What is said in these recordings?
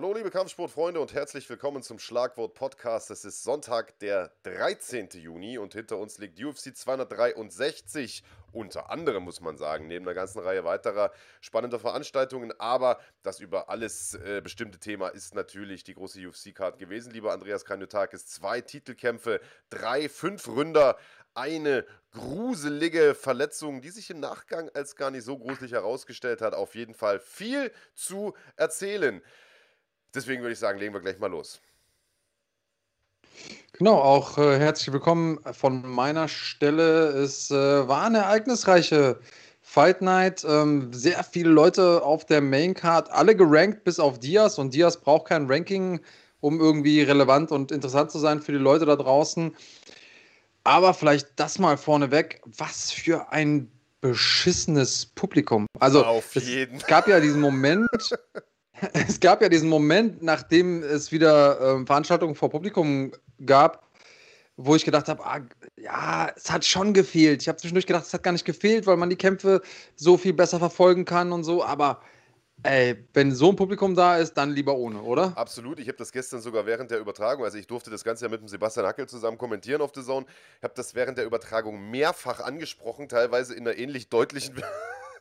Hallo liebe Kampfsportfreunde und herzlich willkommen zum Schlagwort Podcast. Es ist Sonntag, der 13. Juni und hinter uns liegt UFC 263. Unter anderem muss man sagen, neben einer ganzen Reihe weiterer spannender Veranstaltungen. Aber das über alles äh, bestimmte Thema ist natürlich die große UFC-Card gewesen. Lieber Andreas Kanyotakis, zwei Titelkämpfe, drei fünf Ründer eine gruselige Verletzung, die sich im Nachgang als gar nicht so gruselig herausgestellt hat. Auf jeden Fall viel zu erzählen. Deswegen würde ich sagen, legen wir gleich mal los. Genau, auch äh, herzlich willkommen von meiner Stelle. Es äh, war eine ereignisreiche Fight Night. Ähm, sehr viele Leute auf der Main Card, alle gerankt bis auf Diaz. Und Diaz braucht kein Ranking, um irgendwie relevant und interessant zu sein für die Leute da draußen. Aber vielleicht das mal vorneweg. Was für ein beschissenes Publikum. Also, auf jeden. es gab ja diesen Moment. es gab ja diesen Moment, nachdem es wieder äh, Veranstaltungen vor Publikum gab, wo ich gedacht habe, ah, ja, es hat schon gefehlt. Ich habe zwischendurch gedacht, es hat gar nicht gefehlt, weil man die Kämpfe so viel besser verfolgen kann und so. Aber ey, wenn so ein Publikum da ist, dann lieber ohne, oder? Absolut. Ich habe das gestern sogar während der Übertragung, also ich durfte das Ganze ja mit dem Sebastian Hackel zusammen kommentieren auf The Zone, habe das während der Übertragung mehrfach angesprochen, teilweise in einer ähnlich deutlichen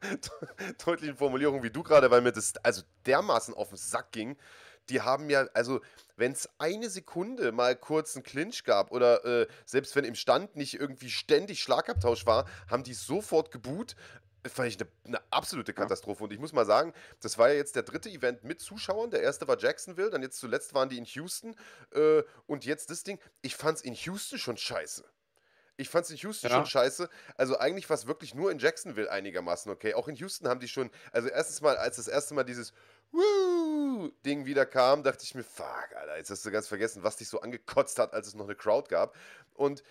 deutlichen Formulierung wie du gerade, weil mir das also dermaßen auf den Sack ging. Die haben ja, also wenn es eine Sekunde mal kurz einen Clinch gab oder äh, selbst wenn im Stand nicht irgendwie ständig Schlagabtausch war, haben die sofort geboot. Fand ich eine, eine absolute Katastrophe. Und ich muss mal sagen, das war ja jetzt der dritte Event mit Zuschauern. Der erste war Jacksonville, dann jetzt zuletzt waren die in Houston. Äh, und jetzt das Ding. Ich fand es in Houston schon scheiße. Ich fand es in Houston ja. schon scheiße. Also eigentlich war es wirklich nur in Jacksonville einigermaßen okay. Auch in Houston haben die schon, also erstens mal, als das erste Mal dieses Woo-Ding wieder kam, dachte ich mir, fuck, Alter, jetzt hast du ganz vergessen, was dich so angekotzt hat, als es noch eine Crowd gab. Und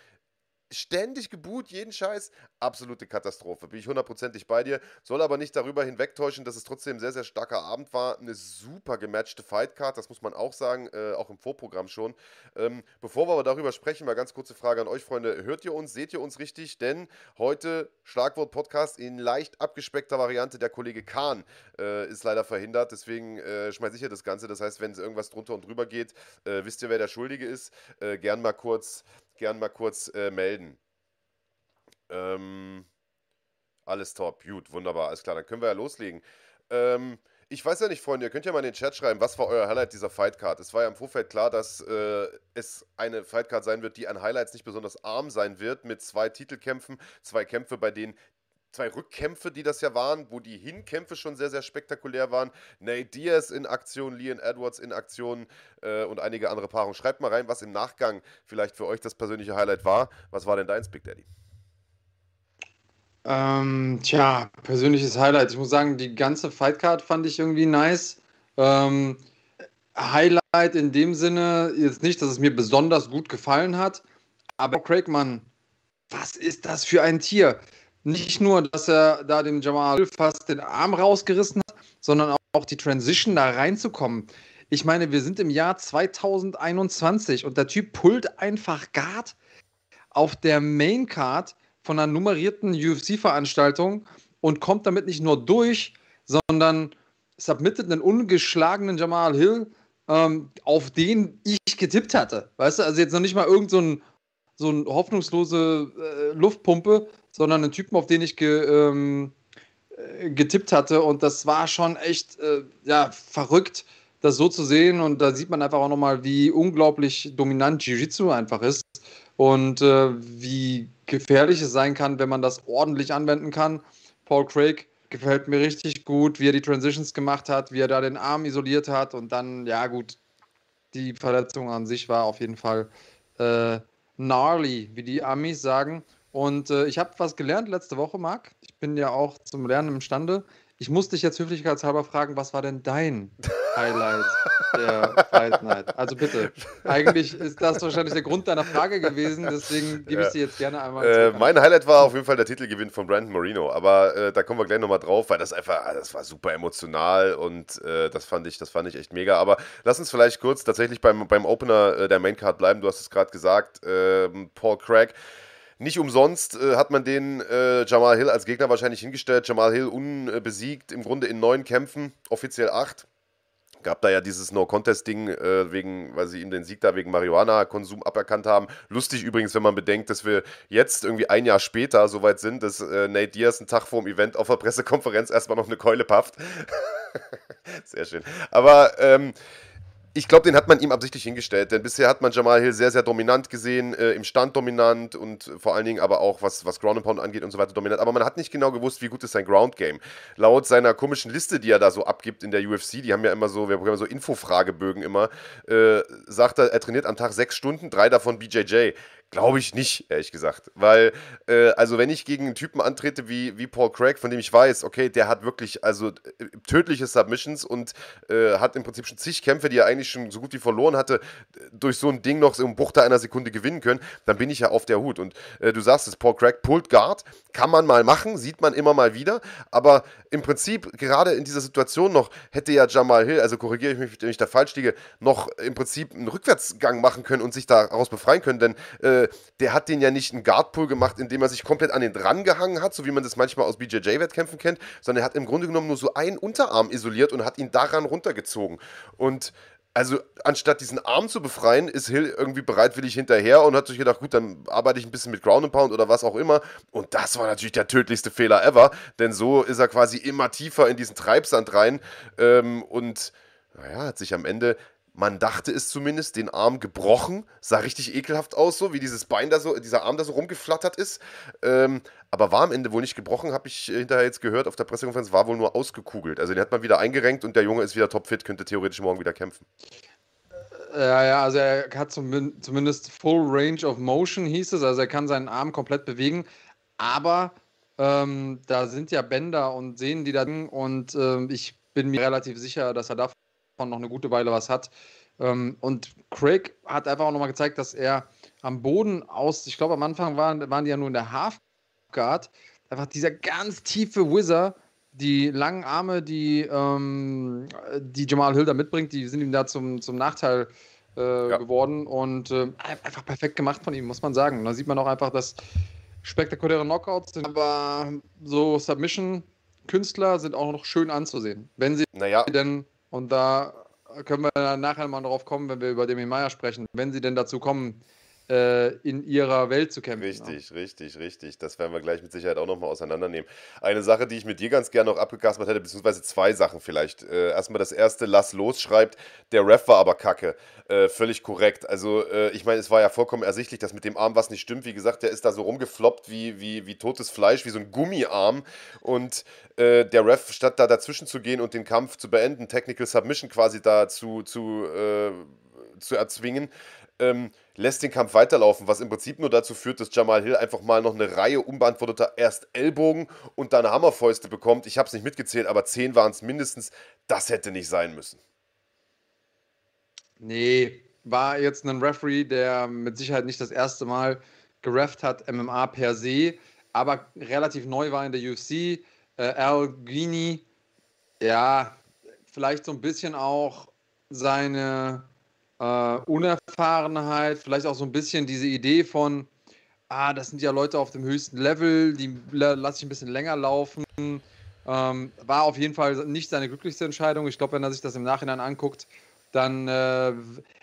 ständig geboot, jeden Scheiß. Absolute Katastrophe. Bin ich hundertprozentig bei dir. Soll aber nicht darüber hinwegtäuschen, dass es trotzdem ein sehr, sehr starker Abend war. Eine super gematchte Fightcard, das muss man auch sagen, äh, auch im Vorprogramm schon. Ähm, bevor wir aber darüber sprechen, mal ganz kurze Frage an euch, Freunde. Hört ihr uns, seht ihr uns richtig? Denn heute Schlagwort Podcast in leicht abgespeckter Variante. Der Kollege Kahn äh, ist leider verhindert, deswegen äh, schmeiße ich ja das Ganze. Das heißt, wenn es irgendwas drunter und drüber geht, äh, wisst ihr, wer der Schuldige ist. Äh, gern mal kurz gern mal kurz äh, melden. Ähm, alles top, gut, wunderbar, alles klar, dann können wir ja loslegen. Ähm, ich weiß ja nicht, Freunde, ihr könnt ja mal in den Chat schreiben, was war euer Highlight dieser Fightcard? Es war ja im Vorfeld klar, dass äh, es eine Fightcard sein wird, die an Highlights nicht besonders arm sein wird, mit zwei Titelkämpfen, zwei Kämpfe, bei denen zwei Rückkämpfe, die das ja waren, wo die Hinkämpfe schon sehr, sehr spektakulär waren. Nate Diaz in Aktion, Leon Edwards in Aktion äh, und einige andere Paarungen. Schreibt mal rein, was im Nachgang vielleicht für euch das persönliche Highlight war. Was war denn deins, Big Daddy? Ähm, tja, persönliches Highlight. Ich muss sagen, die ganze Fightcard fand ich irgendwie nice. Ähm, Highlight in dem Sinne, jetzt nicht, dass es mir besonders gut gefallen hat, aber Craig, Mann, was ist das für ein Tier? Nicht nur, dass er da dem Jamal fast den Arm rausgerissen hat, sondern auch die Transition da reinzukommen. Ich meine, wir sind im Jahr 2021 und der Typ pullt einfach Guard auf der Main Card von einer nummerierten UFC-Veranstaltung und kommt damit nicht nur durch, sondern submittet einen ungeschlagenen Jamal Hill, ähm, auf den ich getippt hatte. Weißt du, also jetzt noch nicht mal irgend so so ein hoffnungslose äh, Luftpumpe, sondern einen Typen, auf den ich ge, ähm, äh, getippt hatte. Und das war schon echt äh, ja, verrückt, das so zu sehen. Und da sieht man einfach auch nochmal, wie unglaublich dominant Jiu-Jitsu einfach ist und äh, wie gefährlich es sein kann, wenn man das ordentlich anwenden kann. Paul Craig gefällt mir richtig gut, wie er die Transitions gemacht hat, wie er da den Arm isoliert hat und dann, ja gut, die Verletzung an sich war auf jeden Fall äh, gnarly, wie die Amis sagen. Und äh, ich habe was gelernt letzte Woche, Marc. Ich bin ja auch zum Lernen imstande. Ich muss dich jetzt höflichkeitshalber fragen, was war denn dein Highlight der Fight Night? Also bitte. Eigentlich ist das wahrscheinlich der Grund deiner Frage gewesen, deswegen gebe ich sie jetzt gerne einmal. Äh, mein Highlight war auf jeden Fall der Titelgewinn von Brandon Marino, aber äh, da kommen wir gleich nochmal drauf, weil das einfach, ah, das war super emotional und äh, das fand ich, das fand ich echt mega. Aber lass uns vielleicht kurz tatsächlich beim, beim Opener äh, der Maincard bleiben. Du hast es gerade gesagt, ähm, Paul Craig. Nicht umsonst äh, hat man den äh, Jamal Hill als Gegner wahrscheinlich hingestellt. Jamal Hill unbesiegt, im Grunde in neun Kämpfen, offiziell acht. gab da ja dieses No-Contest-Ding, äh, weil sie ihm den Sieg da wegen Marihuana-Konsum aberkannt haben. Lustig übrigens, wenn man bedenkt, dass wir jetzt irgendwie ein Jahr später so weit sind, dass äh, Nate Diaz einen Tag vor dem Event auf der Pressekonferenz erstmal noch eine Keule pafft. Sehr schön. Aber ähm, ich glaube, den hat man ihm absichtlich hingestellt, denn bisher hat man Jamal Hill sehr, sehr dominant gesehen, äh, im Stand dominant und vor allen Dingen aber auch, was, was Ground and Pound angeht und so weiter, dominant. Aber man hat nicht genau gewusst, wie gut ist sein Ground Game. Laut seiner komischen Liste, die er da so abgibt in der UFC, die haben ja immer so, wir haben so Infofragebögen immer, äh, sagt er, er trainiert am Tag sechs Stunden, drei davon BJJ. Glaube ich nicht, ehrlich gesagt. Weil, äh, also wenn ich gegen einen Typen antrete wie, wie Paul Craig, von dem ich weiß, okay, der hat wirklich also äh, tödliche Submissions und äh, hat im Prinzip schon zig Kämpfe, die er eigentlich schon so gut wie verloren hatte, durch so ein Ding noch so im Bruchteil einer Sekunde gewinnen können, dann bin ich ja auf der Hut. Und äh, du sagst es, Paul Craig pulled Guard, kann man mal machen, sieht man immer mal wieder, aber im Prinzip, gerade in dieser Situation noch, hätte ja Jamal Hill, also korrigiere ich mich, wenn ich da falsch liege, noch im Prinzip einen Rückwärtsgang machen können und sich daraus befreien können, denn äh, der hat den ja nicht einen Guardpull gemacht, indem er sich komplett an den dran gehangen hat, so wie man das manchmal aus BJJ-Wettkämpfen kennt, sondern er hat im Grunde genommen nur so einen Unterarm isoliert und hat ihn daran runtergezogen. Und also anstatt diesen Arm zu befreien, ist Hill irgendwie bereitwillig hinterher und hat sich gedacht, gut, dann arbeite ich ein bisschen mit Ground and Pound oder was auch immer. Und das war natürlich der tödlichste Fehler ever, denn so ist er quasi immer tiefer in diesen Treibsand rein ähm, und naja, hat sich am Ende man dachte es zumindest, den Arm gebrochen, sah richtig ekelhaft aus, so wie dieses Bein da so, dieser Arm da so rumgeflattert ist. Ähm, aber war am Ende wohl nicht gebrochen, habe ich hinterher jetzt gehört auf der Pressekonferenz, war wohl nur ausgekugelt. Also den hat man wieder eingerenkt und der Junge ist wieder topfit, könnte theoretisch morgen wieder kämpfen. Ja, ja, also er hat zumindest Full Range of Motion, hieß es. Also er kann seinen Arm komplett bewegen, aber ähm, da sind ja Bänder und Sehnen, die da und ähm, ich bin mir relativ sicher, dass er davon noch eine gute Weile was hat. Ähm, und Craig hat einfach auch nochmal gezeigt, dass er am Boden aus, ich glaube am Anfang waren, waren die ja nur in der Half Guard, einfach dieser ganz tiefe Wizard, die langen Arme, die, ähm, die Jamal Hilder mitbringt, die sind ihm da zum, zum Nachteil äh, ja. geworden und äh, einfach perfekt gemacht von ihm, muss man sagen. Und da sieht man auch einfach, dass spektakuläre Knockouts sind, aber so Submission-Künstler sind auch noch schön anzusehen. Wenn sie naja. denn und da können wir dann nachher mal drauf kommen, wenn wir über Demi Meyer sprechen, wenn sie denn dazu kommen, äh, in ihrer Welt zu kämpfen. Richtig, ja. richtig, richtig. Das werden wir gleich mit Sicherheit auch nochmal auseinandernehmen. Eine Sache, die ich mit dir ganz gerne noch abgekaspert hätte, beziehungsweise zwei Sachen vielleicht. Äh, erstmal das erste, Lass los schreibt, der Ref war aber kacke. Äh, völlig korrekt. Also, äh, ich meine, es war ja vollkommen ersichtlich, dass mit dem Arm was nicht stimmt. Wie gesagt, der ist da so rumgefloppt wie, wie, wie totes Fleisch, wie so ein Gummiarm. Und äh, der Ref, statt da dazwischen zu gehen und den Kampf zu beenden, Technical Submission quasi da zu, zu, äh, zu erzwingen, ähm, lässt den Kampf weiterlaufen, was im Prinzip nur dazu führt, dass Jamal Hill einfach mal noch eine Reihe unbeantworteter erst Ellbogen und dann Hammerfäuste bekommt. Ich habe es nicht mitgezählt, aber zehn waren es mindestens. Das hätte nicht sein müssen. Nee, war jetzt ein Referee, der mit Sicherheit nicht das erste Mal gerefft hat, MMA per se, aber relativ neu war in der UFC. Äh, Al Guini, ja, vielleicht so ein bisschen auch seine äh, Unerfahrenheit, vielleicht auch so ein bisschen diese Idee von, ah, das sind ja Leute auf dem höchsten Level, die lasse ich ein bisschen länger laufen. Ähm, war auf jeden Fall nicht seine glücklichste Entscheidung. Ich glaube, wenn er sich das im Nachhinein anguckt, dann, äh,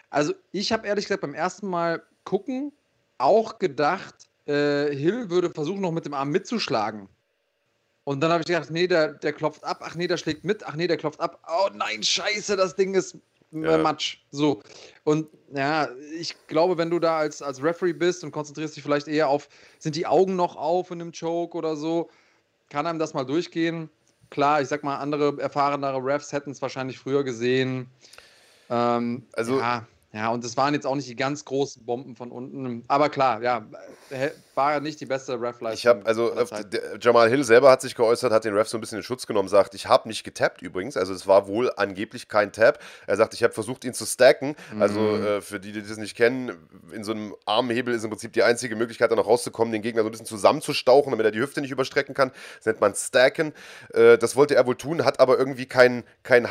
also ich habe ehrlich gesagt beim ersten Mal gucken auch gedacht, äh, Hill würde versuchen, noch mit dem Arm mitzuschlagen. Und dann habe ich gedacht, nee, der, der klopft ab, ach nee, der schlägt mit, ach nee, der klopft ab. Oh nein, scheiße, das Ding ist ja. Matsch. So. Und ja, ich glaube, wenn du da als, als Referee bist und konzentrierst dich vielleicht eher auf, sind die Augen noch auf in einem Choke oder so, kann einem das mal durchgehen. Klar, ich sag mal, andere erfahrenere Refs hätten es wahrscheinlich früher gesehen. Ähm, also, ja, ja, und es waren jetzt auch nicht die ganz großen Bomben von unten. Aber klar, ja, war ja nicht die beste Ref-Leistung. Ich habe, also Jamal Hill selber hat sich geäußert, hat den Ref so ein bisschen in Schutz genommen, sagt, ich habe nicht getappt übrigens. Also es war wohl angeblich kein Tap. Er sagt, ich habe versucht, ihn zu stacken. Also, mhm. Also äh, für die, die das nicht kennen, in so einem Armhebel ist im Prinzip die einzige Möglichkeit, da noch rauszukommen, den Gegner so ein bisschen zusammenzustauchen, damit er die Hüfte nicht überstrecken kann. Das nennt man Stacken. Äh, das wollte er wohl tun, hat aber irgendwie kein, kein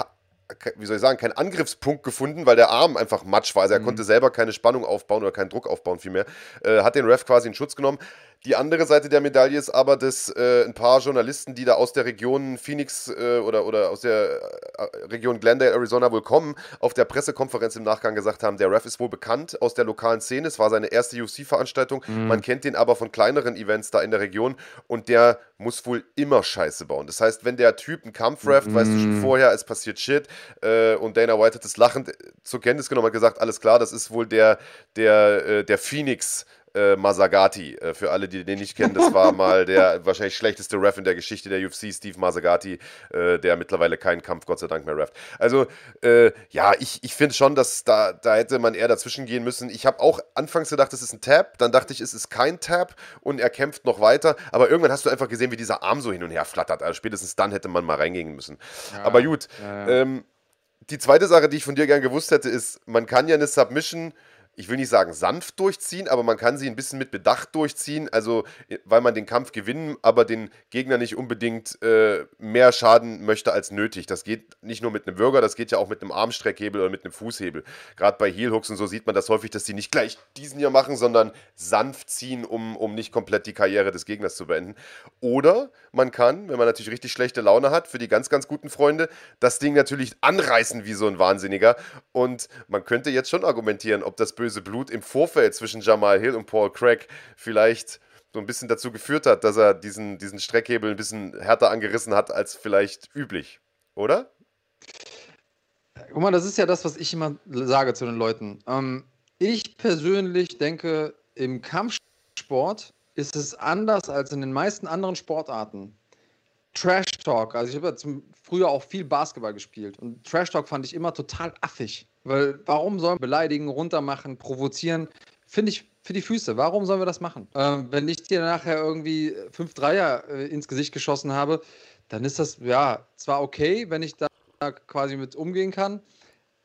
wie soll ich sagen, keinen Angriffspunkt gefunden, weil der Arm einfach matsch war. Also er mhm. konnte selber keine Spannung aufbauen oder keinen Druck aufbauen vielmehr. Äh, hat den Ref quasi in Schutz genommen. Die andere Seite der Medaille ist aber, dass äh, ein paar Journalisten, die da aus der Region Phoenix äh, oder, oder aus der äh, Region Glendale, Arizona wohl kommen, auf der Pressekonferenz im Nachgang gesagt haben, der Ref ist wohl bekannt aus der lokalen Szene. Es war seine erste UFC-Veranstaltung. Mhm. Man kennt den aber von kleineren Events da in der Region und der muss wohl immer Scheiße bauen. Das heißt, wenn der Typ einen Kampf reft, mhm. weißt du schon vorher, es passiert Shit äh, und Dana White hat es lachend zur Kenntnis genommen, hat gesagt, alles klar, das ist wohl der, der, äh, der Phoenix äh, Masagati. Äh, für alle, die den nicht kennen, das war mal der wahrscheinlich schlechteste Ref in der Geschichte der UFC, Steve Masagati, äh, der mittlerweile keinen Kampf, Gott sei Dank, mehr reft. Also, äh, ja, ich, ich finde schon, dass da, da hätte man eher dazwischen gehen müssen. Ich habe auch anfangs gedacht, es ist ein Tab, dann dachte ich, es ist kein Tab und er kämpft noch weiter. Aber irgendwann hast du einfach gesehen, wie dieser Arm so hin und her flattert. Also spätestens dann hätte man mal reingehen müssen. Ja, Aber gut. Ja, ja. Ähm, die zweite Sache, die ich von dir gern gewusst hätte, ist, man kann ja eine Submission ich will nicht sagen sanft durchziehen, aber man kann sie ein bisschen mit Bedacht durchziehen, also äh, weil man den Kampf gewinnen, aber den Gegner nicht unbedingt äh, mehr schaden möchte als nötig. Das geht nicht nur mit einem Würger, das geht ja auch mit einem Armstreckhebel oder mit einem Fußhebel. Gerade bei Heelhooks und so sieht man das häufig, dass die nicht gleich diesen hier machen, sondern sanft ziehen, um, um nicht komplett die Karriere des Gegners zu beenden. Oder man kann, wenn man natürlich richtig schlechte Laune hat, für die ganz, ganz guten Freunde, das Ding natürlich anreißen wie so ein Wahnsinniger. Und man könnte jetzt schon argumentieren, ob das böse böse Blut im Vorfeld zwischen Jamal Hill und Paul Craig vielleicht so ein bisschen dazu geführt hat, dass er diesen, diesen Streckhebel ein bisschen härter angerissen hat als vielleicht üblich, oder? Guck mal, das ist ja das, was ich immer sage zu den Leuten. Ähm, ich persönlich denke, im Kampfsport ist es anders als in den meisten anderen Sportarten. Trash Talk, also ich habe ja früher auch viel Basketball gespielt und Trash Talk fand ich immer total affig. Weil warum sollen wir beleidigen, runtermachen, provozieren? Finde ich für die Füße. Warum sollen wir das machen? Ähm, wenn ich dir nachher irgendwie fünf Dreier äh, ins Gesicht geschossen habe, dann ist das ja zwar okay, wenn ich da quasi mit umgehen kann,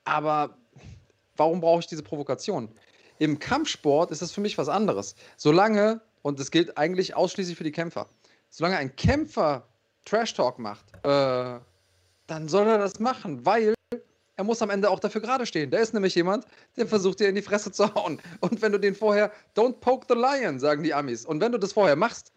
aber warum brauche ich diese Provokation? Im Kampfsport ist das für mich was anderes. Solange, und das gilt eigentlich ausschließlich für die Kämpfer, solange ein Kämpfer Trash Talk macht, äh, dann soll er das machen, weil er muss am Ende auch dafür gerade stehen. Der ist nämlich jemand, der versucht dir in die Fresse zu hauen. Und wenn du den vorher, don't poke the lion, sagen die Amis. Und wenn du das vorher machst,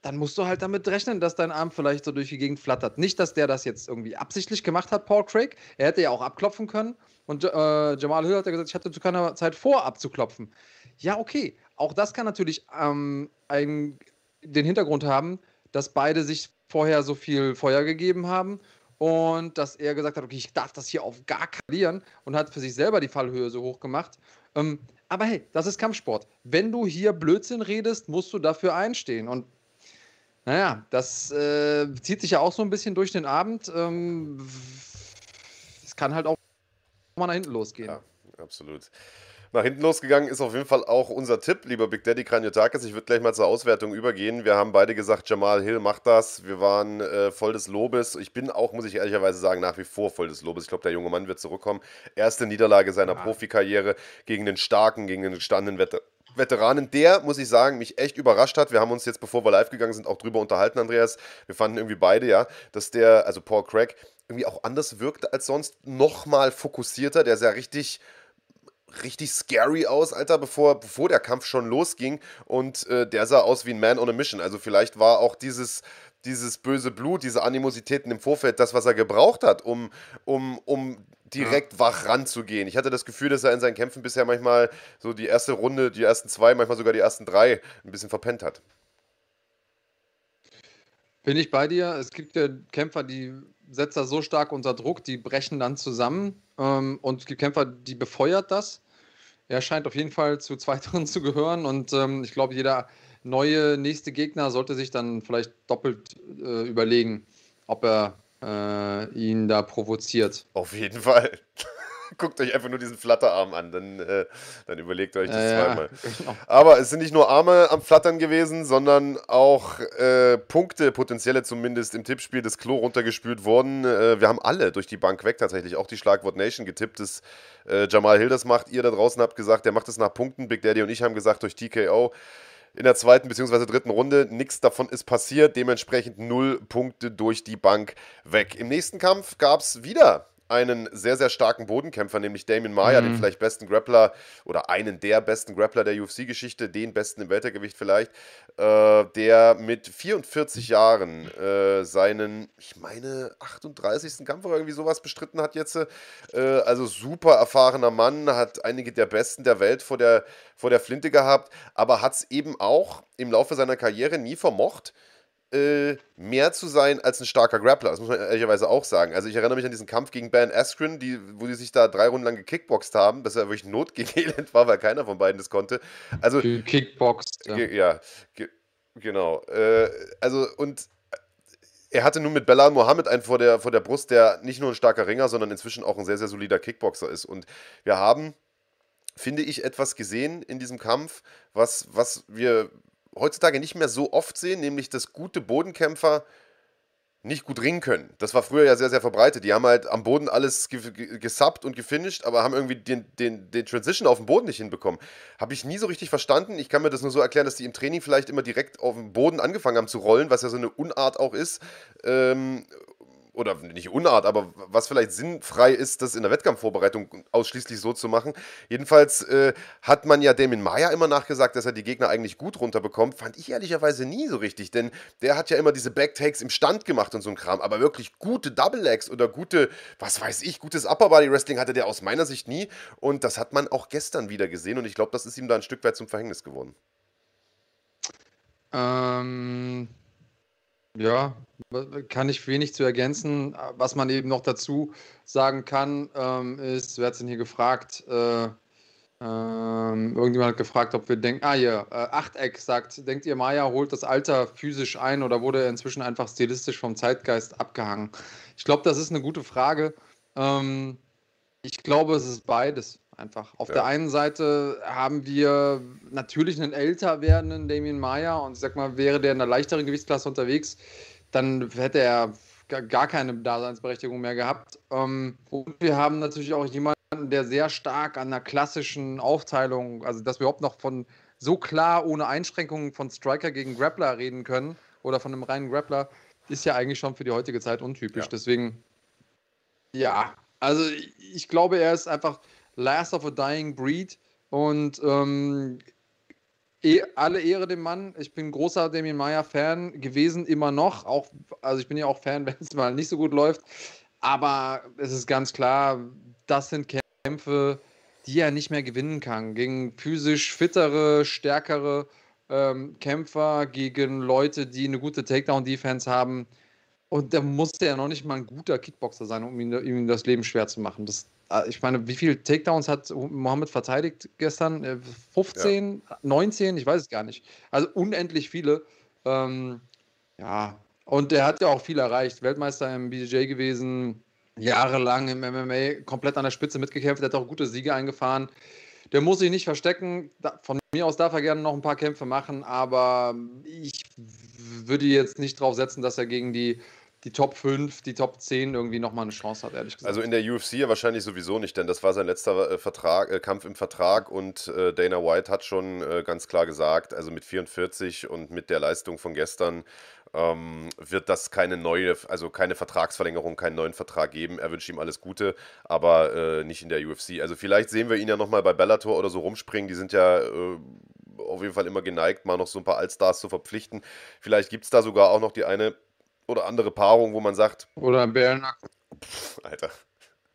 dann musst du halt damit rechnen, dass dein Arm vielleicht so durch die Gegend flattert. Nicht, dass der das jetzt irgendwie absichtlich gemacht hat, Paul Craig. Er hätte ja auch abklopfen können. Und äh, Jamal Hill hat ja gesagt, ich hatte zu keiner Zeit vor, abzuklopfen. Ja, okay. Auch das kann natürlich ähm, einen, den Hintergrund haben, dass beide sich vorher so viel Feuer gegeben haben und dass er gesagt hat, okay, ich darf das hier auf gar keinen verlieren und hat für sich selber die Fallhöhe so hoch gemacht. Ähm, aber hey, das ist Kampfsport. Wenn du hier Blödsinn redest, musst du dafür einstehen. Und naja, das äh, zieht sich ja auch so ein bisschen durch den Abend. Ähm, es kann halt auch mal nach hinten losgehen. Ja, absolut nach hinten losgegangen ist auf jeden Fall auch unser Tipp, lieber Big Daddy Kranjotakis. Ich würde gleich mal zur Auswertung übergehen. Wir haben beide gesagt, Jamal Hill macht das. Wir waren äh, voll des Lobes. Ich bin auch, muss ich ehrlicherweise sagen, nach wie vor voll des Lobes. Ich glaube, der junge Mann wird zurückkommen. Erste Niederlage seiner ja. Profikarriere gegen den starken, gegen den gestandenen Vetter Veteranen, der, muss ich sagen, mich echt überrascht hat. Wir haben uns jetzt, bevor wir live gegangen sind, auch drüber unterhalten, Andreas. Wir fanden irgendwie beide, ja, dass der, also Paul Craig, irgendwie auch anders wirkte als sonst. Nochmal fokussierter. Der ist ja richtig richtig scary aus, Alter, bevor, bevor der Kampf schon losging. Und äh, der sah aus wie ein Man on a Mission. Also vielleicht war auch dieses, dieses böse Blut, diese Animositäten im Vorfeld das, was er gebraucht hat, um, um, um direkt ja. wach ranzugehen. Ich hatte das Gefühl, dass er in seinen Kämpfen bisher manchmal so die erste Runde, die ersten zwei, manchmal sogar die ersten drei ein bisschen verpennt hat. Bin ich bei dir. Es gibt ja Kämpfer, die setzt er so stark unter Druck, die brechen dann zusammen. Ähm, und gibt Kämpfer, die befeuert das. Er scheint auf jeden Fall zu zweiteren zu gehören und ähm, ich glaube, jeder neue nächste Gegner sollte sich dann vielleicht doppelt äh, überlegen, ob er äh, ihn da provoziert. Auf jeden Fall. Guckt euch einfach nur diesen Flatterarm an, dann, äh, dann überlegt euch das äh, zweimal. Ja, genau. Aber es sind nicht nur Arme am Flattern gewesen, sondern auch äh, Punkte, potenzielle zumindest im Tippspiel, das Klo runtergespült worden. Äh, wir haben alle durch die Bank weg tatsächlich, auch die Schlagwort Nation getippt, dass äh, Jamal Hill das macht. Ihr da draußen habt gesagt, der macht es nach Punkten. Big Daddy und ich haben gesagt, durch TKO in der zweiten bzw. dritten Runde. Nichts davon ist passiert. Dementsprechend null Punkte durch die Bank weg. Im nächsten Kampf gab es wieder einen sehr, sehr starken Bodenkämpfer, nämlich Damien Maya, mhm. den vielleicht besten Grappler oder einen der besten Grappler der UFC-Geschichte, den besten im Weltergewicht vielleicht, äh, der mit 44 Jahren äh, seinen, ich meine, 38. Kampf oder irgendwie sowas bestritten hat jetzt. Äh, also super erfahrener Mann, hat einige der Besten der Welt vor der, vor der Flinte gehabt, aber hat es eben auch im Laufe seiner Karriere nie vermocht, äh, mehr zu sein als ein starker Grappler. Das muss man ehrlicherweise auch sagen. Also ich erinnere mich an diesen Kampf gegen Ben Askren, die, wo die sich da drei Runden lang gekickboxt haben, dass er wirklich Not gegen Elend war, weil keiner von beiden das konnte. Also Kickboxt. Ja, ja ge genau. Äh, also und er hatte nun mit Belal Mohammed einen vor der, vor der Brust, der nicht nur ein starker Ringer, sondern inzwischen auch ein sehr, sehr solider Kickboxer ist. Und wir haben, finde ich, etwas gesehen in diesem Kampf, was, was wir heutzutage nicht mehr so oft sehen, nämlich dass gute Bodenkämpfer nicht gut ringen können. Das war früher ja sehr, sehr verbreitet. Die haben halt am Boden alles gesubbt und gefinisht, aber haben irgendwie den, den, den Transition auf dem Boden nicht hinbekommen. Habe ich nie so richtig verstanden. Ich kann mir das nur so erklären, dass die im Training vielleicht immer direkt auf dem Boden angefangen haben zu rollen, was ja so eine Unart auch ist. Ähm, oder nicht Unart, aber was vielleicht sinnfrei ist, das in der Wettkampfvorbereitung ausschließlich so zu machen. Jedenfalls äh, hat man ja Damien Maya immer nachgesagt, dass er die Gegner eigentlich gut runterbekommt. Fand ich ehrlicherweise nie so richtig, denn der hat ja immer diese Backtakes im Stand gemacht und so ein Kram, aber wirklich gute Double Legs oder gute, was weiß ich, gutes Upper Body Wrestling hatte der aus meiner Sicht nie und das hat man auch gestern wieder gesehen und ich glaube, das ist ihm da ein Stück weit zum Verhängnis geworden. Ähm, ja, kann ich wenig zu ergänzen. Was man eben noch dazu sagen kann, ähm, ist, wer hat denn hier gefragt? Äh, ähm, irgendjemand hat gefragt, ob wir denken, ah hier, äh, Achteck sagt, denkt ihr, Maya holt das Alter physisch ein oder wurde er inzwischen einfach stilistisch vom Zeitgeist abgehangen? Ich glaube, das ist eine gute Frage. Ähm, ich glaube, es ist beides einfach. Auf ja. der einen Seite haben wir natürlich einen älter werdenden Damien Maya und ich sag mal, wäre der in einer leichteren Gewichtsklasse unterwegs, dann hätte er gar keine Daseinsberechtigung mehr gehabt. Ähm, und wir haben natürlich auch jemanden, der sehr stark an einer klassischen Aufteilung, also dass wir überhaupt noch von so klar ohne Einschränkungen von Striker gegen Grappler reden können oder von einem reinen Grappler, ist ja eigentlich schon für die heutige Zeit untypisch. Ja. Deswegen, ja, also ich glaube, er ist einfach Last of a Dying Breed und ähm, eh, alle Ehre dem Mann. Ich bin großer Damien Meyer Fan gewesen, immer noch. Auch, also ich bin ja auch Fan, wenn es mal nicht so gut läuft. Aber es ist ganz klar, das sind Kämpfe, die er nicht mehr gewinnen kann. Gegen physisch fittere, stärkere ähm, Kämpfer, gegen Leute, die eine gute Takedown-Defense haben. Und da musste er noch nicht mal ein guter Kickboxer sein, um ihm, ihm das Leben schwer zu machen. Das, ich meine, wie viele Takedowns hat Mohammed verteidigt gestern? 15, ja. 19, ich weiß es gar nicht. Also unendlich viele. Ähm, ja, und er hat ja auch viel erreicht. Weltmeister im BJJ gewesen, jahrelang im MMA komplett an der Spitze mitgekämpft, hat auch gute Siege eingefahren. Der muss sich nicht verstecken. Von mir aus darf er gerne noch ein paar Kämpfe machen, aber ich würde jetzt nicht drauf setzen, dass er gegen die die Top 5, die Top 10 irgendwie nochmal eine Chance hat, ehrlich gesagt. Also in der UFC ja wahrscheinlich sowieso nicht, denn das war sein letzter äh, Vertrag, äh, Kampf im Vertrag und äh, Dana White hat schon äh, ganz klar gesagt, also mit 44 und mit der Leistung von gestern ähm, wird das keine neue, also keine Vertragsverlängerung, keinen neuen Vertrag geben. Er wünscht ihm alles Gute, aber äh, nicht in der UFC. Also vielleicht sehen wir ihn ja nochmal bei Bellator oder so rumspringen, die sind ja äh, auf jeden Fall immer geneigt, mal noch so ein paar Allstars zu verpflichten. Vielleicht gibt es da sogar auch noch die eine oder andere Paarung, wo man sagt. Oder ein Bärennacken. Alter.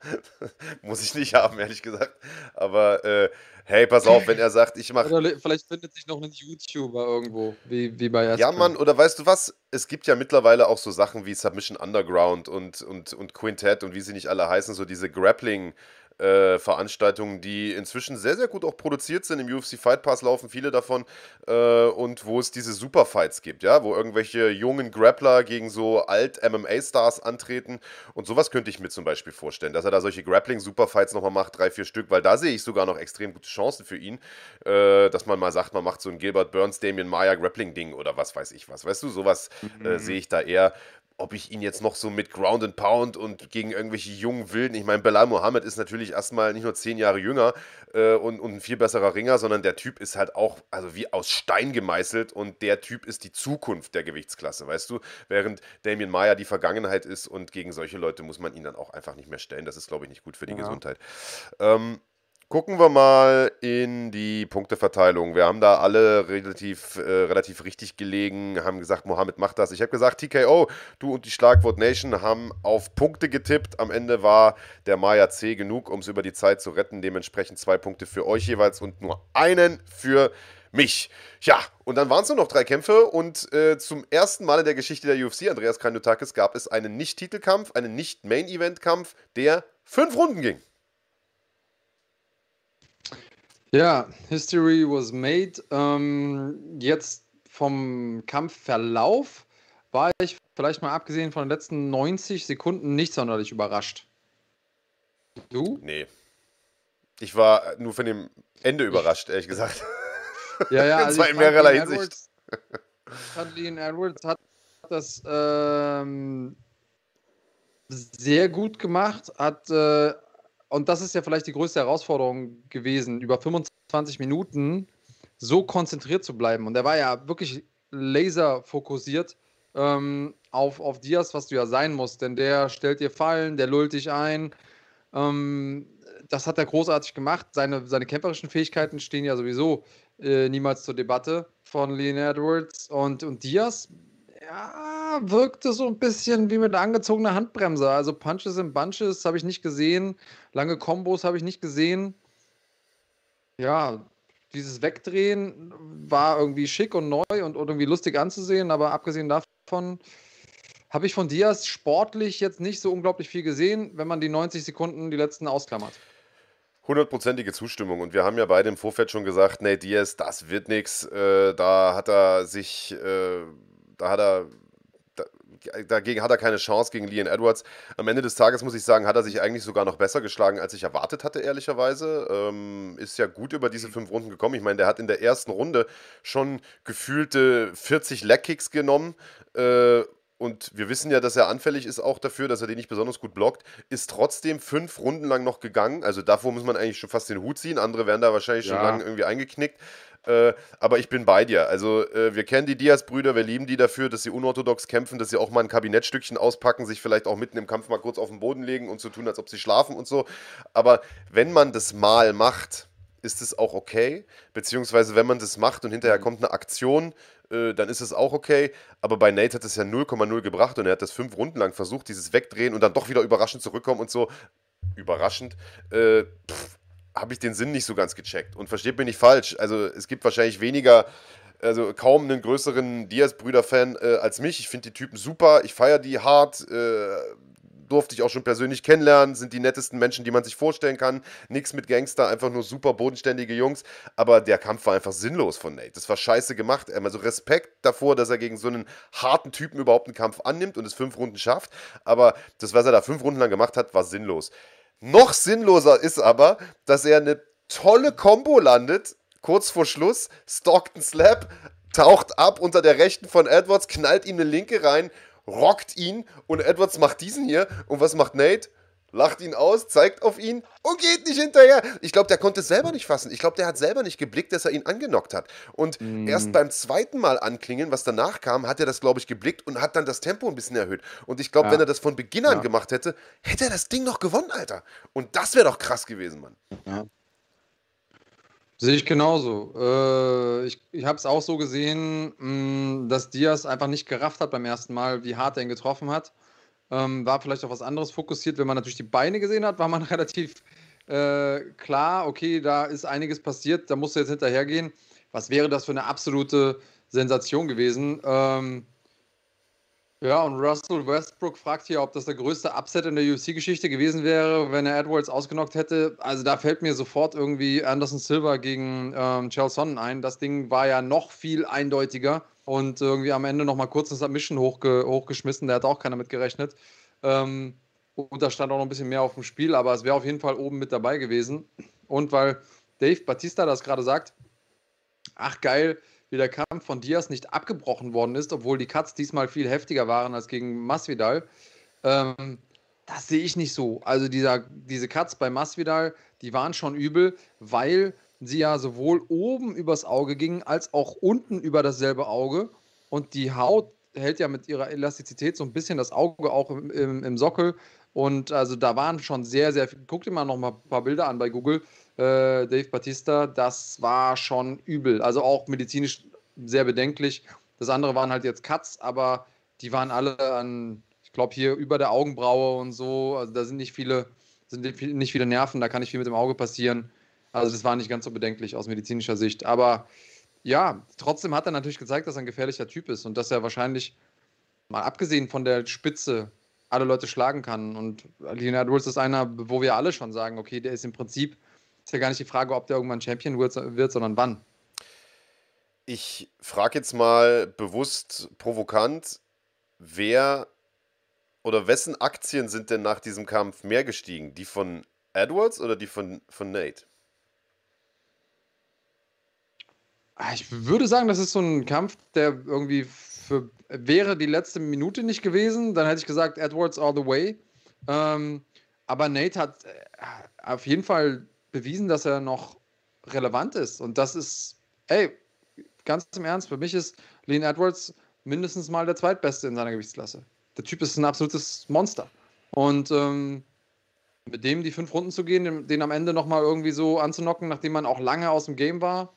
Muss ich nicht haben, ehrlich gesagt. Aber äh, hey, pass auf, wenn er sagt, ich mache. Oder vielleicht findet sich noch ein YouTuber irgendwo, wie, wie bei Ja, Mann, oder weißt du was? Es gibt ja mittlerweile auch so Sachen wie Submission Underground und, und, und Quintet und wie sie nicht alle heißen, so diese Grappling- äh, Veranstaltungen, die inzwischen sehr, sehr gut auch produziert sind. Im UFC Fight Pass laufen viele davon äh, und wo es diese Superfights gibt, ja, wo irgendwelche jungen Grappler gegen so Alt-MMA-Stars antreten und sowas könnte ich mir zum Beispiel vorstellen, dass er da solche Grappling-Superfights nochmal macht, drei, vier Stück, weil da sehe ich sogar noch extrem gute Chancen für ihn, äh, dass man mal sagt, man macht so ein Gilbert Burns, Damien Maya Grappling-Ding oder was weiß ich was, weißt du, sowas äh, mhm. sehe ich da eher ob ich ihn jetzt noch so mit Ground and Pound und gegen irgendwelche jungen Wilden, ich meine, Belal Mohammed ist natürlich erstmal nicht nur zehn Jahre jünger äh, und, und ein viel besserer Ringer, sondern der Typ ist halt auch, also wie aus Stein gemeißelt und der Typ ist die Zukunft der Gewichtsklasse, weißt du? Während Damien Meyer die Vergangenheit ist und gegen solche Leute muss man ihn dann auch einfach nicht mehr stellen. Das ist, glaube ich, nicht gut für die ja. Gesundheit. Ähm, Gucken wir mal in die Punkteverteilung. Wir haben da alle relativ, äh, relativ richtig gelegen, haben gesagt, Mohammed macht das. Ich habe gesagt, TKO, du und die Schlagwort Nation haben auf Punkte getippt. Am Ende war der Maya C genug, um es über die Zeit zu retten. Dementsprechend zwei Punkte für euch jeweils und nur einen für mich. Ja, und dann waren es nur noch drei Kämpfe und äh, zum ersten Mal in der Geschichte der UFC, Andreas Kanutakis, gab es einen Nicht-Titelkampf, einen Nicht-Main-Event-Kampf, der fünf Runden ging. Ja, History was made. Ähm, jetzt vom Kampfverlauf war ich vielleicht mal abgesehen von den letzten 90 Sekunden nicht sonderlich überrascht. Du? Nee. Ich war nur von dem Ende überrascht, ehrlich gesagt. Ja, ja. also in mehrerlei Hinsicht. Lean Edwards hat das ähm, sehr gut gemacht, hat äh, und das ist ja vielleicht die größte Herausforderung gewesen, über 25 Minuten so konzentriert zu bleiben. Und er war ja wirklich laserfokussiert ähm, auf, auf Diaz, was du ja sein musst. Denn der stellt dir Fallen, der lullt dich ein. Ähm, das hat er großartig gemacht. Seine, seine kämpferischen Fähigkeiten stehen ja sowieso äh, niemals zur Debatte von Leon Edwards. Und, und Diaz, ja, wirkte so ein bisschen wie mit angezogener Handbremse. Also Punches and Bunches habe ich nicht gesehen. Lange Kombos habe ich nicht gesehen. Ja, dieses Wegdrehen war irgendwie schick und neu und, und irgendwie lustig anzusehen, aber abgesehen davon habe ich von Diaz sportlich jetzt nicht so unglaublich viel gesehen, wenn man die 90 Sekunden, die letzten ausklammert. Hundertprozentige Zustimmung. Und wir haben ja beide im Vorfeld schon gesagt, nee, Diaz, das wird nichts. Äh, da hat er sich, äh, da hat er dagegen hat er keine Chance gegen Leon Edwards. Am Ende des Tages muss ich sagen, hat er sich eigentlich sogar noch besser geschlagen, als ich erwartet hatte, ehrlicherweise. Ähm, ist ja gut über diese fünf Runden gekommen. Ich meine, der hat in der ersten Runde schon gefühlte 40 Leg-Kicks genommen. Äh, und wir wissen ja, dass er anfällig ist auch dafür, dass er den nicht besonders gut blockt, ist trotzdem fünf Runden lang noch gegangen. Also davor muss man eigentlich schon fast den Hut ziehen. Andere werden da wahrscheinlich ja. schon lange irgendwie eingeknickt. Äh, aber ich bin bei dir. Also, äh, wir kennen die Diaz-Brüder, wir lieben die dafür, dass sie unorthodox kämpfen, dass sie auch mal ein Kabinettstückchen auspacken, sich vielleicht auch mitten im Kampf mal kurz auf den Boden legen und so tun, als ob sie schlafen und so. Aber wenn man das mal macht, ist es auch okay. Beziehungsweise, wenn man das macht und hinterher mhm. kommt eine Aktion, äh, dann ist es auch okay. Aber bei Nate hat es ja 0,0 gebracht und er hat das fünf Runden lang versucht, dieses Wegdrehen und dann doch wieder überraschend zurückkommen und so. Überraschend. Äh, pff, habe ich den Sinn nicht so ganz gecheckt. Und versteht mich nicht falsch. Also es gibt wahrscheinlich weniger, also kaum einen größeren Diaz-Brüder-Fan äh, als mich. Ich finde die Typen super, ich feiere die hart. Äh, durfte ich auch schon persönlich kennenlernen, sind die nettesten Menschen, die man sich vorstellen kann. Nichts mit Gangster, einfach nur super bodenständige Jungs. Aber der Kampf war einfach sinnlos von Nate. Das war scheiße gemacht. Also Respekt davor, dass er gegen so einen harten Typen überhaupt einen Kampf annimmt und es fünf Runden schafft. Aber das, was er da fünf Runden lang gemacht hat, war sinnlos. Noch sinnloser ist aber, dass er eine tolle Combo landet, kurz vor Schluss, Stockton Slap, taucht ab unter der rechten von Edwards, knallt ihm eine linke rein, rockt ihn und Edwards macht diesen hier. Und was macht Nate? Lacht ihn aus, zeigt auf ihn und geht nicht hinterher. Ich glaube, der konnte es selber nicht fassen. Ich glaube, der hat selber nicht geblickt, dass er ihn angenockt hat. Und mm. erst beim zweiten Mal anklingen, was danach kam, hat er das, glaube ich, geblickt und hat dann das Tempo ein bisschen erhöht. Und ich glaube, ja. wenn er das von Beginn an ja. gemacht hätte, hätte er das Ding noch gewonnen, Alter. Und das wäre doch krass gewesen, Mann. Ja. Sehe ich genauso. Äh, ich ich habe es auch so gesehen, mh, mm, dass Diaz einfach nicht gerafft hat beim ersten Mal, wie hart er ihn getroffen hat. Ähm, war vielleicht auf was anderes fokussiert. Wenn man natürlich die Beine gesehen hat, war man relativ äh, klar, okay, da ist einiges passiert, da musst du jetzt hinterhergehen. Was wäre das für eine absolute Sensation gewesen? Ähm, ja, und Russell Westbrook fragt hier, ob das der größte Upset in der UFC-Geschichte gewesen wäre, wenn er Edwards ausgenockt hätte. Also da fällt mir sofort irgendwie Anderson Silva gegen ähm, Charles Sonnen ein. Das Ding war ja noch viel eindeutiger und irgendwie am Ende nochmal kurz eine Submission hochge hochgeschmissen. Da hat auch keiner mit gerechnet. Ähm, und da stand auch noch ein bisschen mehr auf dem Spiel, aber es wäre auf jeden Fall oben mit dabei gewesen. Und weil Dave Batista das gerade sagt, ach geil, wie der Kampf von Diaz nicht abgebrochen worden ist, obwohl die Cuts diesmal viel heftiger waren als gegen Masvidal. Ähm, das sehe ich nicht so. Also dieser, diese Cuts bei Masvidal, die waren schon übel, weil sie ja sowohl oben übers Auge gingen, als auch unten über dasselbe Auge. Und die Haut hält ja mit ihrer Elastizität so ein bisschen das Auge auch im, im, im Sockel. Und also da waren schon sehr, sehr viele. Guck dir mal noch mal ein paar Bilder an bei Google. Äh, Dave Batista, das war schon übel. Also auch medizinisch sehr bedenklich. Das andere waren halt jetzt Cuts, aber die waren alle an, ich glaube, hier über der Augenbraue und so. Also da sind nicht viele, sind nicht viele Nerven, da kann nicht viel mit dem Auge passieren. Also das war nicht ganz so bedenklich aus medizinischer Sicht. Aber ja, trotzdem hat er natürlich gezeigt, dass er ein gefährlicher Typ ist und dass er wahrscheinlich, mal abgesehen von der Spitze, alle Leute schlagen kann. Und Leonard Edwards ist einer, wo wir alle schon sagen, okay, der ist im Prinzip, ist ja gar nicht die Frage, ob der irgendwann Champion wird, wird sondern wann. Ich frage jetzt mal bewusst provokant, wer oder wessen Aktien sind denn nach diesem Kampf mehr gestiegen? Die von Edwards oder die von, von Nate? Ah, ich würde sagen, das ist so ein Kampf, der irgendwie für, wäre die letzte Minute nicht gewesen. Dann hätte ich gesagt, Edwards all the way. Ähm, aber Nate hat äh, auf jeden Fall bewiesen, dass er noch relevant ist. Und das ist, ey, ganz im Ernst, für mich ist Lean Edwards mindestens mal der zweitbeste in seiner Gewichtsklasse. Der Typ ist ein absolutes Monster. Und ähm, mit dem die fünf Runden zu gehen, den, den am Ende nochmal irgendwie so anzunocken, nachdem man auch lange aus dem Game war,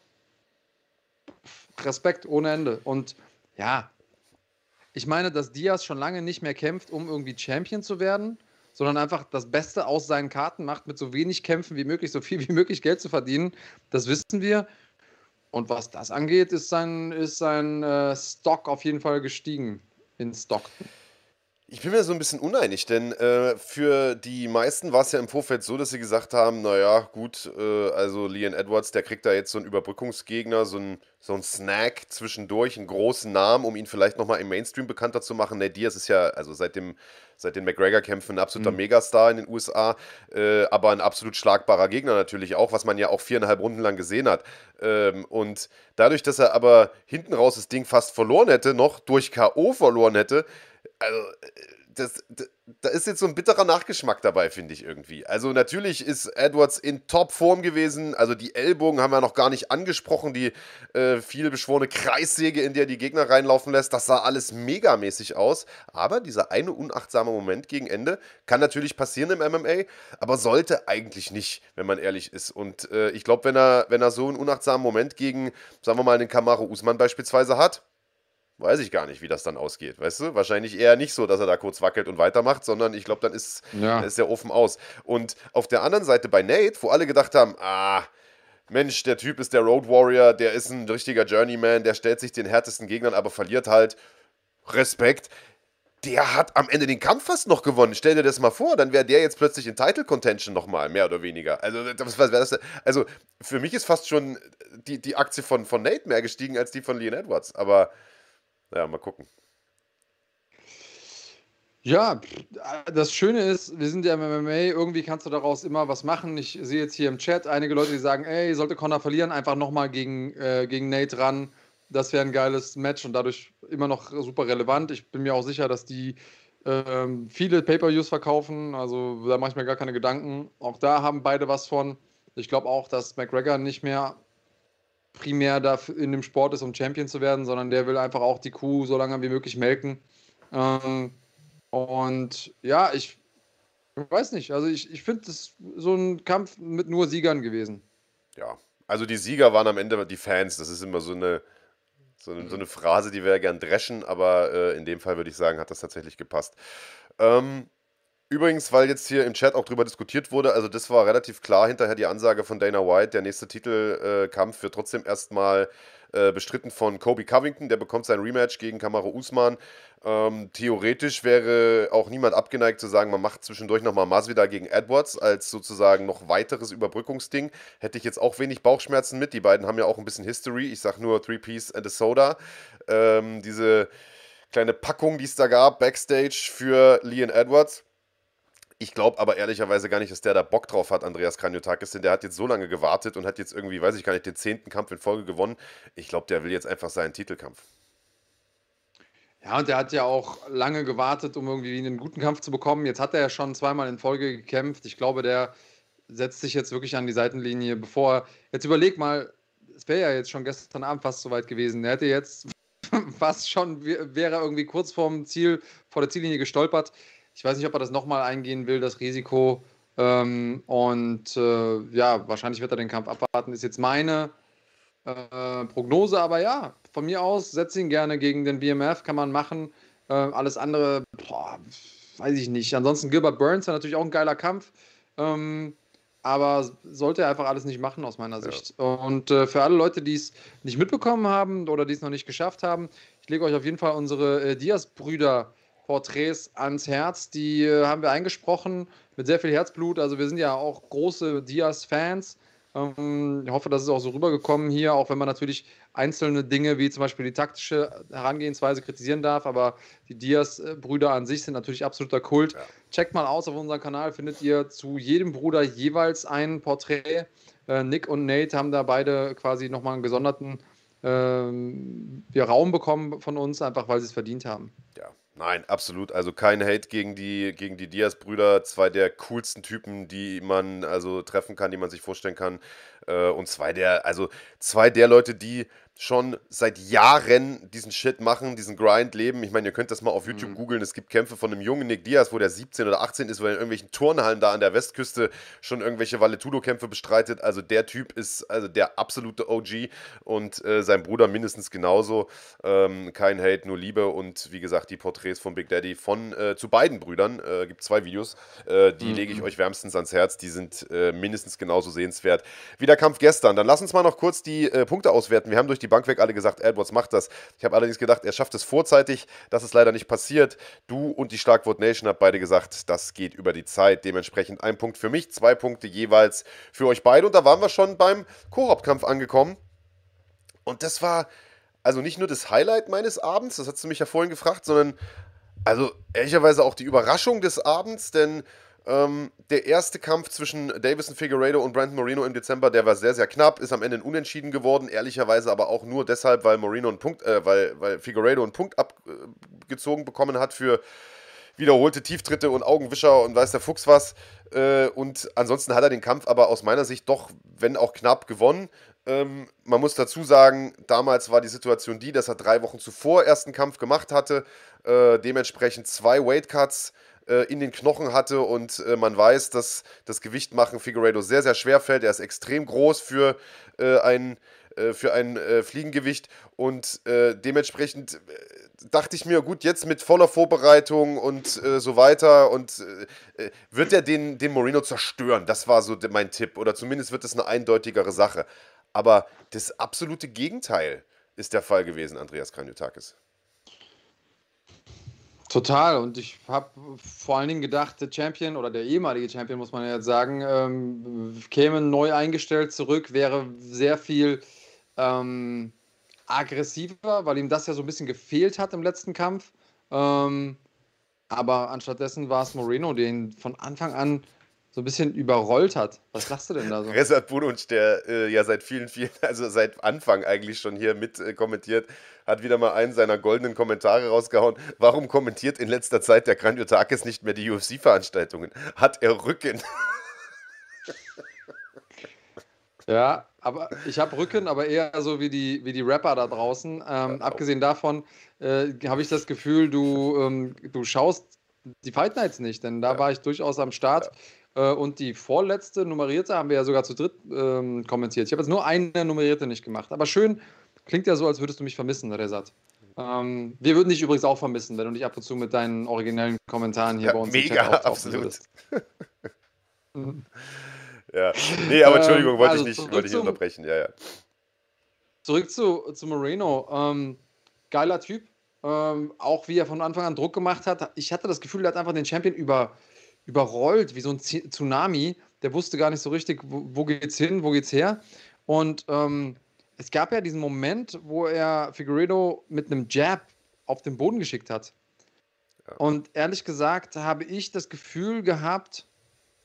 Respekt ohne Ende. Und ja, ich meine, dass Diaz schon lange nicht mehr kämpft, um irgendwie Champion zu werden, sondern einfach das Beste aus seinen Karten macht, mit so wenig Kämpfen wie möglich, so viel wie möglich Geld zu verdienen. Das wissen wir. Und was das angeht, ist sein, ist sein äh, Stock auf jeden Fall gestiegen in Stockton. Ich bin mir so ein bisschen uneinig, denn äh, für die meisten war es ja im Vorfeld so, dass sie gesagt haben, naja, gut, äh, also Leon Edwards, der kriegt da jetzt so einen Überbrückungsgegner, so einen so ein Snack zwischendurch, einen großen Namen, um ihn vielleicht nochmal im Mainstream bekannter zu machen. Nate Diaz ist ja, also seit, dem, seit den McGregor-Kämpfen ein absoluter mhm. Megastar in den USA, äh, aber ein absolut schlagbarer Gegner natürlich auch, was man ja auch viereinhalb Runden lang gesehen hat. Ähm, und dadurch, dass er aber hinten raus das Ding fast verloren hätte, noch durch K.O. verloren hätte, also das, das, da ist jetzt so ein bitterer Nachgeschmack dabei, finde ich irgendwie. Also natürlich ist Edwards in Topform gewesen. Also die Ellbogen haben wir noch gar nicht angesprochen. Die äh, viel beschworene Kreissäge, in der die Gegner reinlaufen lässt, das sah alles megamäßig aus. Aber dieser eine unachtsame Moment gegen Ende kann natürlich passieren im MMA, aber sollte eigentlich nicht, wenn man ehrlich ist. Und äh, ich glaube, wenn er, wenn er so einen unachtsamen Moment gegen, sagen wir mal, den Kamaro Usman beispielsweise hat, weiß ich gar nicht, wie das dann ausgeht. Weißt du? Wahrscheinlich eher nicht so, dass er da kurz wackelt und weitermacht, sondern ich glaube, dann ist, ja. ist der offen aus. Und auf der anderen Seite bei Nate, wo alle gedacht haben, ah, Mensch, der Typ ist der Road Warrior, der ist ein richtiger Journeyman, der stellt sich den härtesten Gegnern, aber verliert halt. Respekt. Der hat am Ende den Kampf fast noch gewonnen. Stell dir das mal vor, dann wäre der jetzt plötzlich in Title Contention nochmal, mehr oder weniger. Also, das, was das, also für mich ist fast schon die, die Aktie von, von Nate mehr gestiegen als die von Leon Edwards. Aber ja, mal gucken. Ja, das Schöne ist, wir sind ja im MMA, irgendwie kannst du daraus immer was machen. Ich sehe jetzt hier im Chat einige Leute, die sagen, ey, sollte Connor verlieren, einfach nochmal gegen, äh, gegen Nate ran. Das wäre ein geiles Match und dadurch immer noch super relevant. Ich bin mir auch sicher, dass die ähm, viele Pay-Per-Views verkaufen, also da mache ich mir gar keine Gedanken. Auch da haben beide was von. Ich glaube auch, dass McGregor nicht mehr primär da in dem Sport ist, um Champion zu werden, sondern der will einfach auch die Kuh so lange wie möglich melken. Ähm, und ja, ich, weiß nicht. Also ich, ich finde es so ein Kampf mit nur Siegern gewesen. Ja, also die Sieger waren am Ende die Fans. Das ist immer so eine, so eine, so eine Phrase, die wir ja gern dreschen, aber äh, in dem Fall würde ich sagen, hat das tatsächlich gepasst. Ähm, Übrigens, weil jetzt hier im Chat auch drüber diskutiert wurde, also das war relativ klar hinterher die Ansage von Dana White, der nächste Titelkampf wird trotzdem erstmal äh, bestritten von Kobe Covington, der bekommt sein Rematch gegen Kamaru Usman. Ähm, theoretisch wäre auch niemand abgeneigt zu sagen, man macht zwischendurch nochmal Masvidal gegen Edwards als sozusagen noch weiteres Überbrückungsding. Hätte ich jetzt auch wenig Bauchschmerzen mit. Die beiden haben ja auch ein bisschen History. Ich sag nur Three Piece and a Soda. Ähm, diese kleine Packung, die es da gab, Backstage für Leon Edwards Ich glaube aber ehrlicherweise gar nicht, dass der da Bock drauf hat, Andreas Kranjotakis, denn der hat jetzt so lange gewartet und hat jetzt irgendwie, weiß ich gar nicht, den zehnten Kampf in Folge gewonnen. Ich glaube, der will jetzt einfach seinen Titelkampf. Ja, und der hat ja auch lange gewartet, um irgendwie einen guten Kampf zu bekommen. Jetzt hat er ja schon zweimal in Folge gekämpft. Ich glaube, der setzt sich jetzt wirklich an die Seitenlinie, bevor er. Jetzt überleg mal, es wäre ja jetzt schon gestern Abend fast soweit gewesen. Er hätte jetzt fast schon, wäre irgendwie kurz vorm Ziel, vor der Ziellinie gestolpert. Ich weiß nicht, ob er das nochmal eingehen will, das Risiko. Ähm, und äh, ja, wahrscheinlich wird er den Kampf abwarten, ist jetzt meine äh, Prognose. Aber ja, von mir aus, setze ihn gerne gegen den BMF, kann man machen. Äh, alles andere, boah, weiß ich nicht. Ansonsten Gilbert Burns war natürlich auch ein geiler Kampf. Ähm, aber sollte er einfach alles nicht machen aus meiner Sicht. Ja. Und äh, für alle Leute, die es nicht mitbekommen haben oder die es noch nicht geschafft haben, ich lege euch auf jeden Fall unsere äh, Diaz-Brüder Porträts ans Herz. Die äh, haben wir eingesprochen mit sehr viel Herzblut. Also wir sind ja auch große Diaz-Fans. Ähm, ich hoffe, das ist auch so rübergekommen hier, auch wenn man natürlich einzelne Dinge wie zum Beispiel die taktische Herangehensweise kritisieren darf. Aber die Diaz-Brüder an sich sind natürlich absoluter Kult. Ja. Checkt mal aus auf unserem Kanal, findet ihr zu jedem Bruder jeweils ein Porträt. Äh, Nick und Nate haben da beide quasi nochmal einen gesonderten ähm, Raum bekommen von uns, einfach weil sie es verdient haben. Ja, Nein, absolut. Also kein Hate gegen die, gegen die Diaz-Brüder. Zwei der coolsten Typen, die man also treffen kann, die man sich vorstellen kann. Äh, und zwei der, also zwei der Leute, die schon seit Jahren diesen Shit machen, diesen Grind leben. Ich meine, ihr könnt das mal auf YouTube mhm. googeln. Es gibt Kämpfe von einem jungen Nick Diaz, wo der 17 oder 18 ist, wo er in irgendwelchen Turnhallen da an der Westküste schon irgendwelche Valetudo-Kämpfe bestreitet. Also der Typ ist also der absolute OG und äh, sein Bruder mindestens genauso. Ähm, kein Hate, nur Liebe und wie gesagt, die Porträts von Big Daddy von äh, zu beiden Brüdern. Äh, gibt zwei Videos, äh, die mhm. lege ich euch wärmstens ans Herz. Die sind äh, mindestens genauso sehenswert wie der Kampf gestern. Dann lass uns mal noch kurz die äh, Punkte auswerten. Wir haben durch die Bank weg alle gesagt, Edwards macht das. Ich habe allerdings gedacht, er schafft es vorzeitig. Das ist leider nicht passiert. Du und die Schlagwort Nation habt beide gesagt, das geht über die Zeit. Dementsprechend ein Punkt für mich, zwei Punkte jeweils für euch beide. Und da waren wir schon beim Koop-Kampf angekommen. Und das war also nicht nur das Highlight meines Abends, das hast du mich ja vorhin gefragt, sondern also ehrlicherweise auch die Überraschung des Abends, denn ähm, der erste Kampf zwischen Davison Figueredo und Brandon Moreno im Dezember, der war sehr, sehr knapp, ist am Ende ein Unentschieden geworden. Ehrlicherweise aber auch nur deshalb, weil Moreno einen Punkt, äh, weil, weil Figueredo einen Punkt abgezogen bekommen hat für wiederholte Tieftritte und Augenwischer und weiß der Fuchs was. Äh, und ansonsten hat er den Kampf aber aus meiner Sicht doch, wenn auch knapp, gewonnen. Ähm, man muss dazu sagen, damals war die Situation die, dass er drei Wochen zuvor ersten Kampf gemacht hatte, äh, dementsprechend zwei Weightcuts äh, in den Knochen hatte und äh, man weiß, dass das Gewichtmachen Figueredo sehr, sehr schwer fällt. Er ist extrem groß für äh, ein äh, für ein äh, Fliegengewicht und äh, dementsprechend dachte ich mir, gut, jetzt mit voller Vorbereitung und so weiter und wird er den, den Moreno zerstören? Das war so mein Tipp oder zumindest wird es eine eindeutigere Sache. Aber das absolute Gegenteil ist der Fall gewesen, Andreas Kranjotakis. Total. Und ich habe vor allen Dingen gedacht, der Champion oder der ehemalige Champion, muss man ja jetzt sagen, ähm, käme neu eingestellt zurück, wäre sehr viel ähm, aggressiver, weil ihm das ja so ein bisschen gefehlt hat im letzten Kampf. Ähm, aber anstattdessen war es Moreno, der ihn von Anfang an so ein bisschen überrollt hat. Was lachst du denn da so? Resat Bununc, der äh, ja seit vielen, vielen, also seit Anfang eigentlich schon hier mit äh, kommentiert, hat wieder mal einen seiner goldenen Kommentare rausgehauen. Warum kommentiert in letzter Zeit der Grandiotakis nicht mehr die UFC-Veranstaltungen? Hat er Rücken? ja, aber ich habe Rücken, aber eher so wie die, wie die Rapper da draußen. Ähm, ja, abgesehen davon äh, habe ich das Gefühl, du, ähm, du schaust die Fight Nights nicht, denn da ja. war ich durchaus am Start. Ja. Äh, und die vorletzte nummerierte haben wir ja sogar zu dritt ähm, kommentiert. Ich habe jetzt nur eine nummerierte nicht gemacht. Aber schön, klingt ja so, als würdest du mich vermissen, Resat. Ähm, wir würden dich übrigens auch vermissen, wenn du dich ab und zu mit deinen originellen Kommentaren hier ja, bei uns mega, absolut. ja, nee, aber Entschuldigung, wollte also ich nicht, wollte ich unterbrechen. Ja, ja. Zurück zu, zu Moreno. Ähm, geiler Typ. Ähm, auch wie er von Anfang an Druck gemacht hat. Ich hatte das Gefühl, er hat einfach den Champion über, überrollt, wie so ein Tsunami. Der wusste gar nicht so richtig, wo, wo geht's hin, wo geht's her. Und ähm, es gab ja diesen Moment, wo er Figueredo mit einem Jab auf den Boden geschickt hat. Ja. Und ehrlich gesagt habe ich das Gefühl gehabt,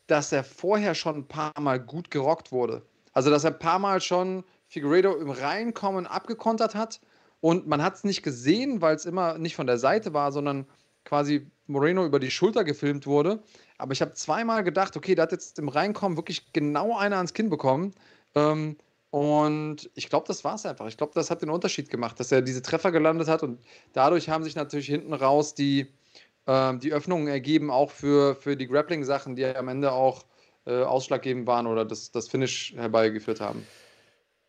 dass er vorher schon ein paar Mal gut gerockt wurde. Also, dass er ein paar Mal schon Figueredo im Reinkommen abgekontert hat. Und man hat es nicht gesehen, weil es immer nicht von der Seite war, sondern quasi Moreno über die Schulter gefilmt wurde. Aber ich habe zweimal gedacht, okay, da hat jetzt im Reinkommen wirklich genau einer ans Kinn bekommen. Ähm, und ich glaube, das war es einfach. Ich glaube, das hat den Unterschied gemacht, dass er diese Treffer gelandet hat. Und dadurch haben sich natürlich hinten raus die, äh, die Öffnungen ergeben, auch für, für die Grappling-Sachen, die am Ende auch äh, ausschlaggebend waren oder das, das Finish herbeigeführt haben.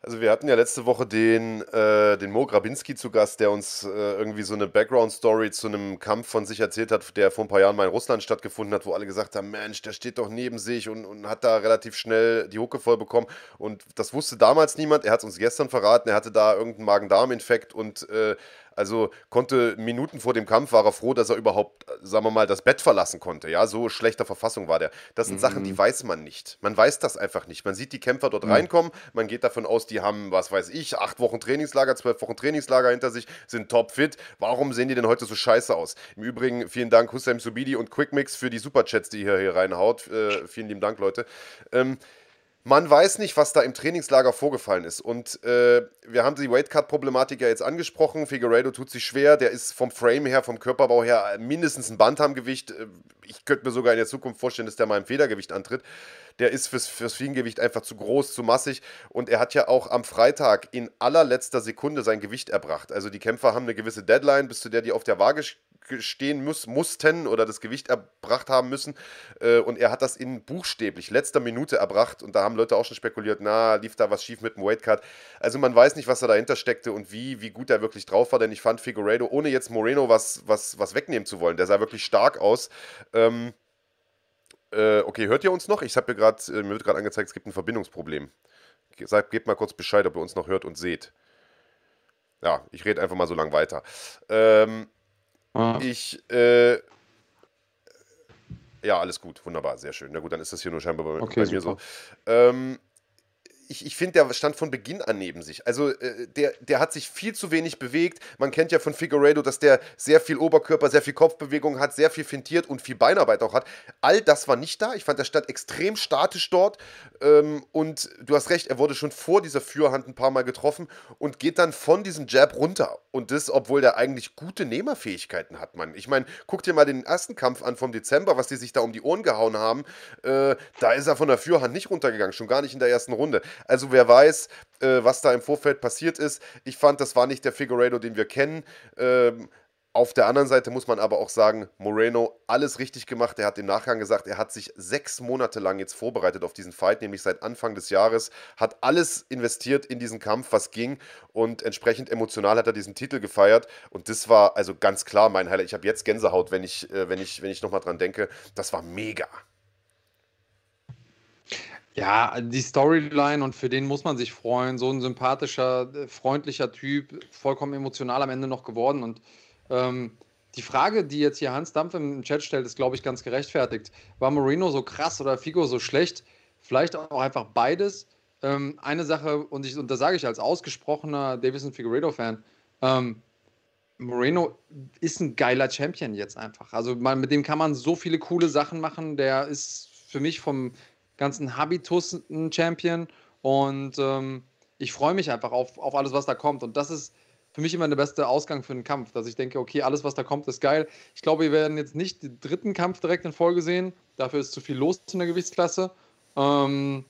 Also wir hatten ja letzte Woche den, äh, den Mo Grabinski zu Gast, der uns äh, irgendwie so eine Background-Story zu einem Kampf von sich erzählt hat, der vor ein paar Jahren mal in Russland stattgefunden hat, wo alle gesagt haben, Mensch, der steht doch neben sich und, und hat da relativ schnell die Hucke voll bekommen. Und das wusste damals niemand. Er hat es uns gestern verraten. Er hatte da irgendeinen Magen-Darm-Infekt und äh, also konnte Minuten vor dem Kampf war er froh, dass er überhaupt, sagen wir mal, das Bett verlassen konnte. Ja, so schlechter Verfassung war der. Das sind mhm. Sachen, die mhm. weiß man nicht. Man weiß das einfach nicht. Man sieht die Kämpfer dort mhm. reinkommen. Man geht davon aus, die haben, was weiß ich, acht Wochen Trainingslager, zwölf Wochen Trainingslager hinter sich, sind topfit. Warum sehen die denn heute so scheiße aus? Im Übrigen, vielen Dank Hussein Subidi und Quickmix für die Superchats, die ihr hier reinhaut. Äh, vielen lieben Dank, Leute. Ähm, man weiß nicht, was da im Trainingslager vorgefallen ist. Und äh, wir haben die Weightcut-Problematik ja jetzt angesprochen. Figueredo tut sich schwer. Der ist vom Frame her, vom Körperbau her mindestens ein Bantamgewicht. Äh, ich könnte mir sogar in der Zukunft vorstellen, dass der mal im Federgewicht antritt. Der ist fürs, fürs Fliegengewicht einfach zu groß, zu massig. Und er hat ja auch am Freitag in allerletzter Sekunde sein Gewicht erbracht. Also die Kämpfer haben eine gewisse Deadline, bis zu der die auf der Waage stehen muss, mussten oder das Gewicht erbracht haben müssen. Äh, und er hat das in buchstäblich letzter Minute erbracht. Und da haben Leute auch schon spekuliert, na, lief da was schief mit dem Weightcut. Also man weiß nicht, was da dahinter steckte und wie, wie gut er wirklich drauf war. Denn ich fand Figueredo, ohne jetzt Moreno was, was, was wegnehmen zu wollen, der sah wirklich stark aus. Ähm, äh, okay, hört ihr uns noch? Ich habe mir gerade, äh, mir wird gerade angezeigt, es gibt ein Verbindungsproblem. Sagt, gebt mal kurz Bescheid, ob ihr uns noch hört und seht. Ja, ich rede einfach mal so lang weiter. Ähm, Ah. Ich, äh, ja, alles gut, wunderbar, sehr schön. Na gut, dann ist das hier nur scheinbar bei, okay, bei mir so. Ähm, ich, ich finde, der stand von Beginn an neben sich. Also äh, der, der hat sich viel zu wenig bewegt. Man kennt ja von Figueredo, dass der sehr viel Oberkörper, sehr viel Kopfbewegung hat, sehr viel fintiert und viel Beinarbeit auch hat. All das war nicht da. Ich fand, der stand extrem statisch dort. Ähm, und du hast recht, er wurde schon vor dieser Führhand ein paar Mal getroffen und geht dann von diesem Jab runter. Und das, obwohl der eigentlich gute Nehmerfähigkeiten hat, Mann. Ich meine, guck dir mal den ersten Kampf an vom Dezember, was die sich da um die Ohren gehauen haben. Äh, da ist er von der Führhand nicht runtergegangen, schon gar nicht in der ersten Runde. Also wer weiß, äh, was da im Vorfeld passiert ist. Ich fand, das war nicht der Figueredo, den wir kennen. Ähm, auf der anderen Seite muss man aber auch sagen, Moreno alles richtig gemacht. Er hat im Nachgang gesagt, er hat sich sechs Monate lang jetzt vorbereitet auf diesen Fight, nämlich seit Anfang des Jahres, hat alles investiert in diesen Kampf, was ging und entsprechend emotional hat er diesen Titel gefeiert und das war also ganz klar mein Highlight. Ich habe jetzt Gänsehaut, wenn ich, äh, wenn ich, wenn ich nochmal dran denke. Das war mega. Ja, die Storyline und für den muss man sich freuen. So ein sympathischer, äh, freundlicher Typ, vollkommen emotional am Ende noch geworden. Und ähm, die Frage, die jetzt hier Hans Dampf im Chat stellt, ist, glaube ich, ganz gerechtfertigt. War Marino so krass oder Figo so schlecht? Vielleicht auch einfach beides. Ähm, eine Sache, und, ich, und das sage ich als ausgesprochener Davison Figueredo-Fan, ähm, Moreno ist ein geiler Champion jetzt einfach. Also man, mit dem kann man so viele coole Sachen machen. Der ist für mich vom ganzen Habitus ein Champion und ähm, ich freue mich einfach auf, auf alles, was da kommt. Und das ist für mich immer der beste Ausgang für einen Kampf, dass ich denke, okay, alles, was da kommt, ist geil. Ich glaube, wir werden jetzt nicht den dritten Kampf direkt in Folge sehen. Dafür ist zu viel los in der Gewichtsklasse. Ähm,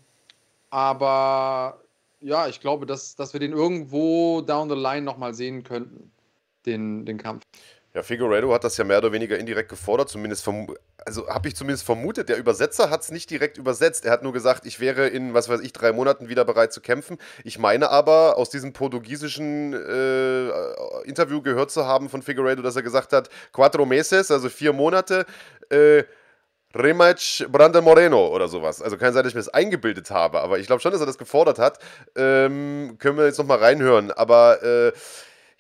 aber ja, ich glaube, dass, dass wir den irgendwo down the line nochmal sehen könnten, den, den Kampf. Ja, Figueredo hat das ja mehr oder weniger indirekt gefordert, zumindest also habe ich zumindest vermutet. Der Übersetzer hat es nicht direkt übersetzt. Er hat nur gesagt, ich wäre in, was weiß ich, drei Monaten wieder bereit zu kämpfen. Ich meine aber, aus diesem portugiesischen äh, Interview gehört zu haben von Figueredo, dass er gesagt hat, cuatro meses, also vier Monate, äh, Rematch Brandon Moreno oder sowas. Also kann sein, dass ich mir das eingebildet habe, aber ich glaube schon, dass er das gefordert hat. Ähm, können wir jetzt nochmal reinhören. Aber äh,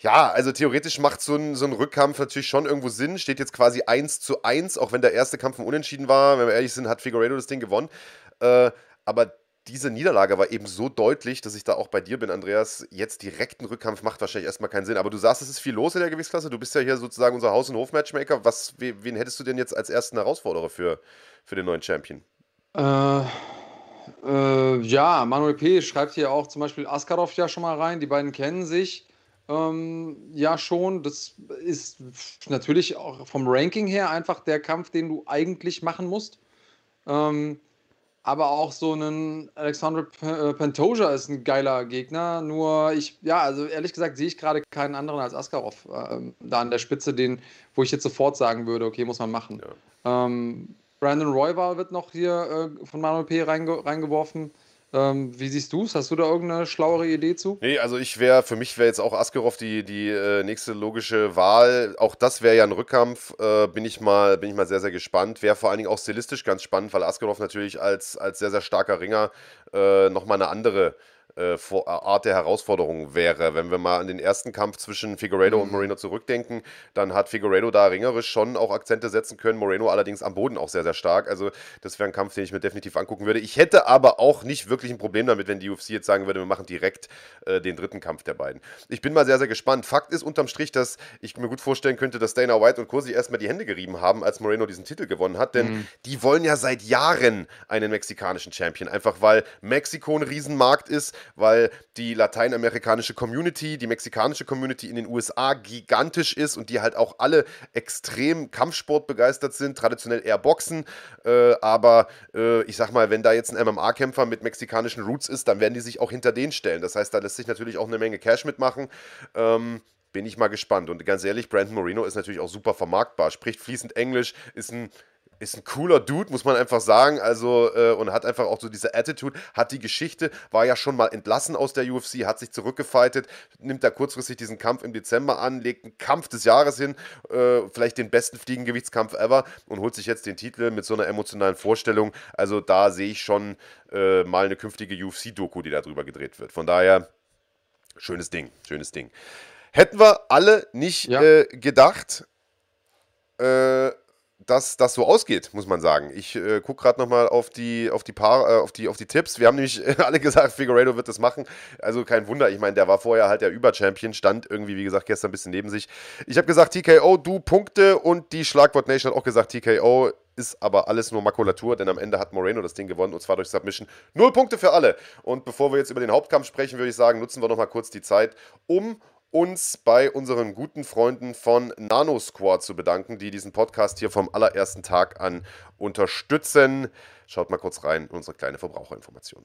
ja, also theoretisch macht so ein, so ein Rückkampf natürlich schon irgendwo Sinn. Steht jetzt quasi 1 zu 1, auch wenn der erste Kampf ein Unentschieden war. Wenn wir ehrlich sind, hat Figueredo das Ding gewonnen. Äh, aber diese Niederlage war eben so deutlich, dass ich da auch bei dir bin, Andreas. Jetzt direkten Rückkampf macht wahrscheinlich erstmal keinen Sinn. Aber du sagst, es ist viel los in der Gewichtsklasse. Du bist ja hier sozusagen unser Haus- und Hof-Matchmaker. wen hättest du denn jetzt als ersten Herausforderer für, für den neuen Champion? Äh, äh, ja, Manuel P. schreibt hier auch zum Beispiel Askarov ja schon mal rein. Die beiden kennen sich. Ähm, ja, schon. Das ist natürlich auch vom Ranking her einfach der Kampf, den du eigentlich machen musst. Ähm, aber auch so ein Alexander äh, Pantoja ist ein geiler Gegner. Nur ich, ja, also ehrlich gesagt sehe ich gerade keinen anderen als Askarov äh, da an der Spitze, den, wo ich jetzt sofort sagen würde, okay, muss man machen. Ja. Ähm, Brandon Royval wird noch hier äh, von Manuel P. Reinge reingeworfen. Ähm, wie siehst du es? Hast du da irgendeine schlauere Idee zu? Nee, also ich wäre, für mich wäre jetzt auch Askerov die, die äh, nächste logische Wahl. Auch das wäre ja ein Rückkampf. Äh, bin, ich mal, bin ich mal sehr, sehr gespannt. Wäre vor allen Dingen auch stilistisch ganz spannend, weil Askerov natürlich als, als sehr, sehr starker Ringer äh, nochmal eine andere äh, Art der Herausforderung wäre. Wenn wir mal an den ersten Kampf zwischen Figueredo mhm. und Moreno zurückdenken, dann hat Figueredo da ringerisch schon auch Akzente setzen können, Moreno allerdings am Boden auch sehr, sehr stark. Also das wäre ein Kampf, den ich mir definitiv angucken würde. Ich hätte aber auch nicht wirklich ein Problem damit, wenn die UFC jetzt sagen würde, wir machen direkt äh, den dritten Kampf der beiden. Ich bin mal sehr, sehr gespannt. Fakt ist unterm Strich, dass ich mir gut vorstellen könnte, dass Dana White und Kursi erstmal die Hände gerieben haben, als Moreno diesen Titel gewonnen hat, denn mhm. die wollen ja seit Jahren einen mexikanischen Champion, einfach weil Mexiko ein Riesenmarkt ist, weil die lateinamerikanische Community, die mexikanische Community in den USA gigantisch ist und die halt auch alle extrem Kampfsport begeistert sind, traditionell eher Boxen. Äh, aber äh, ich sag mal, wenn da jetzt ein MMA-Kämpfer mit mexikanischen Roots ist, dann werden die sich auch hinter den stellen. Das heißt, da lässt sich natürlich auch eine Menge Cash mitmachen. Ähm, bin ich mal gespannt. Und ganz ehrlich, Brandon Moreno ist natürlich auch super vermarktbar, spricht fließend Englisch, ist ein ist ein cooler Dude, muss man einfach sagen. Also, äh, und hat einfach auch so diese Attitude, hat die Geschichte, war ja schon mal entlassen aus der UFC, hat sich zurückgefightet, nimmt da kurzfristig diesen Kampf im Dezember an, legt einen Kampf des Jahres hin, äh, vielleicht den besten Fliegengewichtskampf ever und holt sich jetzt den Titel mit so einer emotionalen Vorstellung. Also, da sehe ich schon äh, mal eine künftige UFC-Doku, die darüber gedreht wird. Von daher, schönes Ding, schönes Ding. Hätten wir alle nicht ja. Äh, gedacht, äh, dass das so ausgeht, muss man sagen. Ich äh, gucke gerade nochmal auf die, auf, die äh, auf, die, auf die Tipps. Wir haben nämlich alle gesagt, Figueredo wird das machen. Also kein Wunder. Ich meine, der war vorher halt der Überchampion, stand irgendwie, wie gesagt, gestern ein bisschen neben sich. Ich habe gesagt, TKO, du Punkte und die Schlagwort Nation hat auch gesagt, TKO ist aber alles nur Makulatur, denn am Ende hat Moreno das Ding gewonnen und zwar durch Submission. Null Punkte für alle. Und bevor wir jetzt über den Hauptkampf sprechen, würde ich sagen, nutzen wir nochmal kurz die Zeit, um uns bei unseren guten Freunden von Nano Squad zu bedanken, die diesen Podcast hier vom allerersten Tag an unterstützen. Schaut mal kurz rein in unsere kleine Verbraucherinformation.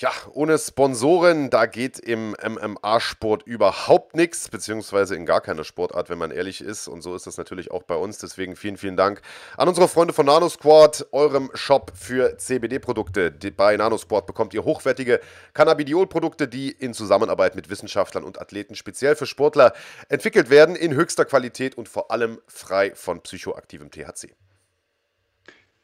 Ja, ohne Sponsoren, da geht im MMA-Sport überhaupt nichts, beziehungsweise in gar keiner Sportart, wenn man ehrlich ist. Und so ist das natürlich auch bei uns. Deswegen vielen, vielen Dank an unsere Freunde von NanoSquad, eurem Shop für CBD-Produkte. Bei NanoSport bekommt ihr hochwertige Cannabidiol-Produkte, die in Zusammenarbeit mit Wissenschaftlern und Athleten speziell für Sportler entwickelt werden, in höchster Qualität und vor allem frei von psychoaktivem THC.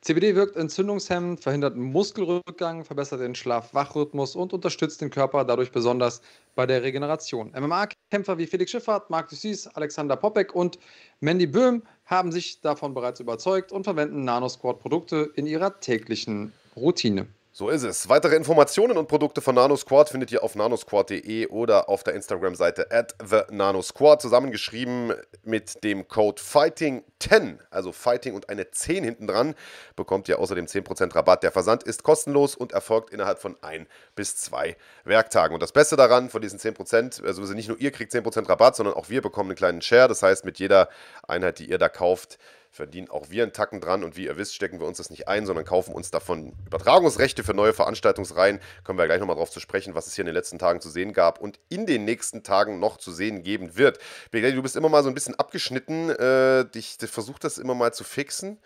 CBD wirkt entzündungshemmend, verhindert Muskelrückgang, verbessert den Schlaf-Wach-Rhythmus und unterstützt den Körper dadurch besonders bei der Regeneration. MMA-Kämpfer wie Felix Schiffert, Marc Dussis, Alexander Popek und Mandy Böhm haben sich davon bereits überzeugt und verwenden Nanosquad-Produkte in ihrer täglichen Routine. So ist es. Weitere Informationen und Produkte von NanoSquad findet ihr auf nanosquad.de oder auf der Instagram-Seite at the nanosquad, zusammengeschrieben mit dem Code FIGHTING10, also Fighting und eine 10 hinten dran, bekommt ihr außerdem 10% Rabatt. Der Versand ist kostenlos und erfolgt innerhalb von ein bis zwei Werktagen. Und das Beste daran, von diesen 10%, also nicht nur ihr kriegt 10% Rabatt, sondern auch wir bekommen einen kleinen Share. Das heißt, mit jeder Einheit, die ihr da kauft, verdienen auch wir einen Tacken dran und wie ihr wisst, stecken wir uns das nicht ein, sondern kaufen uns davon Übertragungsrechte für neue Veranstaltungsreihen. Kommen wir gleich nochmal drauf zu sprechen, was es hier in den letzten Tagen zu sehen gab und in den nächsten Tagen noch zu sehen geben wird. Du bist immer mal so ein bisschen abgeschnitten. Äh, ich versuche das immer mal zu fixen,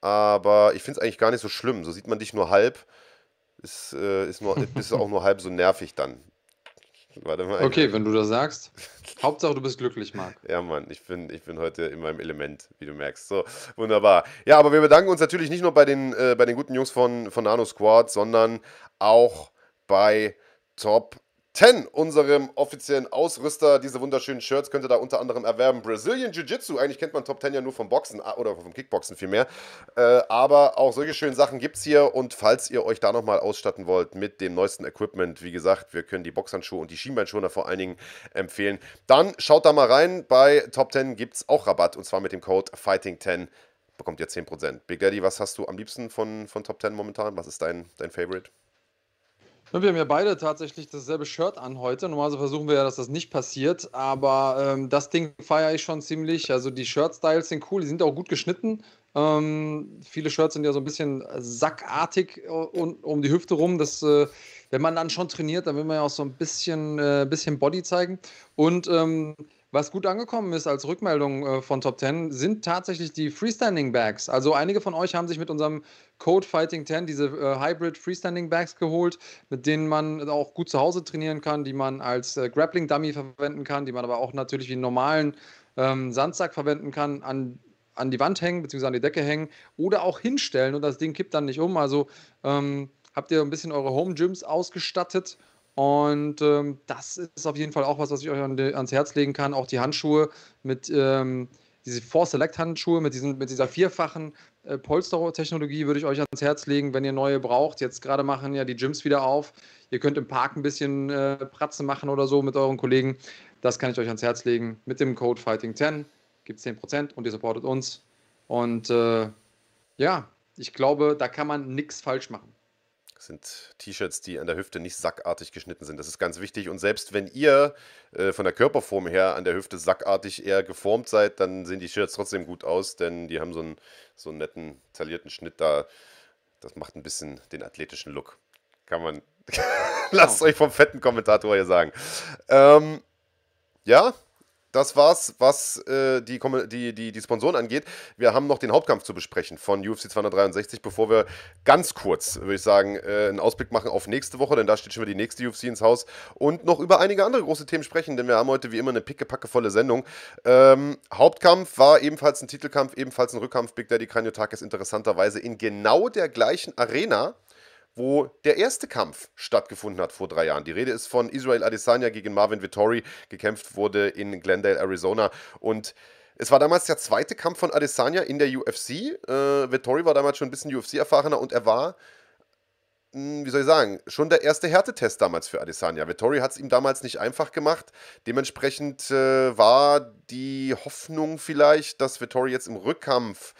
aber ich finde es eigentlich gar nicht so schlimm. So sieht man dich nur halb. Ist, äh, ist nur, bist du auch nur halb so nervig dann. Warte mal. Okay, wenn du das sagst. Hauptsache, du bist glücklich, Marc. Ja, Mann, ich bin, ich bin heute in meinem Element, wie du merkst. So, wunderbar. Ja, aber wir bedanken uns natürlich nicht nur bei den, äh, bei den guten Jungs von, von Nano Squad, sondern auch bei Top 10, unserem offiziellen Ausrüster. Diese wunderschönen Shirts könnt ihr da unter anderem erwerben. Brazilian Jiu-Jitsu, eigentlich kennt man Top 10 ja nur vom Boxen ah, oder vom Kickboxen vielmehr. Äh, aber auch solche schönen Sachen gibt es hier. Und falls ihr euch da nochmal ausstatten wollt mit dem neuesten Equipment, wie gesagt, wir können die Boxhandschuhe und die Schienbeinschoner vor allen Dingen empfehlen. Dann schaut da mal rein. Bei Top 10 gibt es auch Rabatt und zwar mit dem Code Fighting10 bekommt ihr 10%. Big Daddy, was hast du am liebsten von, von Top 10 momentan? Was ist dein, dein Favorite? Wir haben ja beide tatsächlich dasselbe Shirt an heute. Normalerweise versuchen wir ja, dass das nicht passiert, aber ähm, das Ding feiere ich schon ziemlich. Also die Shirt-Styles sind cool, die sind auch gut geschnitten. Ähm, viele Shirts sind ja so ein bisschen sackartig um, um die Hüfte rum. Das, äh, wenn man dann schon trainiert, dann will man ja auch so ein bisschen, äh, bisschen Body zeigen. Und ähm, was gut angekommen ist als Rückmeldung äh, von Top 10 sind tatsächlich die Freestanding Bags. Also einige von euch haben sich mit unserem Code Fighting 10 diese äh, Hybrid Freestanding Bags geholt, mit denen man auch gut zu Hause trainieren kann, die man als äh, Grappling Dummy verwenden kann, die man aber auch natürlich wie einen normalen ähm, Sandsack verwenden kann, an, an die Wand hängen, beziehungsweise an die Decke hängen oder auch hinstellen und das Ding kippt dann nicht um. Also ähm, habt ihr ein bisschen eure Home Gyms ausgestattet und ähm, das ist auf jeden Fall auch was, was ich euch an ans Herz legen kann. Auch die Handschuhe mit ähm, diese Four Select Handschuhe mit, diesen, mit dieser vierfachen äh, Polster-Technologie würde ich euch ans Herz legen, wenn ihr neue braucht. Jetzt gerade machen ja die Gyms wieder auf. Ihr könnt im Park ein bisschen äh, Pratze machen oder so mit euren Kollegen. Das kann ich euch ans Herz legen. Mit dem Code Fighting10 gibt es 10% und ihr supportet uns. Und äh, ja, ich glaube, da kann man nichts falsch machen sind T-Shirts, die an der Hüfte nicht sackartig geschnitten sind. Das ist ganz wichtig. Und selbst wenn ihr äh, von der Körperform her an der Hüfte sackartig eher geformt seid, dann sehen die Shirts trotzdem gut aus, denn die haben so einen, so einen netten, taillierten Schnitt da. Das macht ein bisschen den athletischen Look. Kann man. Lasst es euch vom fetten Kommentator hier sagen. Ähm, ja, das war's, was äh, die, die, die, die Sponsoren angeht. Wir haben noch den Hauptkampf zu besprechen von UFC 263, bevor wir ganz kurz, würde ich sagen, äh, einen Ausblick machen auf nächste Woche, denn da steht schon wieder die nächste UFC ins Haus und noch über einige andere große Themen sprechen, denn wir haben heute wie immer eine pickepackevolle Sendung. Ähm, Hauptkampf war ebenfalls ein Titelkampf, ebenfalls ein Rückkampf. Big Daddy Kranjotakis interessanterweise in genau der gleichen Arena wo der erste Kampf stattgefunden hat vor drei Jahren. Die Rede ist von Israel Adesanya gegen Marvin Vittori, gekämpft wurde in Glendale, Arizona. Und es war damals der zweite Kampf von Adesanya in der UFC. Äh, Vittori war damals schon ein bisschen UFC-erfahrener und er war, hm, wie soll ich sagen, schon der erste Härtetest damals für Adesanya. Vittori hat es ihm damals nicht einfach gemacht. Dementsprechend äh, war die Hoffnung vielleicht, dass Vittori jetzt im Rückkampf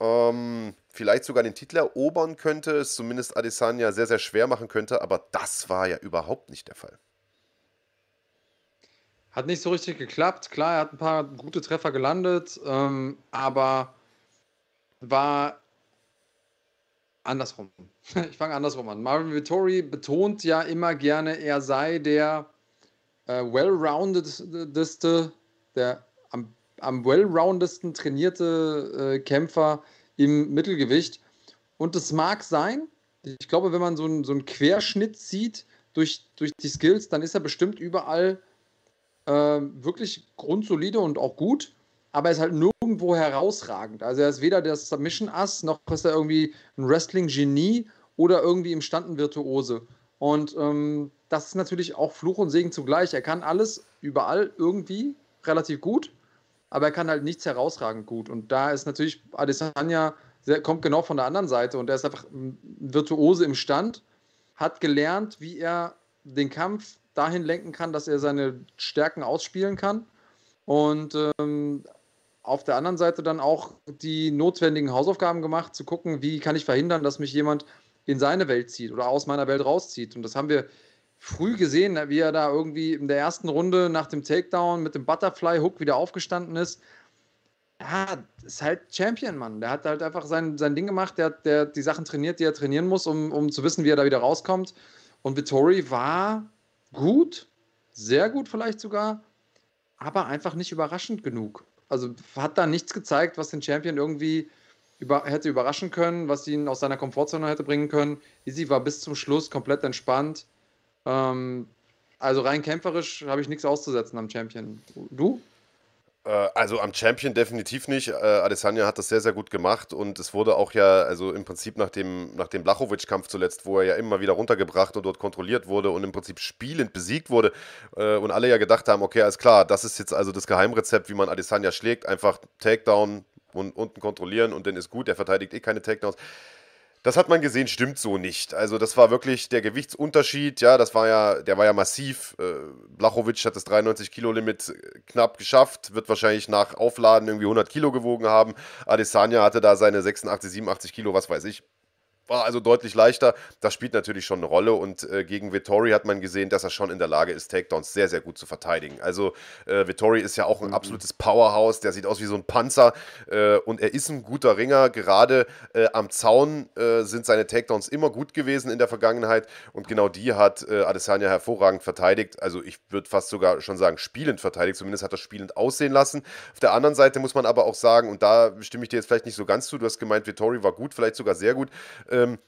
ähm, vielleicht sogar den Titel erobern könnte, es zumindest Adesanya sehr, sehr schwer machen könnte, aber das war ja überhaupt nicht der Fall. Hat nicht so richtig geklappt. Klar, er hat ein paar gute Treffer gelandet, ähm, aber war andersrum. ich fange andersrum an. Marvin Vittori betont ja immer gerne, er sei der äh, well-roundedeste, der am, well-roundesten trainierte äh, Kämpfer im Mittelgewicht. Und es mag sein, ich glaube, wenn man so einen, so einen Querschnitt sieht durch, durch die Skills, dann ist er bestimmt überall äh, wirklich grundsolide und auch gut, aber er ist halt nirgendwo herausragend. Also er ist weder der Submission-Ass, noch ist er irgendwie ein Wrestling-Genie oder irgendwie im Standen Virtuose. Und ähm, das ist natürlich auch Fluch und Segen zugleich. Er kann alles überall irgendwie relativ gut aber er kann halt nichts herausragend gut. Und da ist natürlich Adesanya, der kommt genau von der anderen Seite und er ist einfach ein Virtuose im Stand, hat gelernt, wie er den Kampf dahin lenken kann, dass er seine Stärken ausspielen kann. Und ähm, auf der anderen Seite dann auch die notwendigen Hausaufgaben gemacht, zu gucken, wie kann ich verhindern, dass mich jemand in seine Welt zieht oder aus meiner Welt rauszieht. Und das haben wir früh gesehen, wie er da irgendwie in der ersten Runde nach dem Takedown mit dem Butterfly-Hook wieder aufgestanden ist. ja, ist halt Champion, Mann. Der hat halt einfach sein, sein Ding gemacht, der, der die Sachen trainiert, die er trainieren muss, um, um zu wissen, wie er da wieder rauskommt. Und Vittori war gut, sehr gut vielleicht sogar, aber einfach nicht überraschend genug. Also hat da nichts gezeigt, was den Champion irgendwie über, hätte überraschen können, was ihn aus seiner Komfortzone hätte bringen können. Easy war bis zum Schluss komplett entspannt. Ähm, also rein kämpferisch habe ich nichts auszusetzen am Champion. Du? Äh, also am Champion definitiv nicht. Äh, Adesanya hat das sehr, sehr gut gemacht und es wurde auch ja, also im Prinzip nach dem, nach dem Blachowicz-Kampf zuletzt, wo er ja immer wieder runtergebracht und dort kontrolliert wurde und im Prinzip spielend besiegt wurde äh, und alle ja gedacht haben, okay, alles klar, das ist jetzt also das Geheimrezept, wie man Adesanya schlägt, einfach Takedown und unten kontrollieren und dann ist gut, er verteidigt eh keine Takedowns. Das hat man gesehen, stimmt so nicht. Also das war wirklich der Gewichtsunterschied, ja, das war ja, der war ja massiv. Äh, Blachowicz hat das 93 Kilo Limit knapp geschafft, wird wahrscheinlich nach Aufladen irgendwie 100 Kilo gewogen haben. Adesanya hatte da seine 86, 87 Kilo, was weiß ich, war also deutlich leichter. Das spielt natürlich schon eine Rolle und äh, gegen Vittori hat man gesehen, dass er schon in der Lage ist, Takedowns sehr, sehr gut zu verteidigen. Also äh, Vittori ist ja auch ein mhm. absolutes Powerhouse, der sieht aus wie so ein Panzer äh, und er ist ein guter Ringer. Gerade äh, am Zaun äh, sind seine Takedowns immer gut gewesen in der Vergangenheit und genau die hat äh, Adesanya hervorragend verteidigt. Also ich würde fast sogar schon sagen, spielend verteidigt. Zumindest hat er spielend aussehen lassen. Auf der anderen Seite muss man aber auch sagen, und da stimme ich dir jetzt vielleicht nicht so ganz zu, du hast gemeint, Vittori war gut, vielleicht sogar sehr gut. Äh, ähm,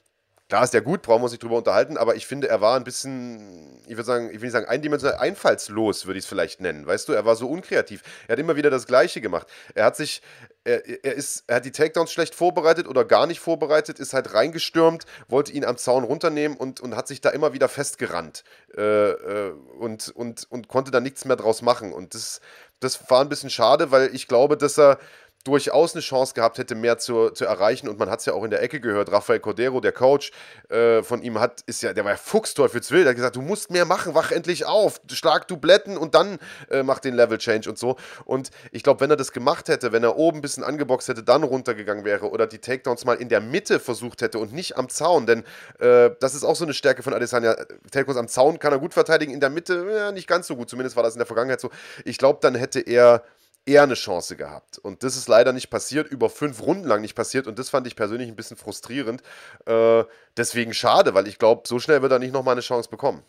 klar ist der gut, brauchen wir uns nicht drüber unterhalten, aber ich finde, er war ein bisschen, ich würde sagen, ich will nicht sagen eindimensional, einfallslos, würde ich es vielleicht nennen. Weißt du, er war so unkreativ. Er hat immer wieder das Gleiche gemacht. Er hat sich, er, er, ist, er hat die Takedowns schlecht vorbereitet oder gar nicht vorbereitet, ist halt reingestürmt, wollte ihn am Zaun runternehmen und, und hat sich da immer wieder festgerannt äh, äh, und, und, und konnte da nichts mehr draus machen. Und das, das war ein bisschen schade, weil ich glaube, dass er durchaus eine Chance gehabt hätte, mehr zu, zu erreichen. Und man hat es ja auch in der Ecke gehört. Rafael Cordero, der Coach äh, von ihm, hat, ist ja, der war ja Fuchsteufelswild. Der hat gesagt, du musst mehr machen, wach endlich auf, schlag Dubletten und dann äh, mach den Level Change und so. Und ich glaube, wenn er das gemacht hätte, wenn er oben ein bisschen angeboxt hätte, dann runtergegangen wäre oder die Takedowns mal in der Mitte versucht hätte und nicht am Zaun, denn äh, das ist auch so eine Stärke von Adesanya. Takedowns am Zaun kann er gut verteidigen, in der Mitte ja, nicht ganz so gut. Zumindest war das in der Vergangenheit so. Ich glaube, dann hätte er eher eine Chance gehabt. Und das ist leider nicht passiert, über fünf Runden lang nicht passiert. Und das fand ich persönlich ein bisschen frustrierend. Äh, deswegen schade, weil ich glaube, so schnell wird er nicht nochmal eine Chance bekommen.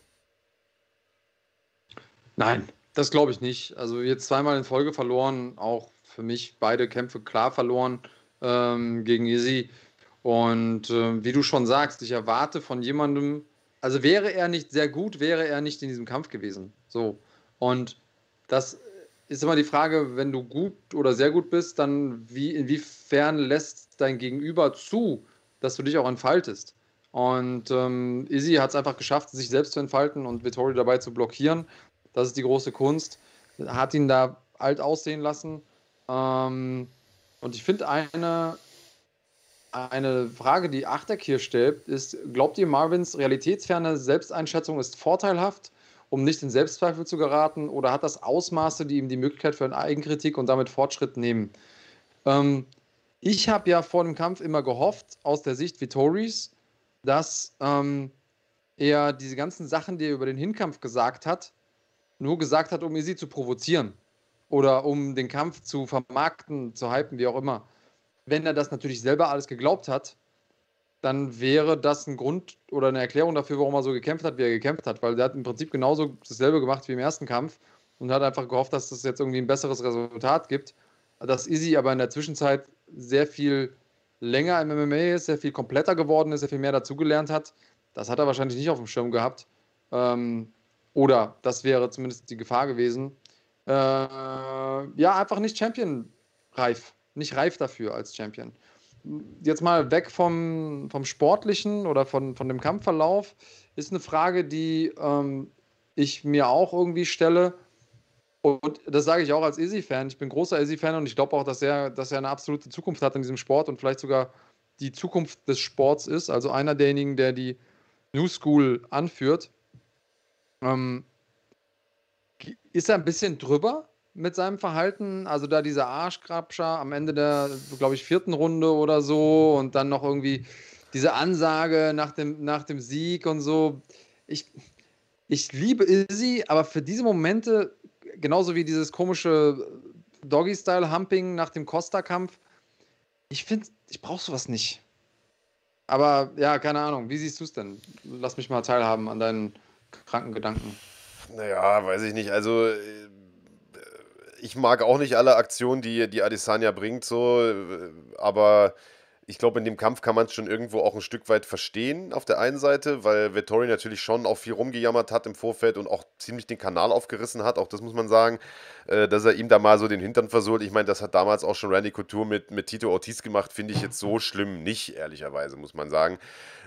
Nein, das glaube ich nicht. Also jetzt zweimal in Folge verloren, auch für mich beide Kämpfe klar verloren ähm, gegen Easy. Und äh, wie du schon sagst, ich erwarte von jemandem, also wäre er nicht sehr gut, wäre er nicht in diesem Kampf gewesen. So. Und das ist immer die Frage, wenn du gut oder sehr gut bist, dann wie, inwiefern lässt dein Gegenüber zu, dass du dich auch entfaltest. Und ähm, Izzy hat es einfach geschafft, sich selbst zu entfalten und Vittori dabei zu blockieren. Das ist die große Kunst. Hat ihn da alt aussehen lassen. Ähm, und ich finde eine, eine Frage, die Achteck hier stellt, ist: Glaubt ihr, Marvins realitätsferne Selbsteinschätzung ist vorteilhaft um nicht in Selbstzweifel zu geraten? Oder hat das Ausmaße, die ihm die Möglichkeit für eine Eigenkritik und damit Fortschritt nehmen? Ähm, ich habe ja vor dem Kampf immer gehofft, aus der Sicht Vittoris, dass ähm, er diese ganzen Sachen, die er über den Hinkampf gesagt hat, nur gesagt hat, um sie zu provozieren oder um den Kampf zu vermarkten, zu hypen, wie auch immer. Wenn er das natürlich selber alles geglaubt hat, dann wäre das ein Grund oder eine Erklärung dafür, warum er so gekämpft hat, wie er gekämpft hat. Weil der hat im Prinzip genauso dasselbe gemacht wie im ersten Kampf und hat einfach gehofft, dass das jetzt irgendwie ein besseres Resultat gibt. Dass Izzy aber in der Zwischenzeit sehr viel länger im MMA ist, sehr viel kompletter geworden ist, sehr viel mehr dazugelernt hat, das hat er wahrscheinlich nicht auf dem Schirm gehabt. Ähm, oder das wäre zumindest die Gefahr gewesen. Äh, ja, einfach nicht Champion-reif. Nicht reif dafür als Champion jetzt mal weg vom, vom Sportlichen oder von, von dem Kampfverlauf, ist eine Frage, die ähm, ich mir auch irgendwie stelle. Und das sage ich auch als Easy-Fan. Ich bin großer Easy-Fan und ich glaube auch, dass er, dass er eine absolute Zukunft hat in diesem Sport und vielleicht sogar die Zukunft des Sports ist. Also einer derjenigen, der die New School anführt. Ähm, ist er ein bisschen drüber? Mit seinem Verhalten. Also da dieser Arschkrabscher am Ende der, glaube ich, vierten Runde oder so und dann noch irgendwie diese Ansage nach dem, nach dem Sieg und so. Ich, ich liebe Izzy, aber für diese Momente, genauso wie dieses komische Doggy-Style-Humping nach dem Costa-Kampf. Ich finde, ich brauche sowas nicht. Aber ja, keine Ahnung. Wie siehst du es denn? Lass mich mal teilhaben an deinen kranken Gedanken. Naja, weiß ich nicht. Also, äh, ich mag auch nicht alle Aktionen, die, die Adesanya bringt, so, äh, aber ich glaube, in dem Kampf kann man es schon irgendwo auch ein Stück weit verstehen, auf der einen Seite, weil Vettori natürlich schon auch viel rumgejammert hat im Vorfeld und auch ziemlich den Kanal aufgerissen hat, auch das muss man sagen, äh, dass er ihm da mal so den Hintern versohlt. Ich meine, das hat damals auch schon Randy Couture mit, mit Tito Ortiz gemacht, finde ich jetzt so schlimm nicht, ehrlicherweise, muss man sagen.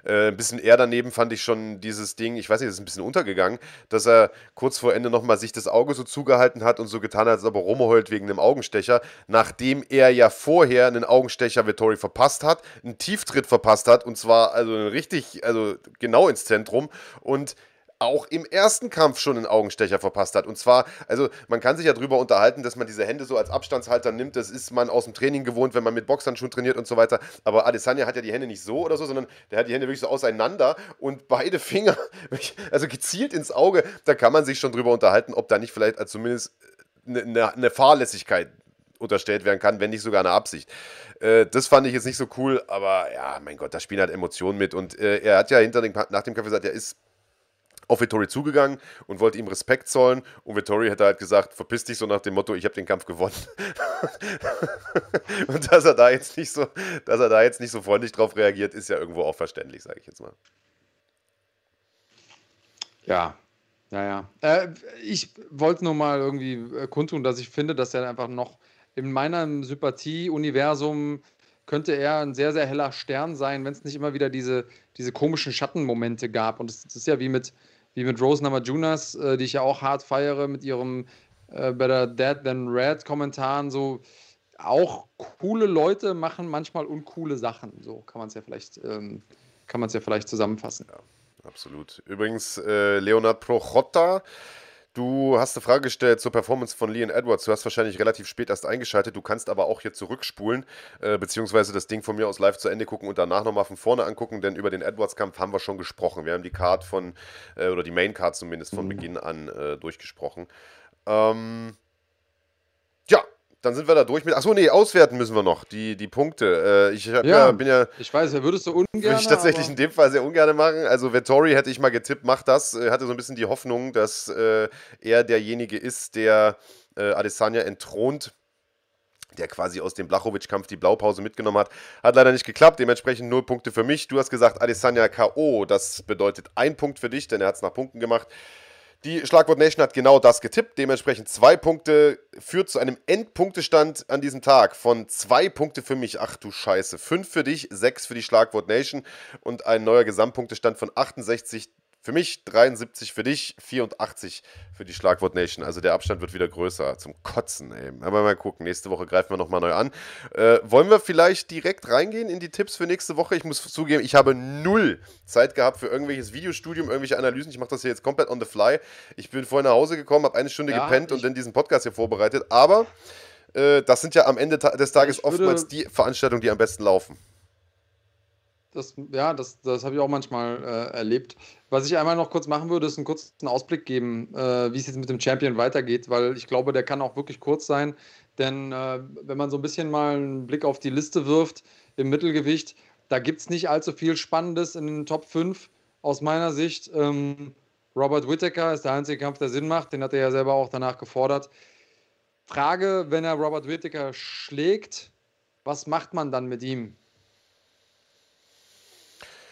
Äh, ein bisschen eher daneben fand ich schon dieses Ding, ich weiß nicht, das ist ein bisschen untergegangen, dass er kurz vor Ende nochmal sich das Auge so zugehalten hat und so getan hat, als ob er rumheult wegen einem Augenstecher, nachdem er ja vorher einen Augenstecher Vittori verpasst hat, einen Tieftritt verpasst hat und zwar also richtig, also genau ins Zentrum und auch im ersten Kampf schon einen Augenstecher verpasst hat. Und zwar, also man kann sich ja darüber unterhalten, dass man diese Hände so als Abstandshalter nimmt. Das ist man aus dem Training gewohnt, wenn man mit Boxern schon trainiert und so weiter. Aber Adesanya hat ja die Hände nicht so oder so, sondern der hat die Hände wirklich so auseinander und beide Finger, also gezielt ins Auge. Da kann man sich schon drüber unterhalten, ob da nicht vielleicht als zumindest eine, eine, eine Fahrlässigkeit unterstellt werden kann, wenn nicht sogar eine Absicht. Äh, das fand ich jetzt nicht so cool, aber ja, mein Gott, da spielen halt Emotionen mit. Und äh, er hat ja hinter den, nach dem Kampf gesagt, er ist auf Vittori zugegangen und wollte ihm Respekt zollen und Vittori hätte halt gesagt, verpiss dich so nach dem Motto, ich habe den Kampf gewonnen. und dass er da jetzt nicht so, dass er da jetzt nicht so freundlich drauf reagiert, ist ja irgendwo auch verständlich, sage ich jetzt mal. Ja, ja, ja. Äh, ich wollte nur mal irgendwie äh, kundtun, dass ich finde, dass er einfach noch in meinem Sympathie-Universum könnte er ein sehr, sehr heller Stern sein, wenn es nicht immer wieder diese, diese komischen Schattenmomente gab. Und es ist ja wie mit, wie mit Rose Namajunas, äh, die ich ja auch hart feiere, mit ihrem äh, Better Dead Than Red Kommentaren, so auch coole Leute machen manchmal uncoole Sachen. So kann man es ja vielleicht, ähm, kann man es ja vielleicht zusammenfassen. Ja, absolut. Übrigens, äh, Leonard Prochotta Du hast eine Frage gestellt zur Performance von Leon Edwards. Du hast wahrscheinlich relativ spät erst eingeschaltet. Du kannst aber auch hier zurückspulen, äh, beziehungsweise das Ding von mir aus live zu Ende gucken und danach nochmal von vorne angucken, denn über den Edwards-Kampf haben wir schon gesprochen. Wir haben die Card von, äh, oder die Main-Card zumindest von mhm. Beginn an äh, durchgesprochen. Ähm, dann sind wir da durch mit. Achso, nee, auswerten müssen wir noch, die, die Punkte. Äh, ich ja, ja, bin ja. Ich weiß, er würdest du ungern. Würde ich tatsächlich in dem Fall sehr ungern machen. Also, Vettori hätte ich mal getippt, macht das. Er hatte so ein bisschen die Hoffnung, dass äh, er derjenige ist, der äh, Adesanya entthront der quasi aus dem Blachowitsch-Kampf die Blaupause mitgenommen hat. Hat leider nicht geklappt, dementsprechend null Punkte für mich. Du hast gesagt, Adesanya K.O., das bedeutet ein Punkt für dich, denn er hat es nach Punkten gemacht. Die Schlagwort Nation hat genau das getippt. Dementsprechend zwei Punkte führt zu einem Endpunktestand an diesem Tag von zwei Punkte für mich. Ach du Scheiße. Fünf für dich, sechs für die Schlagwort Nation und ein neuer Gesamtpunktestand von 68 für mich 73 für dich, 84 für die Schlagwort Nation. Also der Abstand wird wieder größer. Zum Kotzen, ey. Aber mal gucken. Nächste Woche greifen wir nochmal neu an. Äh, wollen wir vielleicht direkt reingehen in die Tipps für nächste Woche? Ich muss zugeben, ich habe null Zeit gehabt für irgendwelches Videostudium, irgendwelche Analysen. Ich mache das hier jetzt komplett on the fly. Ich bin vorhin nach Hause gekommen, habe eine Stunde ja, gepennt und dann diesen Podcast hier vorbereitet. Aber äh, das sind ja am Ende des Tages oftmals die Veranstaltungen, die am besten laufen. Das, ja, das, das habe ich auch manchmal äh, erlebt. Was ich einmal noch kurz machen würde, ist einen kurzen Ausblick geben, äh, wie es jetzt mit dem Champion weitergeht, weil ich glaube, der kann auch wirklich kurz sein. Denn äh, wenn man so ein bisschen mal einen Blick auf die Liste wirft im Mittelgewicht, da gibt es nicht allzu viel Spannendes in den Top 5 aus meiner Sicht. Ähm, Robert Whittaker ist der einzige Kampf, der Sinn macht. Den hat er ja selber auch danach gefordert. Frage, wenn er Robert Whittaker schlägt, was macht man dann mit ihm?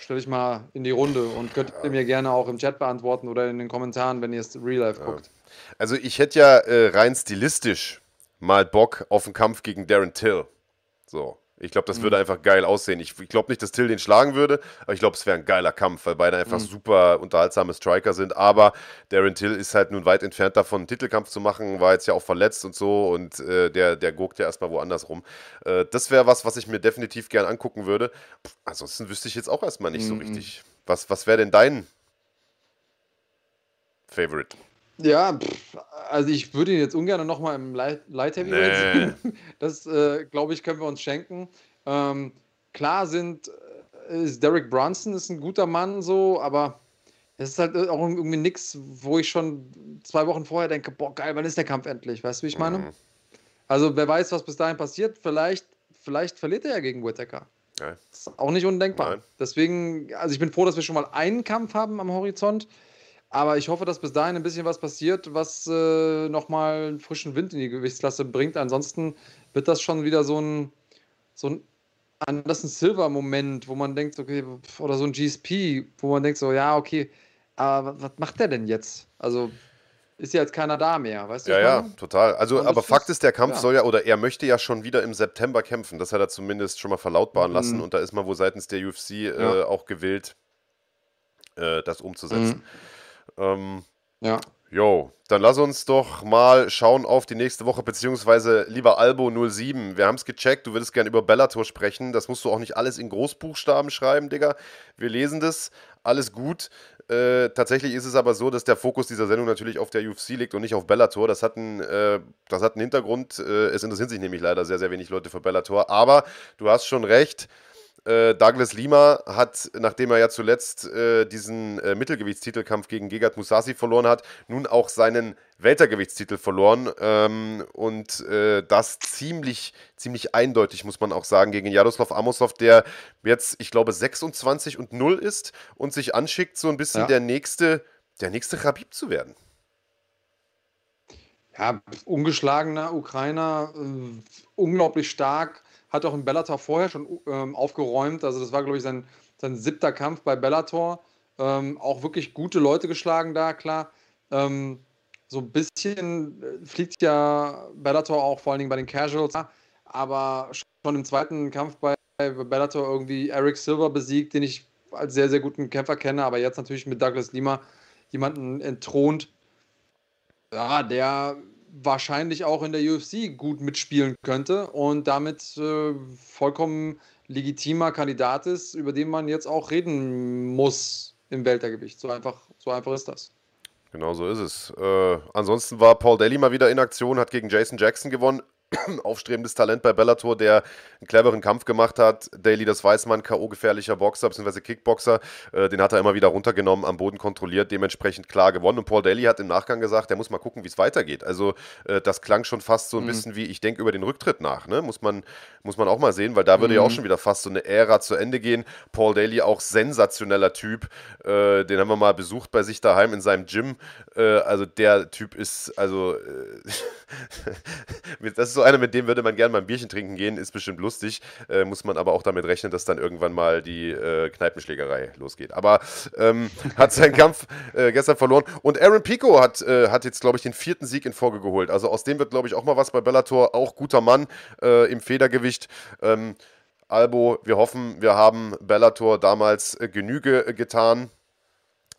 Stelle ich mal in die Runde und könnt ihr mir gerne auch im Chat beantworten oder in den Kommentaren, wenn ihr es real life guckt. Also ich hätte ja äh, rein stilistisch mal Bock auf einen Kampf gegen Darren Till. So. Ich glaube, das würde mhm. einfach geil aussehen. Ich, ich glaube nicht, dass Till den schlagen würde, aber ich glaube, es wäre ein geiler Kampf, weil beide einfach mhm. super unterhaltsame Striker sind. Aber Darren Till ist halt nun weit entfernt davon, einen Titelkampf zu machen, war jetzt ja auch verletzt und so und äh, der, der guckt ja erstmal woanders rum. Äh, das wäre was, was ich mir definitiv gern angucken würde. ansonsten wüsste ich jetzt auch erstmal nicht mhm. so richtig. Was, was wäre denn dein Favorite? Ja, pff, also ich würde ihn jetzt ungern nochmal im Light, Light Heavyweight nee. sehen. Das, äh, glaube ich, können wir uns schenken. Ähm, klar sind, äh, ist Derek Brunson ist ein guter Mann so, aber es ist halt auch irgendwie nichts, wo ich schon zwei Wochen vorher denke, boah, geil, wann ist der Kampf endlich? Weißt du, wie ich meine? Mhm. Also wer weiß, was bis dahin passiert. Vielleicht, vielleicht verliert er ja gegen Whittaker. Ja. Das ist auch nicht undenkbar. Nein. Deswegen, also ich bin froh, dass wir schon mal einen Kampf haben am Horizont. Aber ich hoffe, dass bis dahin ein bisschen was passiert, was äh, nochmal einen frischen Wind in die Gewichtsklasse bringt. Ansonsten wird das schon wieder so ein, so ein Anderson Silver-Moment, wo man denkt, okay, oder so ein GSP, wo man denkt, so, ja, okay, aber was macht der denn jetzt? Also ist ja jetzt keiner da mehr, weißt du? Ja, ja, total. Also, aber Fakt ist, der Kampf ja. soll ja, oder er möchte ja schon wieder im September kämpfen. Das hat er zumindest schon mal verlautbaren mhm. lassen und da ist man wohl seitens der UFC äh, ja. äh, auch gewillt, äh, das umzusetzen. Mhm. Ähm, ja. Jo, dann lass uns doch mal schauen auf die nächste Woche, beziehungsweise lieber Albo07. Wir haben es gecheckt, du würdest gerne über Bellator sprechen. Das musst du auch nicht alles in Großbuchstaben schreiben, Digga. Wir lesen das, alles gut. Äh, tatsächlich ist es aber so, dass der Fokus dieser Sendung natürlich auf der UFC liegt und nicht auf Bellator. Das hat einen, äh, das hat einen Hintergrund. Äh, es interessieren sich nämlich leider sehr, sehr wenig Leute für Bellator. Aber du hast schon recht äh, Douglas Lima hat, nachdem er ja zuletzt äh, diesen äh, Mittelgewichtstitelkampf gegen Gegard Musasi verloren hat, nun auch seinen Weltergewichtstitel verloren. Ähm, und äh, das ziemlich, ziemlich eindeutig, muss man auch sagen, gegen Jaroslav Amosov, der jetzt, ich glaube, 26 und 0 ist und sich anschickt, so ein bisschen ja. der nächste, der nächste Khabib zu werden. Ja, ungeschlagener Ukrainer, äh, unglaublich stark hat auch in Bellator vorher schon ähm, aufgeräumt. Also das war, glaube ich, sein, sein siebter Kampf bei Bellator. Ähm, auch wirklich gute Leute geschlagen da, klar. Ähm, so ein bisschen äh, fliegt ja Bellator auch vor allen Dingen bei den Casuals, aber schon im zweiten Kampf bei Bellator irgendwie Eric Silver besiegt, den ich als sehr, sehr guten Kämpfer kenne, aber jetzt natürlich mit Douglas Lima jemanden entthront, ja, der wahrscheinlich auch in der UFC gut mitspielen könnte und damit äh, vollkommen legitimer Kandidat ist, über den man jetzt auch reden muss im Weltergewicht. So einfach, so einfach ist das. Genau so ist es. Äh, ansonsten war Paul Daly mal wieder in Aktion, hat gegen Jason Jackson gewonnen. aufstrebendes Talent bei Bellator, der einen cleveren Kampf gemacht hat. Daly, das weiß man, K.O.-gefährlicher Boxer bzw. Kickboxer. Äh, den hat er immer wieder runtergenommen, am Boden kontrolliert, dementsprechend klar gewonnen. Und Paul Daly hat im Nachgang gesagt, er muss mal gucken, wie es weitergeht. Also äh, das klang schon fast so ein mhm. bisschen wie, ich denke über den Rücktritt nach. Ne? Muss, man, muss man auch mal sehen, weil da würde mhm. ja auch mhm. schon wieder fast so eine Ära zu Ende gehen. Paul Daly auch sensationeller Typ. Äh, den haben wir mal besucht bei sich daheim in seinem Gym. Äh, also der Typ ist, also äh, das ist so einer, mit dem würde man gerne mal ein Bierchen trinken gehen, ist bestimmt lustig. Äh, muss man aber auch damit rechnen, dass dann irgendwann mal die äh, Kneipenschlägerei losgeht. Aber ähm, hat seinen Kampf äh, gestern verloren. Und Aaron Pico hat, äh, hat jetzt, glaube ich, den vierten Sieg in Folge geholt. Also aus dem wird, glaube ich, auch mal was bei Bellator. Auch guter Mann äh, im Federgewicht. Ähm, Albo, wir hoffen, wir haben Bellator damals äh, Genüge getan.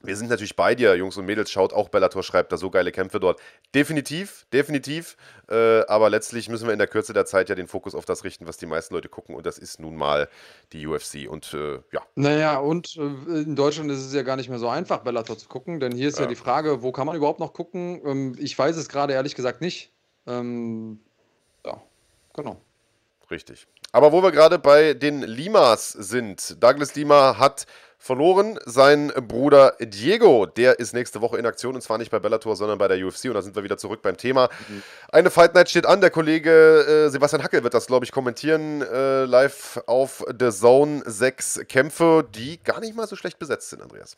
Wir sind natürlich bei dir, Jungs und Mädels. Schaut auch Bellator, schreibt da so geile Kämpfe dort. Definitiv, definitiv. Äh, aber letztlich müssen wir in der Kürze der Zeit ja den Fokus auf das richten, was die meisten Leute gucken. Und das ist nun mal die UFC. Und äh, ja. Naja, und äh, in Deutschland ist es ja gar nicht mehr so einfach, Bellator zu gucken. Denn hier ist ja, ja die Frage, wo kann man überhaupt noch gucken? Ähm, ich weiß es gerade ehrlich gesagt nicht. Ähm, ja, genau. Richtig. Aber wo wir gerade bei den Limas sind, Douglas Lima hat verloren. Sein Bruder Diego, der ist nächste Woche in Aktion und zwar nicht bei Bellator, sondern bei der UFC. Und da sind wir wieder zurück beim Thema. Mhm. Eine Fight Night steht an. Der Kollege äh, Sebastian Hackel wird das, glaube ich, kommentieren. Äh, live auf The Zone. Sechs Kämpfe, die gar nicht mal so schlecht besetzt sind, Andreas.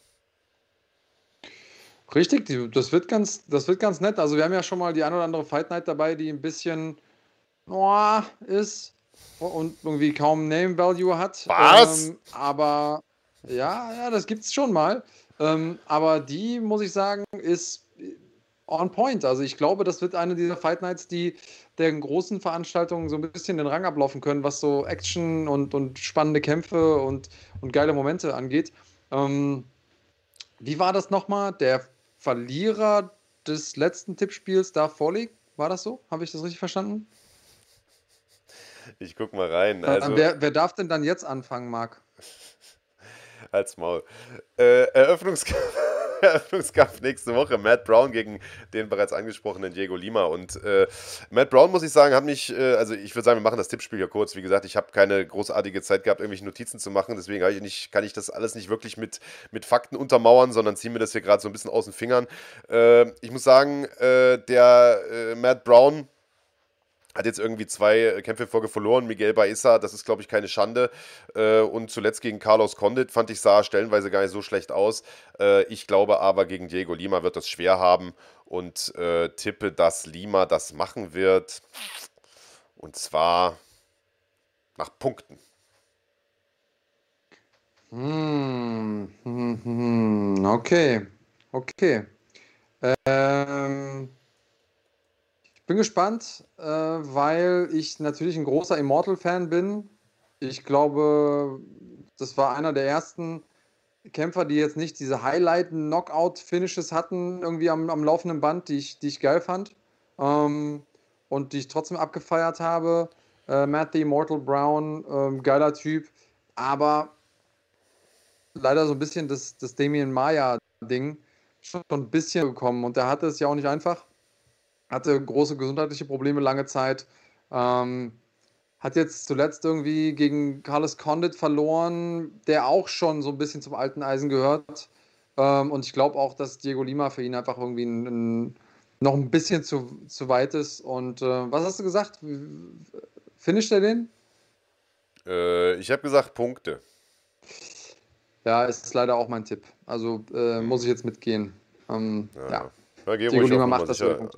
Richtig, das wird ganz, das wird ganz nett. Also wir haben ja schon mal die ein oder andere Fight Night dabei, die ein bisschen oh, ist und irgendwie kaum Name Value hat. Was? Ähm, aber ja, ja, das gibt es schon mal. Ähm, aber die, muss ich sagen, ist on point. Also ich glaube, das wird eine dieser Fight Nights, die der großen Veranstaltungen so ein bisschen den Rang ablaufen können, was so Action und, und spannende Kämpfe und, und geile Momente angeht. Ähm, wie war das nochmal? Der Verlierer des letzten Tippspiels darf vorliegen? War das so? Habe ich das richtig verstanden? Ich guck mal rein. Äh, also, wer, wer darf denn dann jetzt anfangen, Marc? Als Maul. Äh, Eröffnungskampf, Eröffnungskampf nächste Woche. Matt Brown gegen den bereits angesprochenen Diego Lima. Und äh, Matt Brown, muss ich sagen, hat mich, äh, also ich würde sagen, wir machen das Tippspiel hier kurz. Wie gesagt, ich habe keine großartige Zeit gehabt, irgendwelche Notizen zu machen. Deswegen ich nicht, kann ich das alles nicht wirklich mit, mit Fakten untermauern, sondern ziehe mir das hier gerade so ein bisschen aus den Fingern. Äh, ich muss sagen, äh, der äh, Matt Brown Hat jetzt irgendwie zwei Kämpfe in Folge verloren. Miguel Baissa, das ist, glaube ich, keine Schande. Äh, und zuletzt gegen Carlos Condit fand ich, sah stellenweise gar nicht so schlecht aus. Äh, ich glaube aber, gegen Diego Lima wird das schwer haben und äh, tippe, dass Lima das machen wird. Und zwar nach Punkten. Hm, hm, hm, okay, okay. Ähm, bin gespannt, äh, weil ich natürlich ein großer Immortal-Fan bin. Ich glaube, das war einer der ersten Kämpfer, die jetzt nicht diese Highlight-Knockout-Finishes hatten, irgendwie am, am laufenden Band, die ich, die ich geil fand. Ähm, und die ich trotzdem abgefeiert habe. Äh, Matt the Immortal Brown, ähm, geiler Typ. Aber leider so ein bisschen das, das Damien Maya-Ding schon ein bisschen gekommen. Und der hatte es ja auch nicht einfach. Hatte große gesundheitliche Probleme lange Zeit. Ähm, hat jetzt zuletzt irgendwie gegen Carlos Condit verloren, der auch schon so ein bisschen zum alten Eisen gehört. Ähm, und ich glaube auch, dass Diego Lima für ihn einfach irgendwie ein, ein, noch ein bisschen zu, zu weit ist. Und äh, was hast du gesagt? Finisht er den? Äh, ich habe gesagt Punkte. Ja, ist leider auch mein Tipp. Also äh, muss ich jetzt mitgehen. Ähm, ja. ja. ruhig Lima macht das sicher.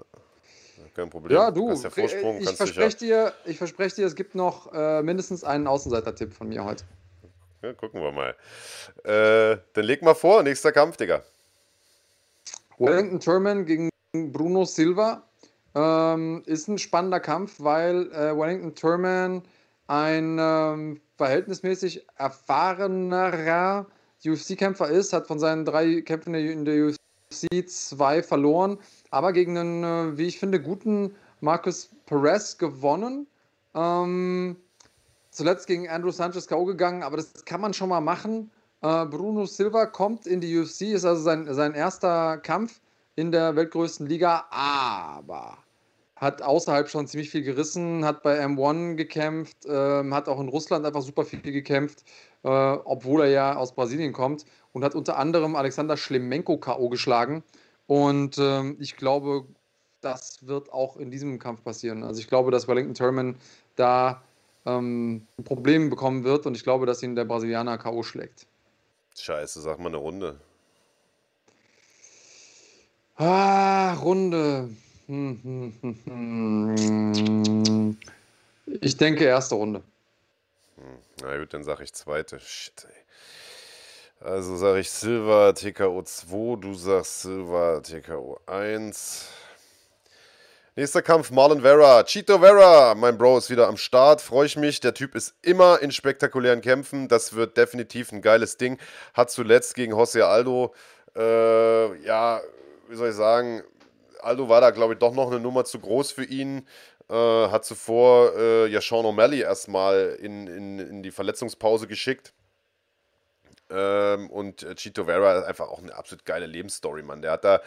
Kein Problem. Ja, du, hast ja Vorsprung, ich, verspreche dir, ich verspreche dir, es gibt noch äh, mindestens einen Außenseiter-Tipp von mir heute. Ja, gucken wir mal. Äh, dann leg mal vor, nächster Kampf, Digga. Wellington Turman gegen Bruno Silva ähm, ist ein spannender Kampf, weil äh, Wellington Turman ein ähm, verhältnismäßig erfahrenerer UFC-Kämpfer ist, hat von seinen drei Kämpfen in der UFC zwei verloren, aber gegen einen, äh, wie ich finde, guten Marcus Perez gewonnen. Ähm, zuletzt gegen Andrew Sanchez K.O. gegangen, aber das kann man schon mal machen. Äh, Bruno Silva kommt in die UFC, ist also sein, sein erster Kampf in der weltgrößten Liga, aber hat außerhalb schon ziemlich viel gerissen, hat bei M1 gekämpft, ähm, hat auch in Russland einfach super viel gekämpft, äh, obwohl er ja aus Brasilien kommt und hat unter anderem Alexander Schlemenko K.O. geschlagen. Und ähm, ich glaube, das wird auch in diesem Kampf passieren. Also ich glaube, dass Wellington Turman da ähm, ein Problem bekommen wird und ich glaube, dass ihn der Brasilianer K.O. schlägt. Scheiße, sag mal eine Runde. Ah, Runde. Ich denke erste Runde. Na gut, dann sage ich zweite. Shit, ey. Also sage ich Silver TKO 2, du sagst Silver TKO 1. Nächster Kampf, Marlon Vera. Chito Vera, mein Bro ist wieder am Start. Freue ich mich. Der Typ ist immer in spektakulären Kämpfen. Das wird definitiv ein geiles Ding. Hat zuletzt gegen José Aldo, äh, ja, wie soll ich sagen, Aldo war da, glaube ich, doch noch eine Nummer zu groß für ihn. Äh, hat zuvor äh, ja Sean O'Malley erstmal in, in, in die Verletzungspause geschickt. Ähm, und äh, Chito Vera ist einfach auch eine absolut geile Lebensstory, Mann. Der hat da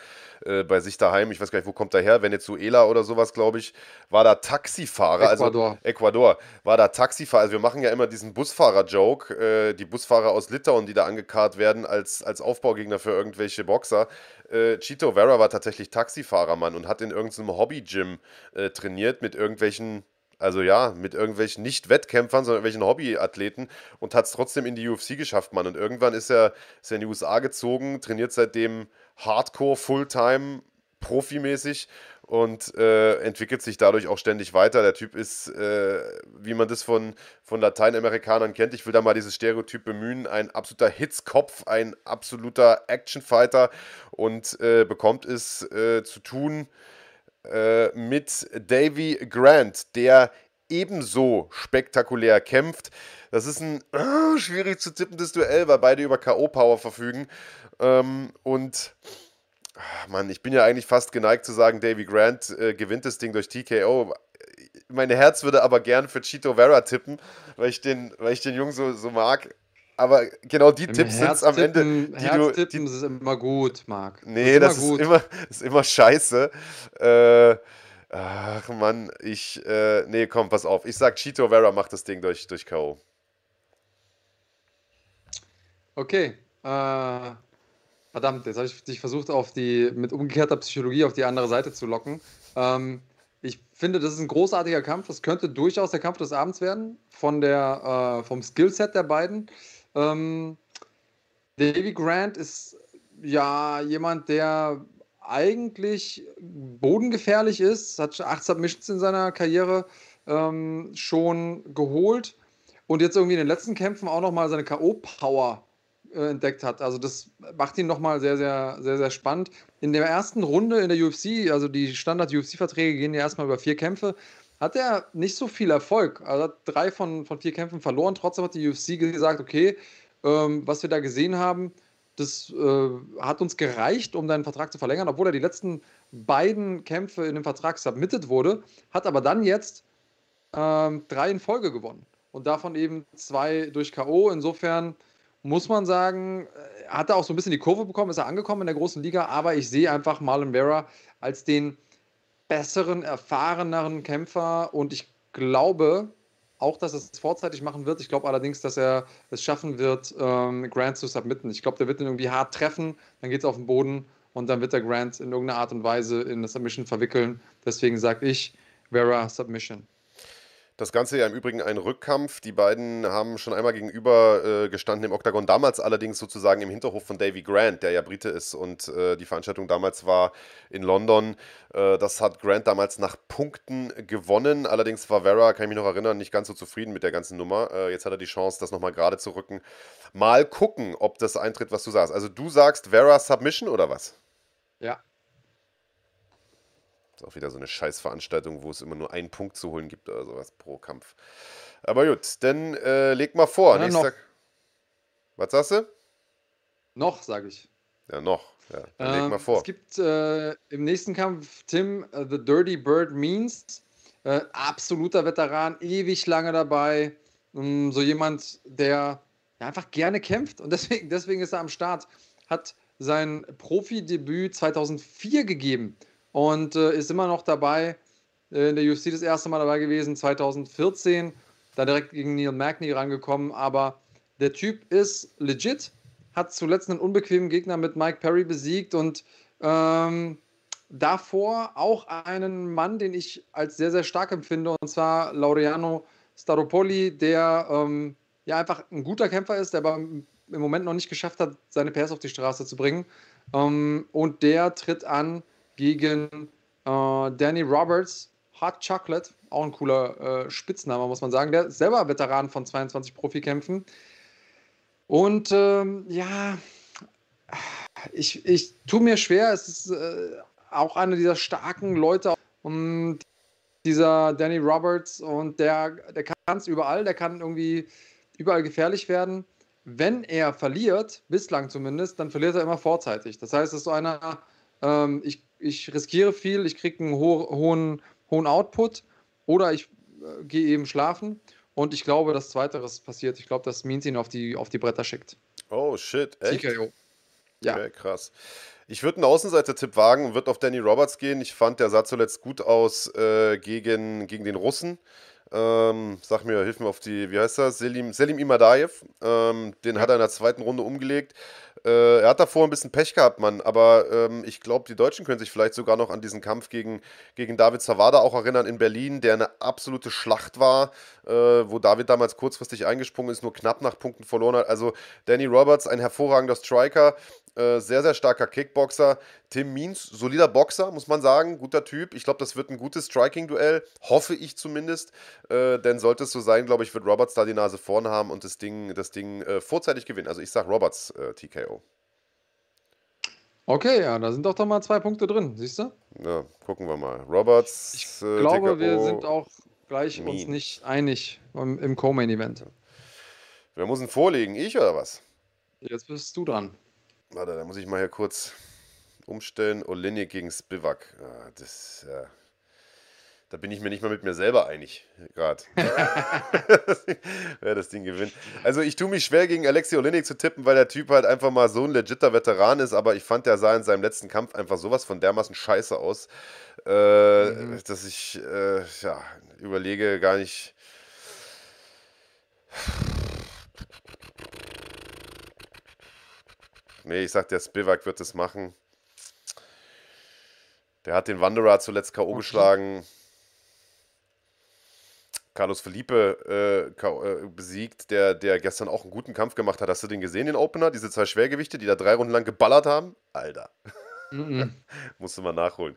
äh, bei sich daheim, ich weiß gar nicht, wo kommt er her, Venezuela oder sowas, glaube ich, war da Taxifahrer. Also Ecuador. Also Ecuador. War da Taxifahrer. Also wir machen ja immer diesen Busfahrer-Joke. Äh, die Busfahrer aus Litauen, die da angekarrt werden als, als Aufbaugegner für irgendwelche Boxer. Äh, Chito Vera war tatsächlich Taxifahrer, Mann, und hat in irgendeinem Hobby-Gym äh, trainiert mit irgendwelchen also ja, mit irgendwelchen nicht-Wettkämpfern, sondern irgendwelchen Hobbyathleten und hat es trotzdem in die UFC geschafft, Mann. Und irgendwann ist er, ist er in die USA gezogen, trainiert seitdem Hardcore, Fulltime, profimäßig und äh, entwickelt sich dadurch auch ständig weiter. Der Typ ist, äh, wie man das von, von Lateinamerikanern kennt, ich will da mal dieses Stereotyp bemühen, ein absoluter Hitzkopf, ein absoluter Actionfighter und äh, bekommt es äh, zu tun äh, mit Davy Grant, der ebenso spektakulär kämpft. Das ist ein äh, schwierig zu tippendes Duell, weil beide über K.O.-Power verfügen. Ähm, und ach, Mann, ich bin ja eigentlich fast geneigt zu sagen, Davy Grant äh, gewinnt das Ding durch TKO. Mein Herz würde aber gern für Chito Vera tippen, weil ich den, weil ich den Jungen so, so mag. Aber genau die Im Tipps sind es am Ende. Die Herztippen du, die, ist immer gut, Marc. Nee, das, ist, das ist, immer, ist immer scheiße. Äh, ach Mann, ich. Äh, nee, komm, pass auf. Ich sag, Chito Vera macht das Ding durch, durch K.O. Okay. Äh, verdammt, jetzt habe ich dich versucht, auf die, mit umgekehrter Psychologie auf die andere Seite zu locken. Ähm, Ich finde, das ist ein großartiger Kampf. Das könnte durchaus der Kampf des Abends werden, von der, äh, vom Skillset der beiden. Ähm, Davy Grant ist ja jemand, der eigentlich bodengefährlich ist, hat acht Submissions in seiner Karriere ähm, schon geholt und jetzt irgendwie in den letzten Kämpfen auch nochmal seine K.O.-Power äh, entdeckt hat. Also das macht ihn nochmal sehr, sehr, sehr, sehr spannend. In der ersten Runde in der UFC, also die Standard-UFC-Verträge gehen ja erstmal über vier Kämpfe, hat er nicht so viel Erfolg. Also hat drei von, von vier Kämpfen verloren. Trotzdem hat die UFC gesagt, okay, ähm, was wir da gesehen haben, das äh, hat uns gereicht, um deinen Vertrag zu verlängern, obwohl er die letzten beiden Kämpfe in dem Vertrag submitted wurde, hat aber dann jetzt ähm, drei in Folge gewonnen und davon eben zwei durch K.O. Insofern muss man sagen, äh, hat er auch so ein bisschen die Kurve bekommen, ist er angekommen in der großen Liga, aber ich sehe einfach Marlon Vera als den besseren, erfahreneren Kämpfer und ich glaube auch, dass er es vorzeitig machen wird. Ich glaube allerdings, dass er es schaffen wird, ähm, Grant zu submitten. Ich glaube, der wird ihn irgendwie hart treffen, dann geht es auf den Boden und dann wird der Grant in irgendeiner Art und Weise in das Submission verwickeln. Deswegen sage ich Vera Submission. Das Ganze ja im Übrigen ein Rückkampf. Die beiden haben schon einmal gegenüber äh, gestanden im Oktagon, damals allerdings sozusagen im Hinterhof von Davy Grant, der ja Brite ist und äh, die Veranstaltung damals war in London. Äh, das hat Grant damals nach Punkten gewonnen. Allerdings war Vera, kann ich mich noch erinnern, nicht ganz so zufrieden mit der ganzen Nummer. Äh, jetzt hat er die Chance, das nochmal gerade zu rücken. Mal gucken, ob das eintritt, was du sagst. Also du sagst Vera Submission oder was? Ja, ist auch wieder so eine Scheißveranstaltung, wo es immer nur einen Punkt zu holen gibt oder sowas pro Kampf. Aber gut, dann äh, leg mal vor. Ja, nächster... Was sagst du? Noch, sage ich. Ja, noch. Ja, dann ähm, leg mal vor. Es gibt äh, im nächsten Kampf Tim uh, The Dirty Bird Means. Äh, absoluter Veteran, ewig lange dabei. Um, so jemand, der ja, einfach gerne kämpft und deswegen, deswegen ist er am Start. Hat sein Profidebüt 2004 gegeben und äh, ist immer noch dabei. Äh, in der UFC das erste Mal dabei gewesen, 2014. Da direkt gegen Neil Magny rangekommen. Aber der Typ ist legit. Hat zuletzt einen unbequemen Gegner mit Mike Perry besiegt und ähm, davor auch einen Mann, den ich als sehr, sehr stark empfinde, und zwar Laureano Staropoli, der ähm, ja einfach ein guter Kämpfer ist, der aber im Moment noch nicht geschafft hat, seine PS auf die Straße zu bringen. Ähm, und der tritt an gegen äh, Danny Roberts, Hot Chocolate, auch ein cooler äh, Spitzname, muss man sagen. Der ist selber Veteran von 22 Profikämpfen. Und ähm, ja, ich, ich tue mir schwer. Es ist äh, auch einer dieser starken Leute. Und dieser Danny Roberts und der, der kann es überall, der kann irgendwie überall gefährlich werden. Wenn er verliert, bislang zumindest, dann verliert er immer vorzeitig. Das heißt, es ist so einer, ähm, ich ich riskiere viel, ich kriege einen ho hohen, hohen Output oder ich äh, gehe eben schlafen. Und ich glaube, dass Zweiteres passiert. Ich glaube, dass Means ihn auf die, auf die Bretter schickt. Oh, shit. Echt? TKO. Ja. Okay, krass. Ich würde einen Außenseiter-Tipp wagen und würde auf Danny Roberts gehen. Ich fand, der sah zuletzt gut aus äh, gegen, gegen den Russen. Ähm, sag mir, hilf mir auf die, wie heißt er? Selim, Selim Imadaev. Ähm, den ja. hat er in der zweiten Runde umgelegt. Äh, er hat davor ein bisschen Pech gehabt, Mann, aber ähm, ich glaube, die Deutschen können sich vielleicht sogar noch an diesen Kampf gegen, gegen David Zawada auch erinnern in Berlin, der eine absolute Schlacht war, äh, wo David damals kurzfristig eingesprungen ist, nur knapp nach Punkten verloren hat. Also Danny Roberts, ein hervorragender Striker, äh, sehr, sehr starker Kickboxer. Tim Means, solider Boxer, muss man sagen, guter Typ. Ich glaube, das wird ein gutes Striking-Duell, hoffe ich zumindest. Äh, denn sollte es so sein, glaube ich, wird Roberts da die Nase vorn haben und das Ding, das Ding äh, vorzeitig gewinnen. Also ich sage Roberts äh, TKO. Okay, ja, da sind doch doch mal zwei Punkte drin, siehst du? Ja, gucken wir mal. Roberts. Ich äh, glaube, TKO, wir sind auch gleich mean. uns nicht einig im, im Co-Main-Event. Wer muss ihn vorlegen? Ich oder was? Jetzt bist du dran. Warte, da muss ich mal hier kurz umstellen. Olinik gegen Spivak. Ja, das, ja. Da bin ich mir nicht mal mit mir selber einig, gerade. Wer das Ding gewinnt. Also, ich tue mich schwer, gegen Alexei Olinik zu tippen, weil der Typ halt einfach mal so ein legitter Veteran ist. Aber ich fand, der sah in seinem letzten Kampf einfach sowas von dermaßen scheiße aus, äh, mhm. dass ich äh, ja, überlege gar nicht. Nee, ich sag, der Spivak wird es machen. Der hat den Wanderer zuletzt K.O. Okay. geschlagen. Carlos Felipe äh, äh, besiegt, der, der gestern auch einen guten Kampf gemacht hat. Hast du den gesehen, den Opener? Diese zwei Schwergewichte, die da drei Runden lang geballert haben? Alter. Mm -mm. Musste mal nachholen.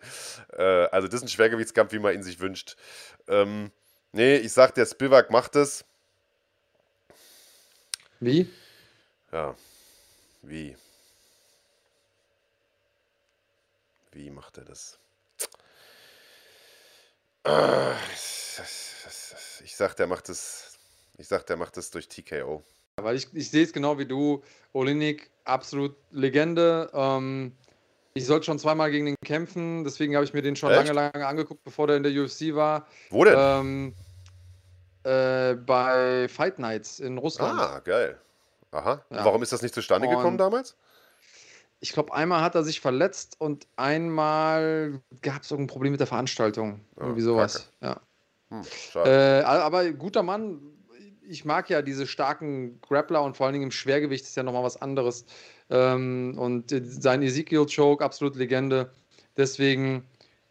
Äh, also, das ist ein Schwergewichtskampf, wie man ihn sich wünscht. Ähm, nee, ich sag, der Spivak macht es. Wie? Ja. Wie? Wie macht er das? Ich sag, der macht es. Ich sag, der macht es durch TKO. Weil ich, ich sehe es genau wie du. Olinik, absolut Legende. Ähm, ich sollte schon zweimal gegen den kämpfen, deswegen habe ich mir den schon Echt? lange, lange angeguckt, bevor der in der UFC war. Wo denn? Ähm, äh, bei Fight Nights in Russland. Ah, geil. Aha. Ja. Warum ist das nicht zustande gekommen Und damals? Ich glaube, einmal hat er sich verletzt und einmal gab es irgendein Problem mit der Veranstaltung. Oh, Irgendwie sowas. Ja. Hm, äh, aber guter Mann. Ich mag ja diese starken Grappler und vor allen Dingen im Schwergewicht ist ja nochmal was anderes. Ähm, und sein Ezekiel-Choke, absolut Legende. Deswegen,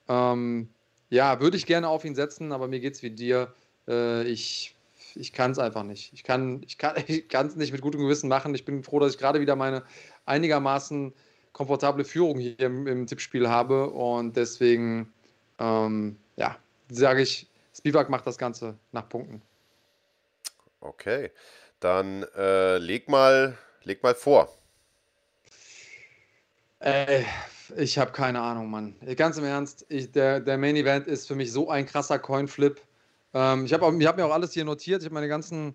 ähm, ja, würde ich gerne auf ihn setzen, aber mir geht es wie dir. Äh, ich ich kann es einfach nicht. Ich kann es ich kann, ich nicht mit gutem Gewissen machen. Ich bin froh, dass ich gerade wieder meine einigermaßen komfortable Führung hier im, im Tippspiel habe. Und deswegen, ähm, ja, sage ich, Spivak macht das Ganze nach Punkten. Okay, dann äh, leg, mal, leg mal vor. Äh, ich habe keine Ahnung, Mann. Ganz im Ernst, ich, der, der Main Event ist für mich so ein krasser Coinflip. Ähm, ich habe hab mir auch alles hier notiert. Ich habe meine ganzen,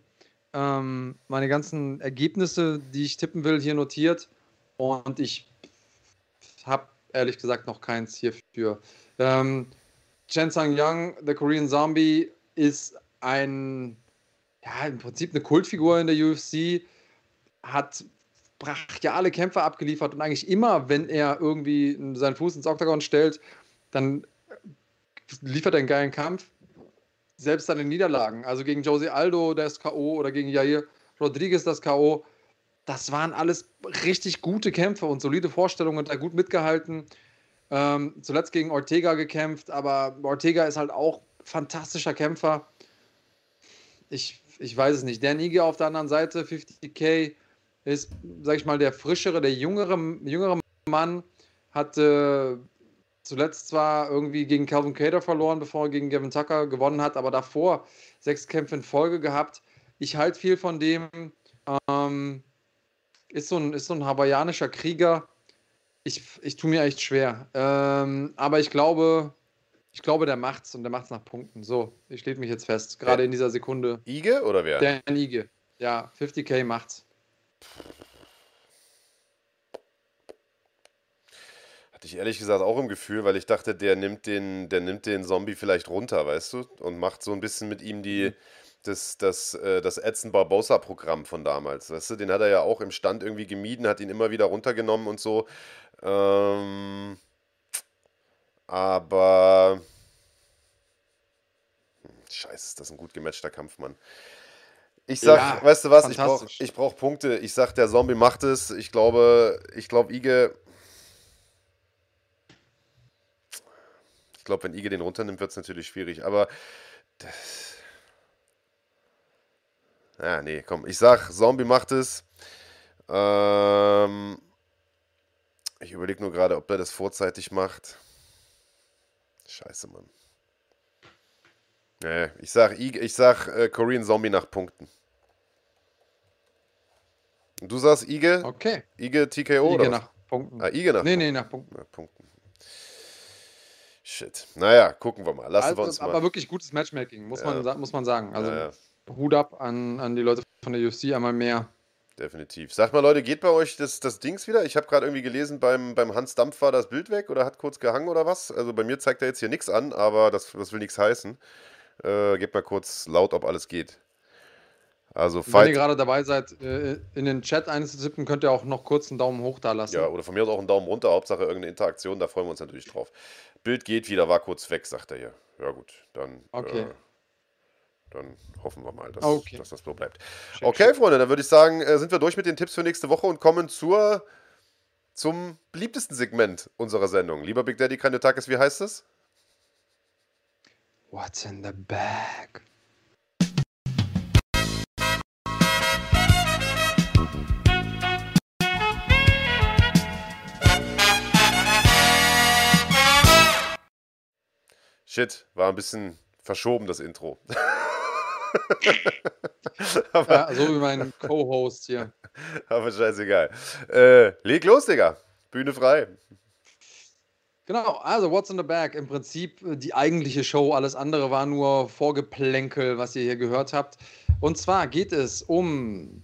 ähm, meine ganzen Ergebnisse, die ich tippen will, hier notiert. Und ich habe ehrlich gesagt noch keins hierfür. Ähm, Chen Sang Young, The Korean Zombie, ist ein, ja, im Prinzip eine Kultfigur in der UFC, hat brachiale Kämpfe abgeliefert und eigentlich immer, wenn er irgendwie seinen Fuß ins Oktagon stellt, dann liefert er einen geilen Kampf. Selbst seine Niederlagen, also gegen Jose Aldo das K.O. oder gegen Jair Rodriguez das K.O., das waren alles richtig gute Kämpfe und solide Vorstellungen und da gut mitgehalten. Ähm, zuletzt gegen Ortega gekämpft, aber Ortega ist halt auch fantastischer Kämpfer. Ich, ich weiß es nicht. Der Nige auf der anderen Seite, 50k, ist, sag ich mal, der frischere, der jüngere, jüngere Mann. Hat äh, zuletzt zwar irgendwie gegen Calvin Cater verloren, bevor er gegen Gavin Tucker gewonnen hat, aber davor sechs Kämpfe in Folge gehabt. Ich halte viel von dem. Ähm, ist so ein, ist so ein hawaiianischer Krieger. Ich, ich tue mir echt schwer. Ähm, aber ich glaube, ich glaube, der macht's und der macht's nach Punkten. So, ich lege mich jetzt fest. Gerade in dieser Sekunde. Ige oder wer? Der Ige. Ja, 50k macht's. Hatte ich ehrlich gesagt auch im Gefühl, weil ich dachte, der nimmt den, der nimmt den Zombie vielleicht runter, weißt du? Und macht so ein bisschen mit ihm die, mhm das, das, äh, das Edson Barbosa-Programm von damals. Weißt du, den hat er ja auch im Stand irgendwie gemieden, hat ihn immer wieder runtergenommen und so. Ähm, aber. Hm, scheiße, ist das ein gut gematchter Kampf, Mann. Ich sag, ja, weißt du was, ich brauche ich brauch Punkte. Ich sag, der Zombie macht es. Ich glaube, ich glaube, Ige. Ich glaube, wenn Ige den runternimmt, wird es natürlich schwierig. Aber das, ja, nee, komm. Ich sag, Zombie macht es. Ähm, ich überlege nur gerade, ob der das vorzeitig macht. Scheiße, Mann. Nee, ich sag, ich sag äh, Korean Zombie nach Punkten. Und du sagst Ige? Okay. Ige TKO Ige oder? nach Punkten. Ah, Ige nach nee, Punkten. Nee, nach Punkten. Nach Punkten. Shit. Naja, gucken wir mal. Lassen also, wir uns aber mal. wirklich gutes Matchmaking, muss, ja. man, muss man sagen. Also, ja, ja. Hut ab an, an die Leute von der UFC einmal mehr. Definitiv. Sag mal, Leute, geht bei euch das, das Dings wieder? Ich habe gerade irgendwie gelesen, beim, beim Hans Dampf war das Bild weg oder hat kurz gehangen oder was? Also bei mir zeigt er jetzt hier nichts an, aber das, das will nichts heißen. Äh, gebt mal kurz laut, ob alles geht. Also Wenn ihr gerade dabei seid, äh, in den Chat einzutippen, könnt ihr auch noch kurz einen Daumen hoch da lassen. Ja, oder von mir aus auch einen Daumen runter. Hauptsache irgendeine Interaktion, da freuen wir uns natürlich drauf. Bild geht wieder, war kurz weg, sagt er hier. Ja gut, dann... Okay. Äh, dann hoffen wir mal, dass, okay. dass das so bleibt. Check, okay, check. Freunde, dann würde ich sagen, äh, sind wir durch mit den Tipps für nächste Woche und kommen zur, zum beliebtesten Segment unserer Sendung. Lieber Big Daddy Kanyotakis, wie heißt es? What's in the bag? Shit, war ein bisschen verschoben, das Intro. aber, ja, so wie mein Co-Host hier. Aber scheißegal. Äh, leg los, Digga. Bühne frei. Genau, also What's in the Bag? Im Prinzip äh, die eigentliche Show. Alles andere war nur Vorgeplänkel, was ihr hier gehört habt. Und zwar geht es um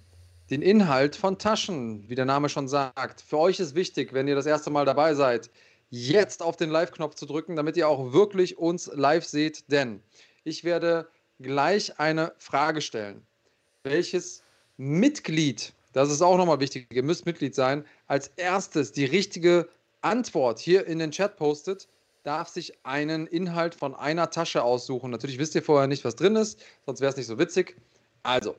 den Inhalt von Taschen, wie der Name schon sagt. Für euch ist wichtig, wenn ihr das erste Mal dabei seid, jetzt auf den Live-Knopf zu drücken, damit ihr auch wirklich uns live seht, denn ich werde gleich eine Frage stellen. Welches Mitglied, das ist auch nochmal wichtig, ihr müsst Mitglied sein, als erstes die richtige Antwort hier in den Chat postet, darf sich einen Inhalt von einer Tasche aussuchen. Natürlich wisst ihr vorher nicht, was drin ist, sonst wäre es nicht so witzig. Also,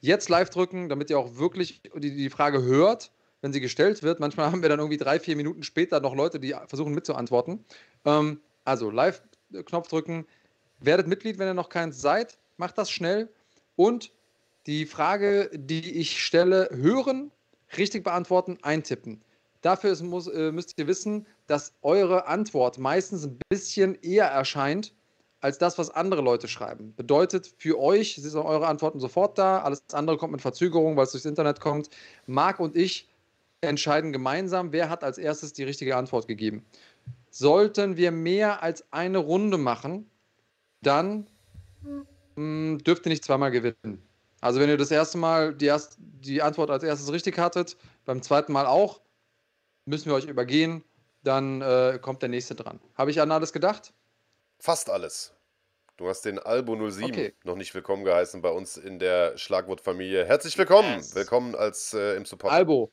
jetzt live drücken, damit ihr auch wirklich die, die Frage hört, wenn sie gestellt wird. Manchmal haben wir dann irgendwie drei, vier Minuten später noch Leute, die versuchen mitzuantworten. Ähm, also, Live-Knopf drücken. Werdet Mitglied, wenn ihr noch keins seid. Macht das schnell. Und die Frage, die ich stelle, hören, richtig beantworten, eintippen. Dafür muss, äh, müsst ihr wissen, dass eure Antwort meistens ein bisschen eher erscheint als das, was andere Leute schreiben. Bedeutet für euch sind eure Antworten sofort da, alles andere kommt mit Verzögerung, weil es durchs Internet kommt. Marc und ich entscheiden gemeinsam, wer hat als erstes die richtige Antwort gegeben. Sollten wir mehr als eine Runde machen, dann mh, hm, dürft ihr nicht zweimal gewinnen. Also wenn ihr das erste Mal die, erst, die Antwort als erstes richtig hattet, beim zweiten Mal auch, müssen wir euch übergehen, dann äh, kommt der nächste dran. Habe ich an alles gedacht? Fast alles. Du hast den Albo 07 okay. noch nicht willkommen geheißen bei uns in der Schlagwortfamilie. Herzlich willkommen. Yes. Willkommen als äh, im Support. Albo.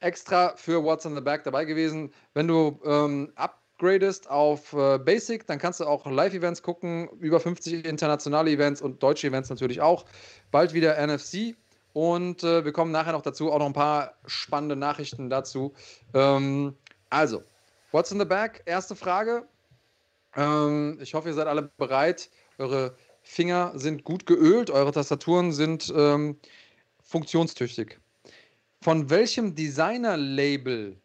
Extra für What's on the Back dabei gewesen. Wenn du ähm, upgradest auf äh, Basic, dann kannst du auch Live-Events gucken, über 50 internationale Events und deutsche Events natürlich auch. Bald wieder NFC. Und äh, wir kommen nachher noch dazu, auch noch ein paar spannende Nachrichten dazu. Ähm, also, What's in the Back? Erste Frage. Ähm, ich hoffe, ihr seid alle bereit. Eure Finger sind gut geölt, eure Tastaturen sind ähm, funktionstüchtig. Von welchem Designer-Label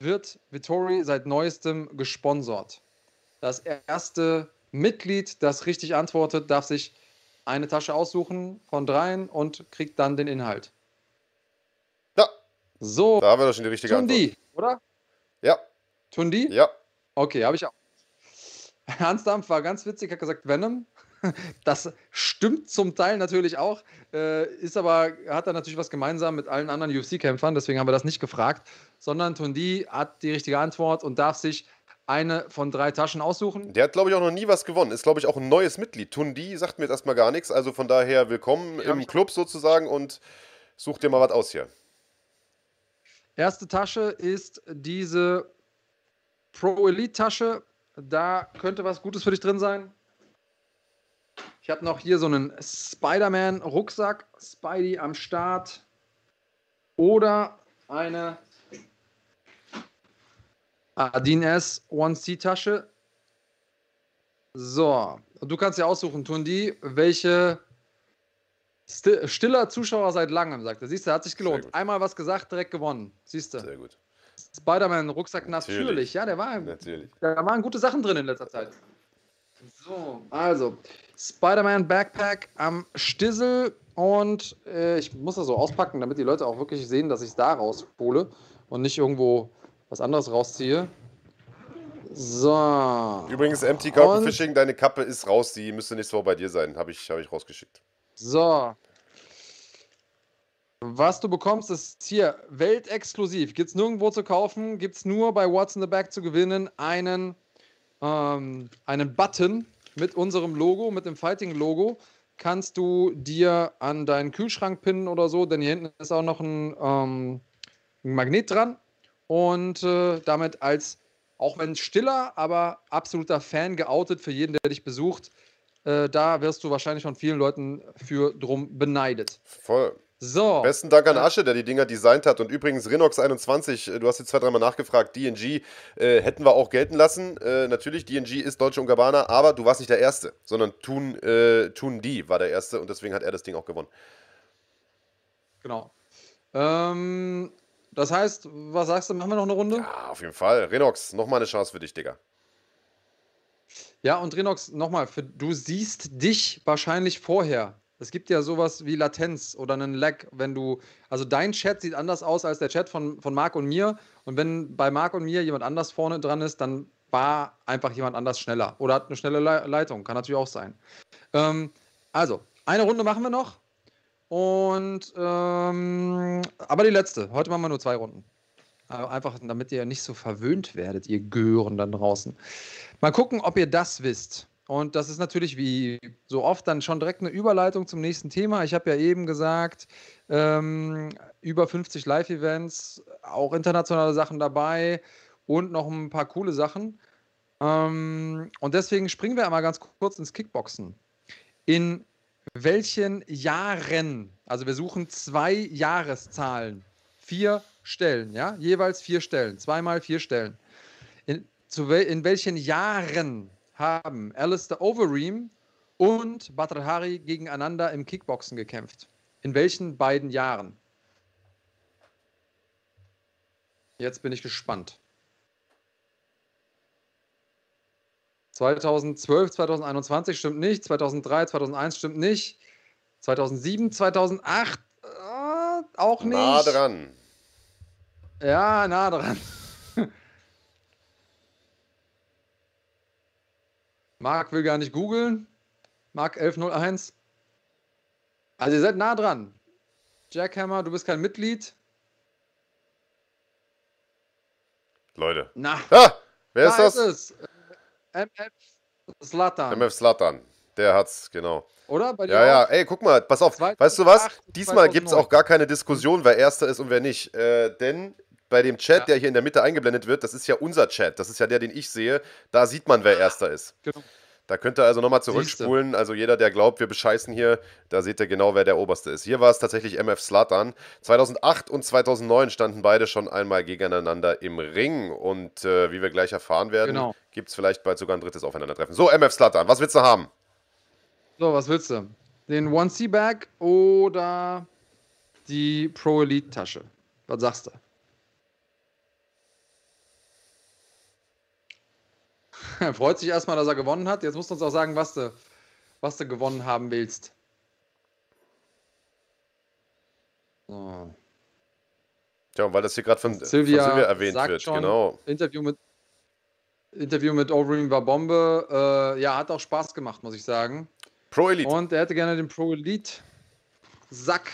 wird Vittori seit neuestem gesponsert? Das erste Mitglied, das richtig antwortet, darf sich eine Tasche aussuchen von dreien und kriegt dann den Inhalt. Ja. So. Da haben wir doch schon die richtige Tundi, Antwort. oder? Ja. Tundi? Ja. Okay, habe ich auch. Hans Dampf war ganz witzig, hat gesagt Venom. Das stimmt zum Teil natürlich auch, äh, ist aber, hat da natürlich was gemeinsam mit allen anderen UFC-Kämpfern, deswegen haben wir das nicht gefragt, sondern Tundi hat die richtige Antwort und darf sich eine von drei Taschen aussuchen. Der hat, glaube ich, auch noch nie was gewonnen. Ist, glaube ich, auch ein neues Mitglied. Tundi sagt mir jetzt erstmal gar nichts. Also von daher willkommen ja, im Club sozusagen und such dir mal was aus hier. Erste Tasche ist diese Pro Elite Tasche da könnte was Gutes für dich drin sein. Ich habe noch hier so einen Spider-Man-Rucksack, Spidey am Start. Oder eine Adin S 1C-Tasche. So, du kannst dir aussuchen, tun die, welche stiller Zuschauer seit langem, sagt er. Siehst du, hat sich gelohnt. Einmal was gesagt, direkt gewonnen. Siehst du. Sehr gut. Spider-Man-Rucksack natürlich. natürlich. Ja, der war. Natürlich. Da waren gute Sachen drin in letzter Zeit. So, also Spider-Man Backpack am Stissel und äh, ich muss das so auspacken, damit die Leute auch wirklich sehen, dass ich es da raushole und nicht irgendwo was anderes rausziehe. So. Übrigens, MT Carpet Fishing, deine Kappe ist raus, die müsste nicht so bei dir sein. Habe ich, hab ich rausgeschickt. So. Was du bekommst, ist hier weltexklusiv. Gibt es nirgendwo zu kaufen, gibt es nur bei What's in the Back zu gewinnen. Einen, ähm, einen Button mit unserem Logo, mit dem Fighting-Logo. Kannst du dir an deinen Kühlschrank pinnen oder so, denn hier hinten ist auch noch ein, ähm, ein Magnet dran. Und äh, damit als, auch wenn stiller, aber absoluter Fan geoutet für jeden, der dich besucht. Äh, da wirst du wahrscheinlich von vielen Leuten für drum beneidet. Voll. So. Besten Dank an Asche, der die Dinger designt hat. Und übrigens, Rinox21, äh, du hast jetzt zwei, dreimal nachgefragt, DNG äh, hätten wir auch gelten lassen. Äh, natürlich, DNG ist Deutsche und Gabbana, aber du warst nicht der Erste, sondern Tun, äh, Tun D war der Erste und deswegen hat er das Ding auch gewonnen. Genau. Ähm, das heißt, was sagst du, machen wir noch eine Runde? Ja, auf jeden Fall. Renox, nochmal eine Chance für dich, Digga. Ja, und Renox, nochmal, du siehst dich wahrscheinlich vorher. Es gibt ja sowas wie Latenz oder einen Lag, wenn du, also dein Chat sieht anders aus als der Chat von, von Marc und mir. Und wenn bei Marc und mir jemand anders vorne dran ist, dann war einfach jemand anders schneller oder hat eine schnelle Le Leitung. Kann natürlich auch sein. Ähm, also, eine Runde machen wir noch. Und ähm, aber die letzte. Heute machen wir nur zwei Runden. Einfach damit ihr nicht so verwöhnt werdet, ihr Gören dann draußen. Mal gucken, ob ihr das wisst. Und das ist natürlich wie so oft dann schon direkt eine Überleitung zum nächsten Thema. Ich habe ja eben gesagt, ähm, über 50 Live-Events, auch internationale Sachen dabei und noch ein paar coole Sachen. Ähm, und deswegen springen wir einmal ganz kurz ins Kickboxen. In welchen Jahren, also wir suchen zwei Jahreszahlen, vier Stellen, ja, jeweils vier Stellen, zweimal vier Stellen. In, zu wel, in welchen Jahren haben Alistair Overeem und Badr Hari gegeneinander im Kickboxen gekämpft? In welchen beiden Jahren? Jetzt bin ich gespannt. 2012, 2021 stimmt nicht, 2003, 2001 stimmt nicht, 2007, 2008 äh, auch nicht. Nah dran. Ja, nah dran. Marc will gar nicht googeln. Marc 1101. Also ihr seid nah dran. Jackhammer, du bist kein Mitglied. Leute. Na. Ah, wer ist da das? Ist es. MF Slatan. MF Slatan. Der hat's, genau. Oder? Bei Ja, ja, auch? ey, guck mal, pass auf. 2008, Weißt du was? Diesmal gibt es 2009. auch gar keine Diskussion, wer Erster ist und wer nicht. Äh, denn bei dem Chat, Ja. der hier in der Mitte eingeblendet wird, das ist ja unser Chat. Das ist ja der, den ich sehe. Da sieht man, wer Erster ist. Genau. Da könnt ihr also nochmal zurückspulen. Also jeder, der glaubt, wir bescheißen hier, da seht ihr genau, wer der Oberste ist. Hier war es tatsächlich MF Slatan. 2008 und 2009 standen beide schon einmal gegeneinander im Ring. Und äh, wie wir gleich erfahren werden, Genau. gibt es vielleicht bald sogar ein drittes Aufeinandertreffen. So, MF Slatan, was willst du haben? So, was willst du? Den 1C-Bag oder die Pro Elite-Tasche? Was sagst du? Er freut sich erstmal, dass er gewonnen hat. Jetzt musst du uns auch sagen, was du, was du gewonnen haben willst. So. Und weil das hier gerade von, Silvia, von Silvia erwähnt wird, schon, genau. Interview mit Interview mit Overeem war Bombe. Äh, ja, hat auch Spaß gemacht, muss ich sagen. Pro Elite. Und er hätte gerne den Pro Elite Sack.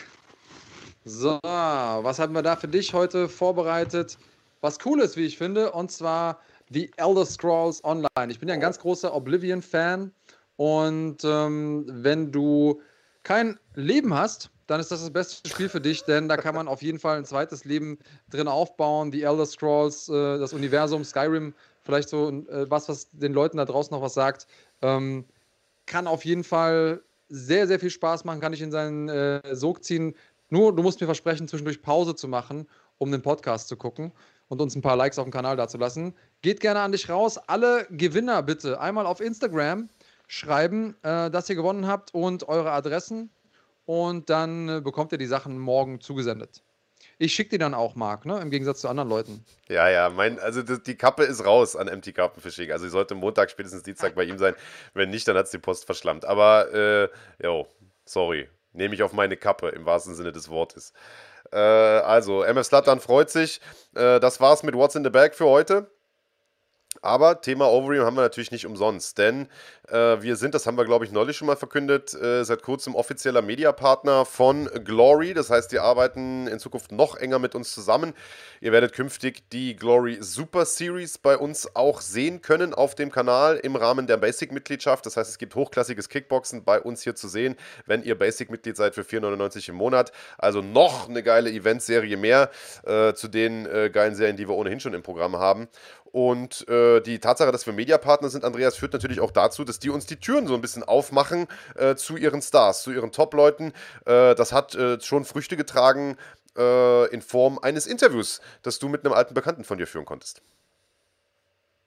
So, was haben wir da für dich heute vorbereitet? Was cool ist, wie ich finde, und zwar The Elder Scrolls Online. Ich bin ja ein ganz großer Oblivion-Fan und ähm, wenn du kein Leben hast, dann ist das das beste Spiel für dich, denn da kann man auf jeden Fall ein zweites Leben drin aufbauen. Die Elder Scrolls, äh, das Universum, Skyrim, vielleicht so äh, was, was den Leuten da draußen noch was sagt. Ähm, kann auf jeden Fall sehr, sehr viel Spaß machen, kann ich in seinen äh, Sog ziehen. Nur, du musst mir versprechen, zwischendurch Pause zu machen, um den Podcast zu gucken und uns ein paar Likes auf dem Kanal dazulassen. Geht gerne an dich raus. Alle Gewinner bitte einmal auf Instagram schreiben, äh, dass ihr gewonnen habt und eure Adressen. Und dann äh, bekommt ihr die Sachen morgen zugesendet. Ich schicke die dann auch, Marc, ne? im Gegensatz zu anderen Leuten. Ja, ja, mein, also das, die Kappe ist raus an MT Karpenfishing. Also sie sollte Montag, spätestens Dienstag bei ihm sein. Wenn nicht, dann hat es die Post verschlammt. Aber, äh, sorry. Nehme ich auf meine Kappe im wahrsten Sinne des Wortes. Äh, also, MF Slatan freut sich. Äh, das war's mit What's in the Bag für heute. Aber Thema Overeem haben wir natürlich nicht umsonst, denn äh, wir sind, das haben wir glaube ich neulich schon mal verkündet, äh, seit kurzem offizieller Mediapartner von Glory. Das heißt, die arbeiten in Zukunft noch enger mit uns zusammen. Ihr werdet künftig die Glory Super Series bei uns auch sehen können auf dem Kanal im Rahmen der Basic-Mitgliedschaft. Das heißt, es gibt hochklassiges Kickboxen bei uns hier zu sehen, wenn ihr Basic-Mitglied seid für 4,99 im Monat. Also noch eine geile Eventserie mehr äh, zu den äh, geilen Serien, die wir ohnehin schon im Programm haben. Und äh, die Tatsache, dass wir Mediapartner sind, Andreas, führt natürlich auch dazu, dass die uns die Türen so ein bisschen aufmachen äh, zu ihren Stars, zu ihren Top-Leuten. Äh, das hat äh, schon Früchte getragen äh, in Form eines Interviews, das du mit einem alten Bekannten von dir führen konntest.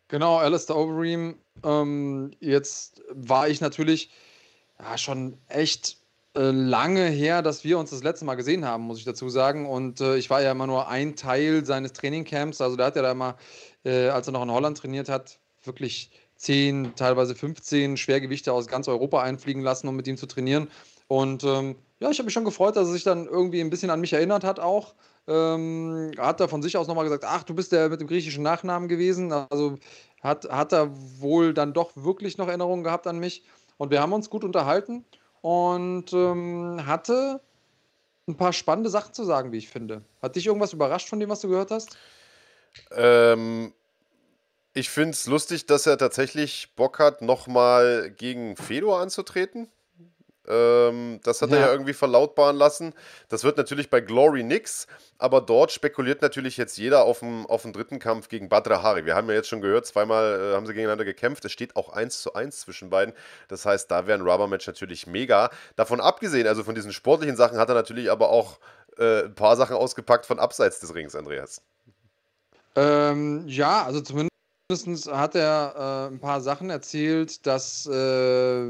Genau, Alistair Overeem. Ähm, jetzt war ich natürlich ja, schon echt lange her, dass wir uns das letzte Mal gesehen haben, muss ich dazu sagen. Und äh, ich war ja immer nur ein Teil seines Trainingcamps. Also der hat ja da immer, äh, als er noch in Holland trainiert hat, wirklich 10, teilweise 15 Schwergewichte aus ganz Europa einfliegen lassen, um mit ihm zu trainieren. Und ähm, ja, ich habe mich schon gefreut, dass er sich dann irgendwie ein bisschen an mich erinnert hat auch. Ähm, hat er von sich aus nochmal gesagt, ach, du bist der mit dem griechischen Nachnamen gewesen. Also hat, hat er wohl dann doch wirklich noch Erinnerungen gehabt an mich. Und wir haben uns gut unterhalten und ähm, hatte ein paar spannende Sachen zu sagen, wie ich finde. Hat dich irgendwas überrascht von dem, was du gehört hast? Ähm, ich finde es lustig, dass er tatsächlich Bock hat, nochmal gegen Fedor anzutreten. Ähm, das hat ja. er ja irgendwie verlautbaren lassen. Das wird natürlich bei Glory nix, aber dort spekuliert natürlich jetzt jeder auf den auf dritten Kampf gegen Badra Hari. Wir haben ja jetzt schon gehört, zweimal äh, haben sie gegeneinander gekämpft. Es steht auch 1 zu 1 zwischen beiden. Das heißt, da wäre ein Rubber-Match natürlich mega. Davon abgesehen, also von diesen sportlichen Sachen, hat er natürlich aber auch äh, ein paar Sachen ausgepackt von abseits des Rings, Andreas. Ähm, ja, also zumindest Zumindest hat er äh, ein paar Sachen erzählt, dass äh,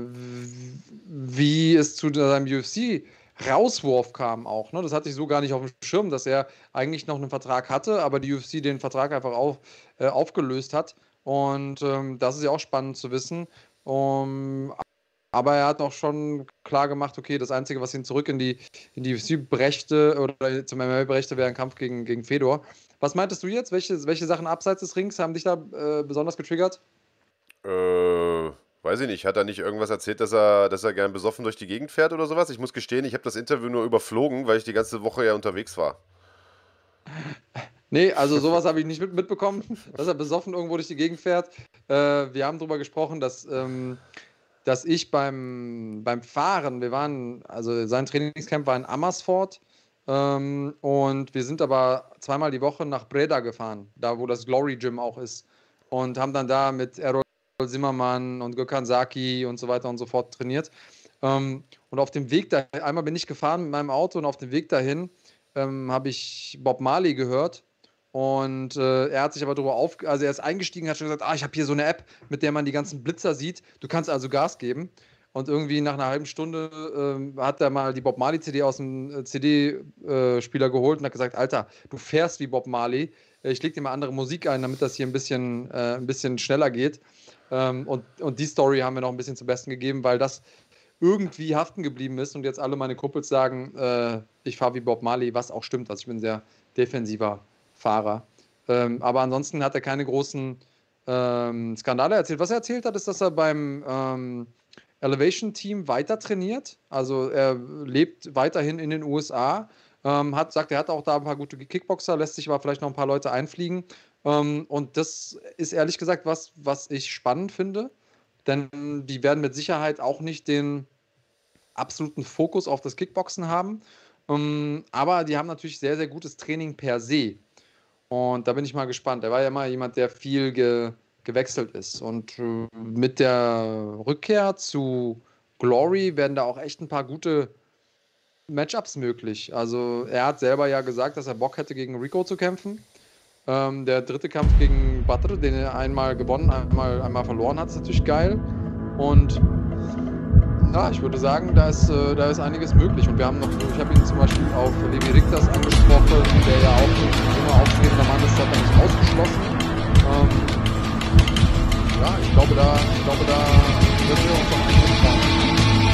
wie es zu seinem UFC-Rauswurf kam auch. Ne? Das hatte ich so gar nicht auf dem Schirm, dass er eigentlich noch einen Vertrag hatte, aber die UFC den Vertrag einfach auf, äh, aufgelöst hat. Und ähm, das ist ja auch spannend zu wissen. Um, aber er hat auch schon klar gemacht, okay, das Einzige, was ihn zurück in die, in die UFC brächte oder zum MMA brächte, wäre ein Kampf gegen, gegen Fedor. Was meintest du jetzt? Welche, welche Sachen abseits des Rings haben dich da äh, besonders getriggert? Äh, weiß ich nicht. Hat er nicht irgendwas erzählt, dass er, dass er gern besoffen durch die Gegend fährt oder sowas? Ich muss gestehen, ich habe das Interview nur überflogen, weil ich die ganze Woche ja unterwegs war. Nee, also sowas habe ich nicht mit, mitbekommen, dass er besoffen irgendwo durch die Gegend fährt. Äh, wir haben darüber gesprochen, dass, ähm, dass ich beim, beim Fahren, wir waren, also sein Trainingscamp war in Amersfoort ähm, und wir sind aber zweimal die Woche nach Breda gefahren, da wo das Glory Gym auch ist. Und haben dann da mit Errol Zimmermann und Gökhan Saki und so weiter und so fort trainiert. Ähm, und auf dem Weg dahin, einmal bin ich gefahren mit meinem Auto und auf dem Weg dahin ähm, habe ich Bob Marley gehört. Und äh, er hat sich aber darüber auf, also er ist eingestiegen, hat schon gesagt, ah, ich habe hier so eine App, mit der man die ganzen Blitzer sieht. Du kannst also Gas geben. Und irgendwie nach einer halben Stunde äh, hat er mal die Bob Marley CD aus dem äh, CD-Spieler äh, geholt und hat gesagt: Alter, du fährst wie Bob Marley. Ich leg dir mal andere Musik ein, damit das hier ein bisschen, äh, ein bisschen schneller geht. Ähm, und, und die Story haben wir noch ein bisschen zum Besten gegeben, weil das irgendwie haften geblieben ist und jetzt alle meine Kumpels sagen, äh, ich fahre wie Bob Marley, was auch stimmt. Also ich bin sehr defensiver Fahrer. Ähm, aber ansonsten hat er keine großen ähm, Skandale erzählt. Was er erzählt hat, ist, dass er beim ähm, Elevation Team weiter trainiert. Also er lebt weiterhin in den USA. Ähm, hat, sagt, er hat auch da ein paar gute Kickboxer, lässt sich aber vielleicht noch ein paar Leute einfliegen. Ähm, und das ist ehrlich gesagt was, was ich spannend finde. Denn die werden mit Sicherheit auch nicht den absoluten Fokus auf das Kickboxen haben. Ähm, aber die haben natürlich sehr, sehr gutes Training per se. Und da bin ich mal gespannt. Er war ja mal jemand, der viel ge gewechselt ist. Und äh, mit der Rückkehr zu Glory werden da auch echt ein paar gute Matchups möglich. Also er hat selber ja gesagt, dass er Bock hätte, gegen Rico zu kämpfen. Ähm, der dritte Kampf gegen Badr, den er einmal gewonnen, einmal, einmal verloren hat, ist natürlich geil. Und ja, ich würde sagen, da ist, äh, da ist einiges möglich. Und wir haben noch, ich habe ihn zum Beispiel auf Levi Richters angesprochen, der ja auch immer aufstrebender Mann ist, hat er nicht ausgeschlossen. Ähm, ja, ich glaube, da, ich glaube, da müssen wir uns noch einiges bauen.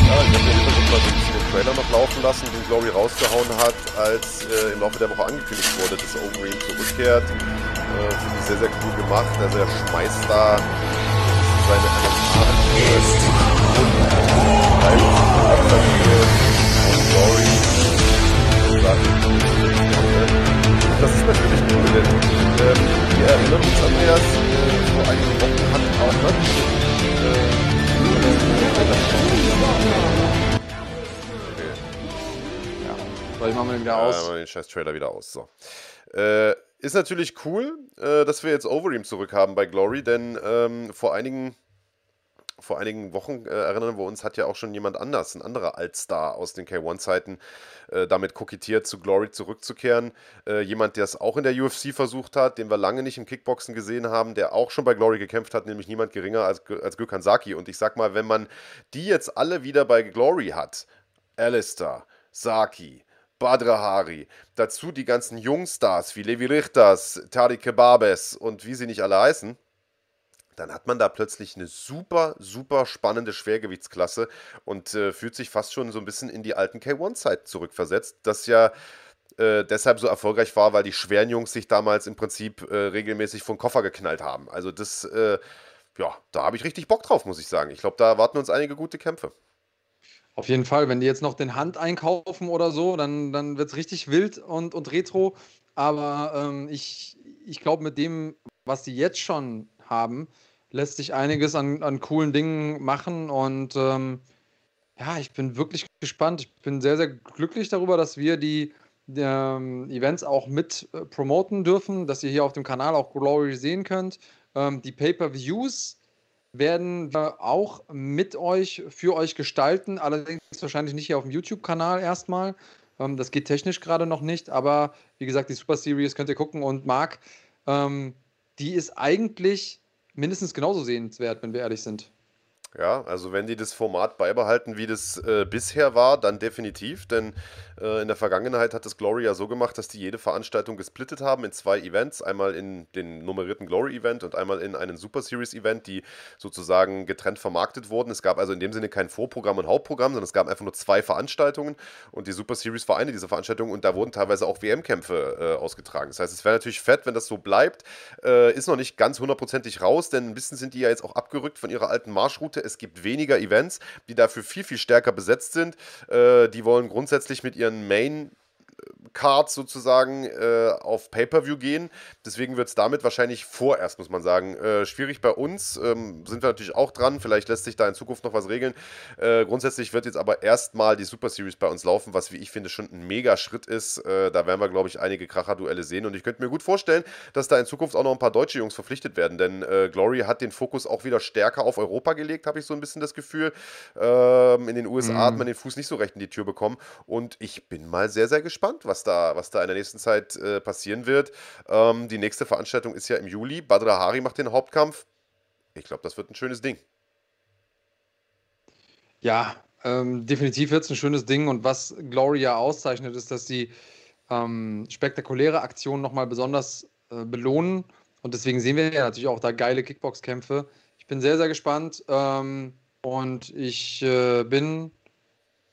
Ja, ich habe ja immer mal so ein bisschen den Trailer noch laufen lassen, den Glory rausgehauen hat, als äh, im Laufe der Woche angekündigt wurde, dass Overeem zurückkehrt. Äh, Finde ich sehr, sehr cool gemacht. Also er schmeißt da seine MMA das ist natürlich cool, denn ähm, wir erinnern uns, Andreas, äh, vor einigen Wochen hat auch ne, äh, ja, weil ich machen wir den wieder aus. Ja, den scheiß Trailer wieder aus. So. Äh, ist natürlich cool, äh, dass wir jetzt Overeem zurückhaben bei Glory, denn ähm, vor einigen vor einigen Wochen, äh, erinnern wir uns, hat ja auch schon jemand anders, ein anderer Altstar aus den K1-Zeiten, äh, damit kokettiert, zu Glory zurückzukehren. Äh, jemand, der es auch in der UFC versucht hat, den wir lange nicht im Kickboxen gesehen haben, der auch schon bei Glory gekämpft hat, nämlich niemand geringer als, als Gökhan Saki. Und ich sag mal, wenn man die jetzt alle wieder bei Glory hat, Alistair, Saki, Badra Hari, dazu die ganzen Jungstars wie Levi Richters, Tariq Kebabes und wie sie nicht alle heißen, dann hat man da plötzlich eine super, super spannende Schwergewichtsklasse und äh, fühlt sich fast schon so ein bisschen in die alten K1-Zeit zurückversetzt, das ja äh, deshalb so erfolgreich war, weil die schweren Jungs sich damals im Prinzip äh, regelmäßig vom Koffer geknallt haben. Also das, äh, ja, da habe ich richtig Bock drauf, muss ich sagen. Ich glaube, da erwarten uns einige gute Kämpfe. Auf jeden Fall, wenn die jetzt noch den Hand einkaufen oder so, dann, dann wird es richtig wild und, und retro. Aber ähm, ich, ich glaube, mit dem, was die jetzt schon haben, lässt sich einiges an, an coolen Dingen machen. Und ähm, ja, ich bin wirklich gespannt. Ich bin sehr, sehr glücklich darüber, dass wir die ähm, Events auch mit äh, promoten dürfen, dass ihr hier auf dem Kanal auch Glory sehen könnt. Ähm, die Pay-per-Views werden wir auch mit euch, für euch gestalten. Allerdings wahrscheinlich nicht hier auf dem YouTube-Kanal erstmal. Ähm, das geht technisch gerade noch nicht, aber wie gesagt, die Super Series könnt ihr gucken und Marc, ähm, die ist eigentlich mindestens genauso sehenswert, wenn wir ehrlich sind. Ja, also wenn die das Format beibehalten, wie das äh, bisher war, dann definitiv, denn äh, in der Vergangenheit hat das Glory ja so gemacht, dass die jede Veranstaltung gesplittet haben in zwei Events, einmal in den nummerierten Glory Event und einmal in einen Super Series Event, die sozusagen getrennt vermarktet wurden. Es gab also in dem Sinne kein Vorprogramm und Hauptprogramm, sondern es gab einfach nur zwei Veranstaltungen und die Super Series war eine dieser Veranstaltungen und da wurden teilweise auch WM-Kämpfe äh, ausgetragen. Das heißt, es wäre natürlich fett, wenn das so bleibt. Äh, ist noch nicht ganz hundertprozentig raus, denn ein bisschen sind die ja jetzt auch abgerückt von ihrer alten Marschroute es gibt weniger Events, die dafür viel, viel stärker besetzt sind. Äh, die wollen grundsätzlich mit ihren Main- Cards sozusagen äh, auf Pay-Per-View gehen. Deswegen wird es damit wahrscheinlich vorerst, muss man sagen, äh, schwierig bei uns. Ähm, sind wir natürlich auch dran. Vielleicht lässt sich da in Zukunft noch was regeln. Äh, grundsätzlich wird jetzt aber erstmal die Super Series bei uns laufen, was wie ich finde schon ein mega Schritt ist. Äh, da werden wir, glaube ich, einige Kracher-Duelle sehen. Und ich könnte mir gut vorstellen, dass da in Zukunft auch noch ein paar deutsche Jungs verpflichtet werden. Denn äh, Glory hat den Fokus auch wieder stärker auf Europa gelegt, habe ich so ein bisschen das Gefühl. Ähm, in den USA mhm. hat man den Fuß nicht so recht in die Tür bekommen. Und ich bin mal sehr, sehr gespannt, was da, was da in der nächsten Zeit äh, passieren wird. Ähm, die nächste Veranstaltung ist ja im Juli. Badra Hari macht den Hauptkampf. Ich glaube, das wird ein schönes Ding. Ja, ähm, definitiv wird es ein schönes Ding. Und was Gloria auszeichnet, ist, dass sie ähm, spektakuläre Aktionen nochmal besonders äh, belohnen. Und deswegen sehen wir ja natürlich auch da geile Kickbox-Kämpfe. Ich bin sehr, sehr gespannt. Ähm, und ich äh, bin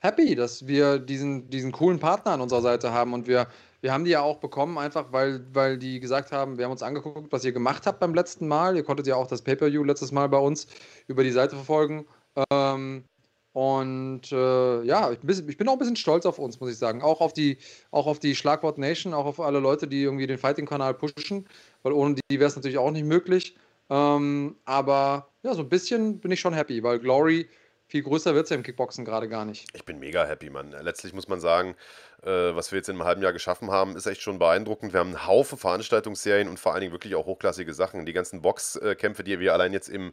happy, dass wir diesen, diesen coolen Partner an unserer Seite haben und wir, wir haben die ja auch bekommen, einfach weil, weil die gesagt haben, wir haben uns angeguckt, was ihr gemacht habt beim letzten Mal. Ihr konntet ja auch das Pay-Per-View letztes Mal bei uns über die Seite verfolgen. Ähm, und äh, ja, ich, ich, bin auch ein bisschen stolz auf uns, muss ich sagen. Auch auf die, auch auf die Schlagwort Nation, auch auf alle Leute, die irgendwie den Fighting-Kanal pushen, weil ohne die wäre es natürlich auch nicht möglich. Ähm, aber ja, so ein bisschen bin ich schon happy, weil Glory viel größer wird es ja im Kickboxen gerade gar nicht. Ich bin mega happy, Mann. Letztlich muss man sagen, äh, was wir jetzt in einem halben Jahr geschaffen haben, ist echt schon beeindruckend. Wir haben einen Haufen Veranstaltungsserien und vor allen Dingen wirklich auch hochklassige Sachen. Die ganzen Boxkämpfe, die wir allein jetzt im,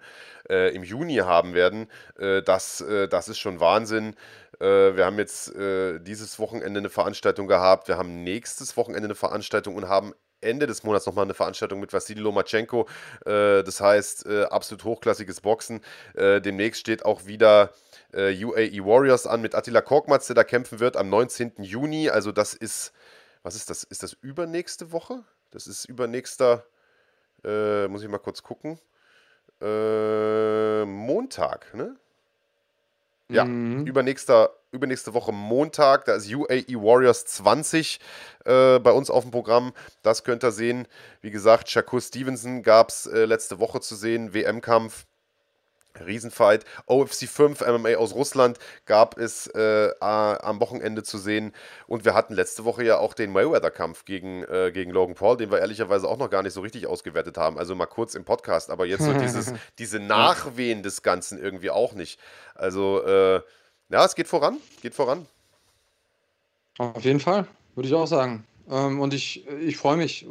äh, im Juni haben werden, äh, das, äh, das ist schon Wahnsinn. Äh, wir haben jetzt äh, dieses Wochenende eine Veranstaltung gehabt, wir haben nächstes Wochenende eine Veranstaltung und haben Ende des Monats nochmal eine Veranstaltung mit Vassili Lomachenko. Äh, das heißt, äh, absolut hochklassiges Boxen. Äh, demnächst steht auch wieder äh, UAE Warriors an mit Attila Korkmaz, der da kämpfen wird am 19. Juni. Also das ist, was ist das? Ist das übernächste Woche? Das ist übernächster, äh, muss ich mal kurz gucken. Äh, Montag, ne? Ja, mhm. übernächster, übernächste Woche Montag, da ist UAE Warriors 20 äh, bei uns auf dem Programm. Das könnt ihr sehen. Wie gesagt, Shakur Stevenson gab es äh, letzte Woche zu sehen, WM-Kampf. Riesenfight. OFC 5 MMA aus Russland gab es äh, am Wochenende zu sehen. Und wir hatten letzte Woche ja auch den Mayweather-Kampf gegen, äh, gegen Logan Paul, den wir ehrlicherweise auch noch gar nicht so richtig ausgewertet haben. Also mal kurz im Podcast, aber jetzt so dieses, diese Nachwehen des Ganzen irgendwie auch nicht. Also, äh, ja, es geht voran. Geht voran. Auf jeden Fall, würde ich auch sagen. Ähm, und ich, ich freue mich,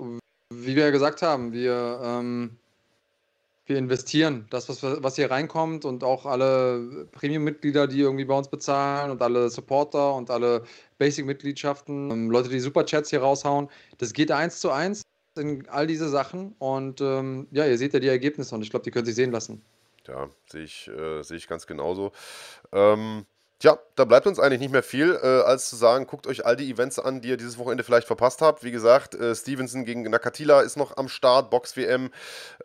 wie wir ja gesagt haben, wir. Ähm wir investieren. Das, was, was hier reinkommt und auch alle Premium-Mitglieder, die irgendwie bei uns bezahlen und alle Supporter und alle Basic-Mitgliedschaften, ähm, Leute, die Superchats hier raushauen, das geht eins zu eins in all diese Sachen. Und ähm, ja, ihr seht ja die Ergebnisse und ich glaube, die können sich sehen lassen. Ja, sehe ich, äh, seh ich ganz genauso. Ähm, Tja, da bleibt uns eigentlich nicht mehr viel, äh, als zu sagen, guckt euch all die Events an, die ihr dieses Wochenende vielleicht verpasst habt. Wie gesagt, äh, Stevenson gegen Nakatila ist noch am Start, Box WM.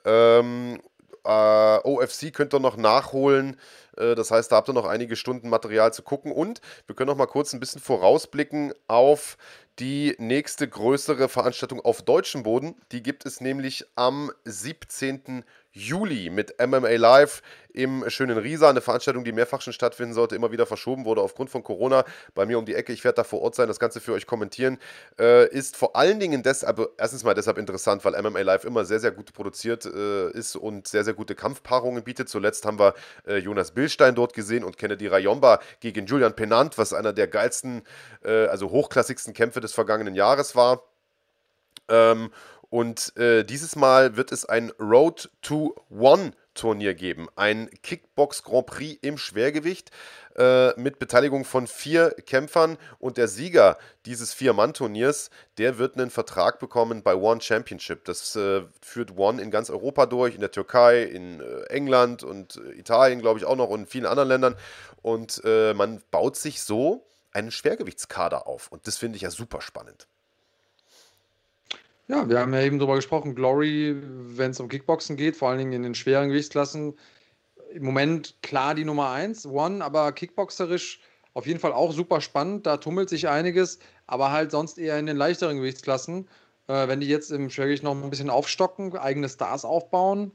Ähm, Äh, OFC könnt ihr noch nachholen. Äh, das heißt, da habt ihr noch einige Stunden Material zu gucken. Und wir können noch mal kurz ein bisschen vorausblicken auf die nächste größere Veranstaltung auf deutschem Boden. Die gibt es nämlich am 17. Juli mit MMA Live im schönen Riesa. Eine Veranstaltung, die mehrfach schon stattfinden sollte, immer wieder verschoben wurde aufgrund von Corona. Bei mir um die Ecke, ich werde da vor Ort sein, das Ganze für euch kommentieren. Äh, ist vor allen Dingen deshalb, erstens mal deshalb interessant, weil MMA Live immer sehr, sehr gut produziert äh, ist und sehr, sehr gute Kampfpaarungen bietet. Zuletzt haben wir äh, Jonas Billstein dort gesehen und Kennedy Rayomba gegen Julian Penant, was einer der geilsten, äh, also hochklassigsten Kämpfe des vergangenen Jahres war. Ähm, und äh, dieses Mal wird es ein Road to One Turnier geben. Ein Kickbox Grand Prix im Schwergewicht äh, mit Beteiligung von vier Kämpfern und der Sieger dieses Vier-Mann-Turniers, der wird einen Vertrag bekommen bei One Championship. Das äh, führt One in ganz Europa durch, in der Türkei, in äh, England und äh, Italien, glaube ich, auch noch und in vielen anderen Ländern. Und äh, man baut sich so einen Schwergewichtskader auf. Und das finde ich ja super spannend. Ja, wir haben ja eben darüber gesprochen, Glory, wenn es um Kickboxen geht, vor allen Dingen in den schweren Gewichtsklassen, im Moment klar die Nummer 1, One, aber kickboxerisch auf jeden Fall auch super spannend, da tummelt sich einiges, aber halt sonst eher in den leichteren Gewichtsklassen. Äh, wenn die jetzt im Schwergewicht noch ein bisschen aufstocken, eigene Stars aufbauen,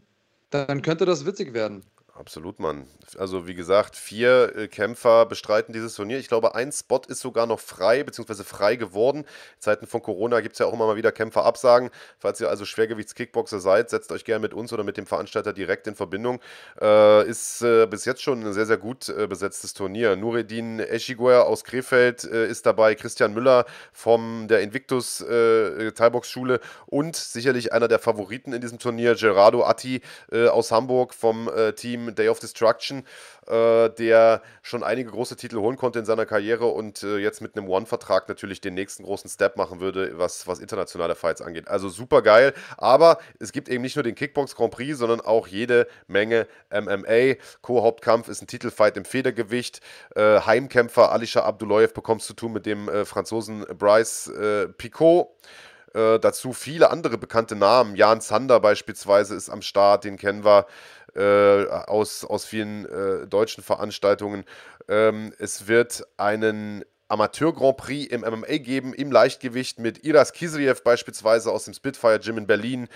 dann könnte das witzig werden. Absolut, Mann. Also wie gesagt, vier äh, Kämpfer bestreiten dieses Turnier. Ich glaube, ein Spot ist sogar noch frei, beziehungsweise frei geworden. In Zeiten von Corona gibt es ja auch immer mal wieder Kämpfer absagen. Falls ihr also Schwergewichts-Kickboxer seid, setzt euch gerne mit uns oder mit dem Veranstalter direkt in Verbindung. Äh, ist äh, bis jetzt schon ein sehr, sehr gut äh, besetztes Turnier. Nureddin Eschiguer aus Krefeld äh, ist dabei, Christian Müller von der Invictus äh, Thai-Box-Schule und sicherlich einer der Favoriten in diesem Turnier, Gerardo Atti aus Hamburg vom Team Day of Destruction, äh, der schon einige große Titel holen konnte in seiner Karriere und äh, jetzt mit einem One-Vertrag natürlich den nächsten großen Step machen würde, was, was internationale Fights angeht. Also super geil, aber es gibt eben nicht nur den Kickbox Grand Prix, sondern auch jede Menge MMA. Co-Hauptkampf ist ein Titelfight im Federgewicht. Äh, Heimkämpfer Alisha Abdullayev bekommst zu tun mit dem äh, Franzosen Bryce äh, Picot. Äh, dazu viele andere bekannte Namen. Jan Zander beispielsweise ist am Start, den kennen wir äh, aus, aus vielen äh, deutschen Veranstaltungen. Ähm, es wird einen Amateur Grand Prix im MMA geben, im Leichtgewicht mit Iras Kisriev beispielsweise aus dem Spitfire Gym in Berlin,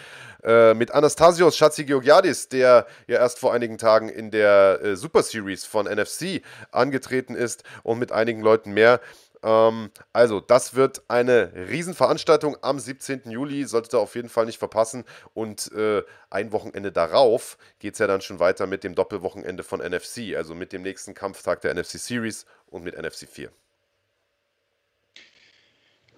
äh, mit Anastasios Chatzigeorgiadis, der ja erst vor einigen Tagen in der äh, Super Series von NFC angetreten ist und mit einigen Leuten mehr. Ähm, also, das wird eine Riesenveranstaltung am 17. Juli, solltet ihr auf jeden Fall nicht verpassen. Und äh, ein Wochenende darauf geht es ja dann schon weiter mit dem Doppelwochenende von NFC, also mit dem nächsten Kampftag der NFC Series und mit NFC 4.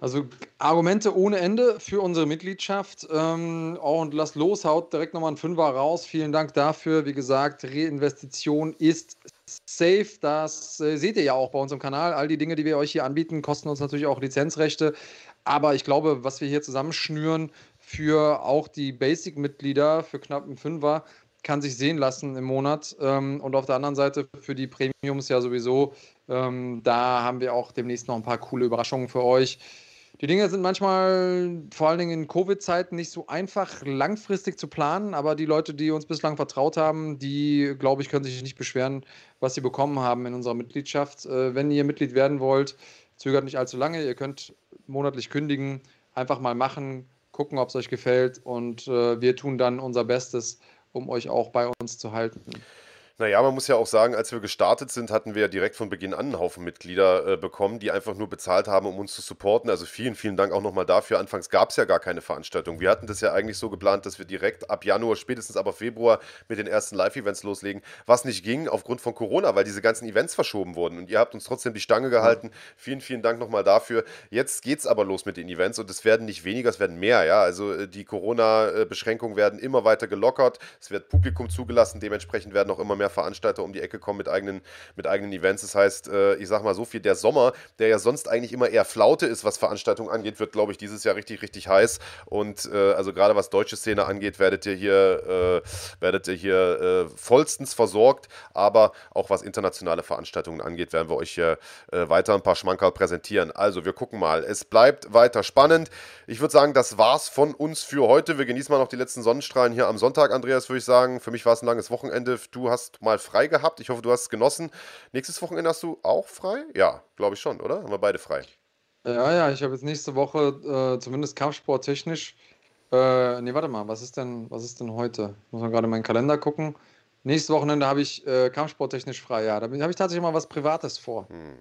Also Argumente ohne Ende für unsere Mitgliedschaft. Ähm, und lasst los, haut direkt nochmal ein Fünfer raus. Vielen Dank dafür. Wie gesagt, Reinvestition ist safe. Das äh, seht ihr ja auch bei unserem Kanal. All die Dinge, die wir euch hier anbieten, kosten uns natürlich auch Lizenzrechte. Aber ich glaube, was wir hier zusammenschnüren für auch die Basic-Mitglieder für knapp einen Fünfer, kann sich sehen lassen im Monat. Ähm, und auf der anderen Seite für die Premiums ja sowieso. Ähm, da haben wir auch demnächst noch ein paar coole Überraschungen für euch. Die Dinge sind manchmal, vor allen Dingen in Covid-Zeiten, nicht so einfach langfristig zu planen, aber die Leute, die uns bislang vertraut haben, die, glaube ich, können sich nicht beschweren, was sie bekommen haben in unserer Mitgliedschaft. Äh, wenn ihr Mitglied werden wollt, zögert nicht allzu lange. Ihr könnt monatlich kündigen, einfach mal machen, gucken, ob es euch gefällt und äh, wir tun dann unser Bestes, um euch auch bei uns zu halten. Naja, man muss ja auch sagen, als wir gestartet sind, hatten wir ja direkt von Beginn an einen Haufen Mitglieder äh, bekommen, die einfach nur bezahlt haben, um uns zu supporten. Also vielen, vielen Dank auch nochmal dafür. Anfangs gab es ja gar keine Veranstaltung. Wir hatten das ja eigentlich so geplant, dass wir direkt ab Januar, spätestens aber Februar mit den ersten Live-Events loslegen, was nicht ging aufgrund von Corona, weil diese ganzen Events verschoben wurden. Und ihr habt uns trotzdem die Stange gehalten. Ja. Vielen, vielen Dank nochmal dafür. Jetzt geht es aber los mit den Events und es werden nicht weniger, es werden mehr. Ja? Also äh, die Corona-Beschränkungen werden immer weiter gelockert. Es wird Publikum zugelassen, dementsprechend werden auch immer mehr Veranstalter um die Ecke kommen mit eigenen, mit eigenen Events. Das heißt, äh, ich sag mal so viel, der Sommer, der ja sonst eigentlich immer eher Flaute ist, was Veranstaltungen angeht, wird, glaube ich, dieses Jahr richtig, richtig heiß. Und äh, also gerade was deutsche Szene angeht, werdet ihr hier, äh, werdet ihr hier vollstens versorgt. Aber auch was internationale Veranstaltungen angeht, werden wir euch hier weiter ein paar Schmankerl präsentieren. Also wir gucken mal. Es bleibt weiter spannend. Ich würde sagen, das war's von uns für heute. Wir genießen mal noch die letzten Sonnenstrahlen hier am Sonntag, Andreas, würde ich sagen. Für mich war es ein langes Wochenende. Du hast mal frei gehabt. Ich hoffe, du hast es genossen. Nächstes Wochenende hast du auch frei? Ja, glaube ich schon, oder? Haben wir beide frei. Ja, ja, ich habe jetzt nächste Woche äh, zumindest Kampfsporttechnisch. Äh, nee, warte mal, was ist denn, was ist denn heute? Muss man gerade meinen Kalender gucken. Nächstes Wochenende habe ich äh, Kampfsporttechnisch frei, ja. Da habe ich tatsächlich mal was Privates vor. Hm.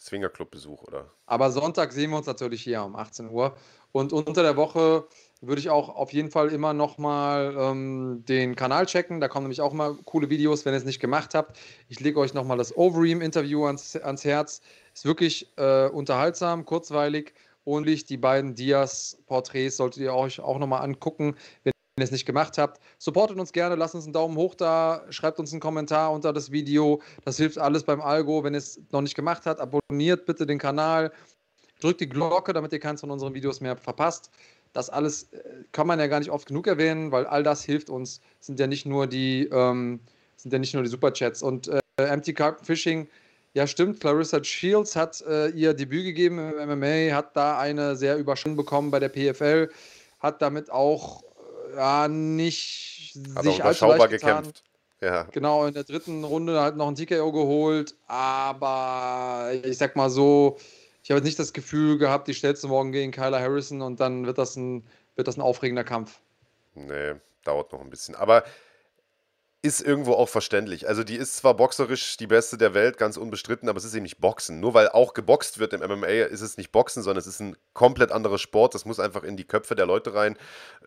Swingerclub-Besuch, oder? Aber Sonntag sehen wir uns natürlich hier um 18 Uhr. Und unter der Woche würde ich auch auf jeden Fall immer nochmal ähm, den Kanal checken. Da kommen nämlich auch mal coole Videos, wenn ihr es nicht gemacht habt. Ich lege euch nochmal das Overeem-Interview ans, ans Herz. Ist wirklich äh, unterhaltsam, kurzweilig und die beiden Diaz-Porträts solltet ihr euch auch nochmal angucken, wenn ihr es nicht gemacht habt. Supportet uns gerne, lasst uns einen Daumen hoch da, schreibt uns einen Kommentar unter das Video. Das hilft alles beim Algo. Wenn ihr es noch nicht gemacht habt, abonniert bitte den Kanal, drückt die Glocke, damit ihr keins von unseren Videos mehr verpasst. Das alles äh, kann man ja gar nicht oft genug erwähnen, weil all das hilft uns. Sind ja nicht nur die, ähm, sind ja nicht nur die Superchats. Und äh, Empty Carp Fishing, ja stimmt, Clarissa Shields hat äh, ihr Debüt gegeben im MMA, hat da eine sehr Überschwung bekommen bei der PFL, hat damit auch äh, ja nicht hat sich allzu leicht gekämpft. Ja. Genau, in der dritten Runde halt noch ein TKO geholt, aber ich sag mal so, ich habe jetzt nicht das Gefühl gehabt, die stellst du morgen gegen Kyler Harrison und dann wird das ein, wird das ein aufregender Kampf. Nee, dauert noch ein bisschen. Aber ist irgendwo auch verständlich. Also die ist zwar boxerisch die beste der Welt, ganz unbestritten, aber es ist eben nicht Boxen. Nur weil auch geboxt wird im MMA, ist es nicht Boxen, sondern es ist ein komplett anderer Sport. Das muss einfach in die Köpfe der Leute rein.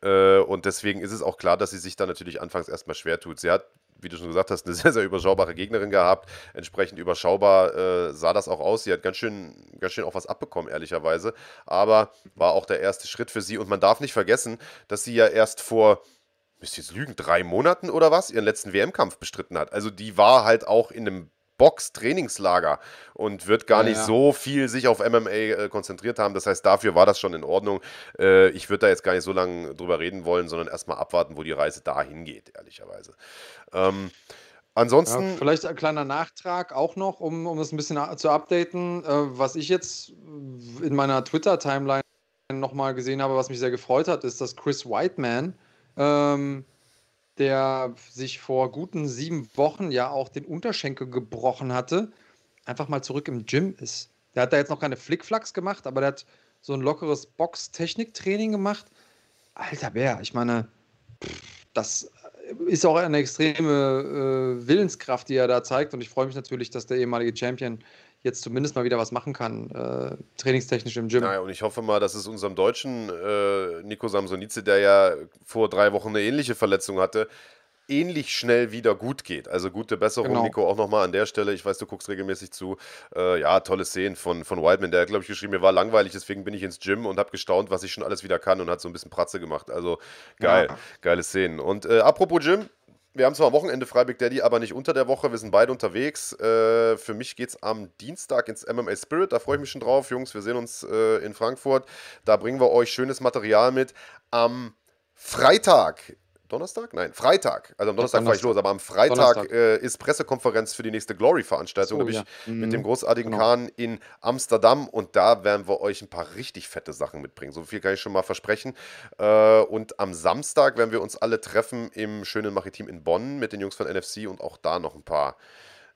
Äh, und deswegen ist es auch klar, dass sie sich da natürlich anfangs erstmal schwer tut. Sie hat wie du schon gesagt hast, eine sehr, sehr überschaubare Gegnerin gehabt. Entsprechend überschaubar äh, sah das auch aus. Sie hat ganz schön, ganz schön auch was abbekommen, ehrlicherweise. Aber war auch der erste Schritt für sie. Und man darf nicht vergessen, dass sie ja erst vor, müsst ihr jetzt lügen, drei Monaten oder was, ihren letzten WM-Kampf bestritten hat. Also die war halt auch in einem Box-Trainingslager und wird gar ja, nicht ja. so viel sich auf MMA äh, konzentriert haben. Das heißt, dafür war das schon in Ordnung. Äh, ich würde da jetzt gar nicht so lange drüber reden wollen, sondern erstmal abwarten, wo die Reise dahin geht, ehrlicherweise. Ähm, ansonsten. Ja, vielleicht ein kleiner Nachtrag auch noch, um, um das ein bisschen zu updaten. Äh, was ich jetzt in meiner Twitter-Timeline nochmal gesehen habe, was mich sehr gefreut hat, ist, dass Chris Whiteman ähm, der sich vor guten sieben Wochen ja auch den Unterschenkel gebrochen hatte, einfach mal zurück im Gym ist. Der hat da jetzt noch keine Flickflacks gemacht, aber der hat so ein lockeres Box-Technik-Training gemacht. Alter Bär, ich meine, das ist auch eine extreme äh, Willenskraft, die er da zeigt. Und ich freue mich natürlich, dass der ehemalige Champion jetzt zumindest mal wieder was machen kann, äh, trainingstechnisch im Gym. Naja, und ich hoffe mal, dass es unserem Deutschen äh, Nico Samsonice, der ja vor drei Wochen eine ähnliche Verletzung hatte, ähnlich schnell wieder gut geht. Also gute Besserung, genau. Nico, auch nochmal an der Stelle. Ich weiß, du guckst regelmäßig zu. Äh, ja, tolle Szenen von, von Whiteman. Der hat, glaube ich, geschrieben, mir war langweilig, deswegen bin ich ins Gym und habe gestaunt, was ich schon alles wieder kann und hat so ein bisschen Pratze gemacht. Also geil, ja. geile Szenen. Und äh, apropos Gym, wir haben zwar am Wochenende frei, Big Daddy, aber nicht unter der Woche. Wir sind beide unterwegs. Äh, für mich geht es am Dienstag ins MMA Spirit. Da freue ich mich schon drauf. Jungs, wir sehen uns äh, in Frankfurt. Da bringen wir euch schönes Material mit. Am Freitag Donnerstag? Nein, Freitag. Also am Donnerstag fahre ich los, aber am Freitag äh, ist Pressekonferenz für die nächste Glory-Veranstaltung, so, nämlich ja. mhm. mit dem großartigen genau. Kahn in Amsterdam. Und da werden wir euch ein paar richtig fette Sachen mitbringen. So viel kann ich schon mal versprechen. Äh, und am Samstag werden wir uns alle treffen im schönen Maritim in Bonn mit den Jungs von NFC und auch da noch ein paar,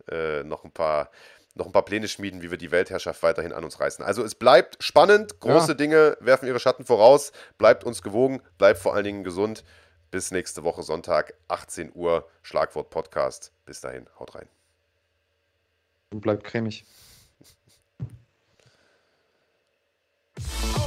äh, noch ein paar noch ein paar Pläne schmieden, wie wir die Weltherrschaft weiterhin an uns reißen. Also es bleibt spannend, große ja. Dinge werfen ihre Schatten voraus, bleibt uns gewogen, bleibt vor allen Dingen gesund. Bis nächste Woche Sonntag, 18 Uhr, Schlagwort Podcast. Bis dahin, haut rein. Und bleibt cremig.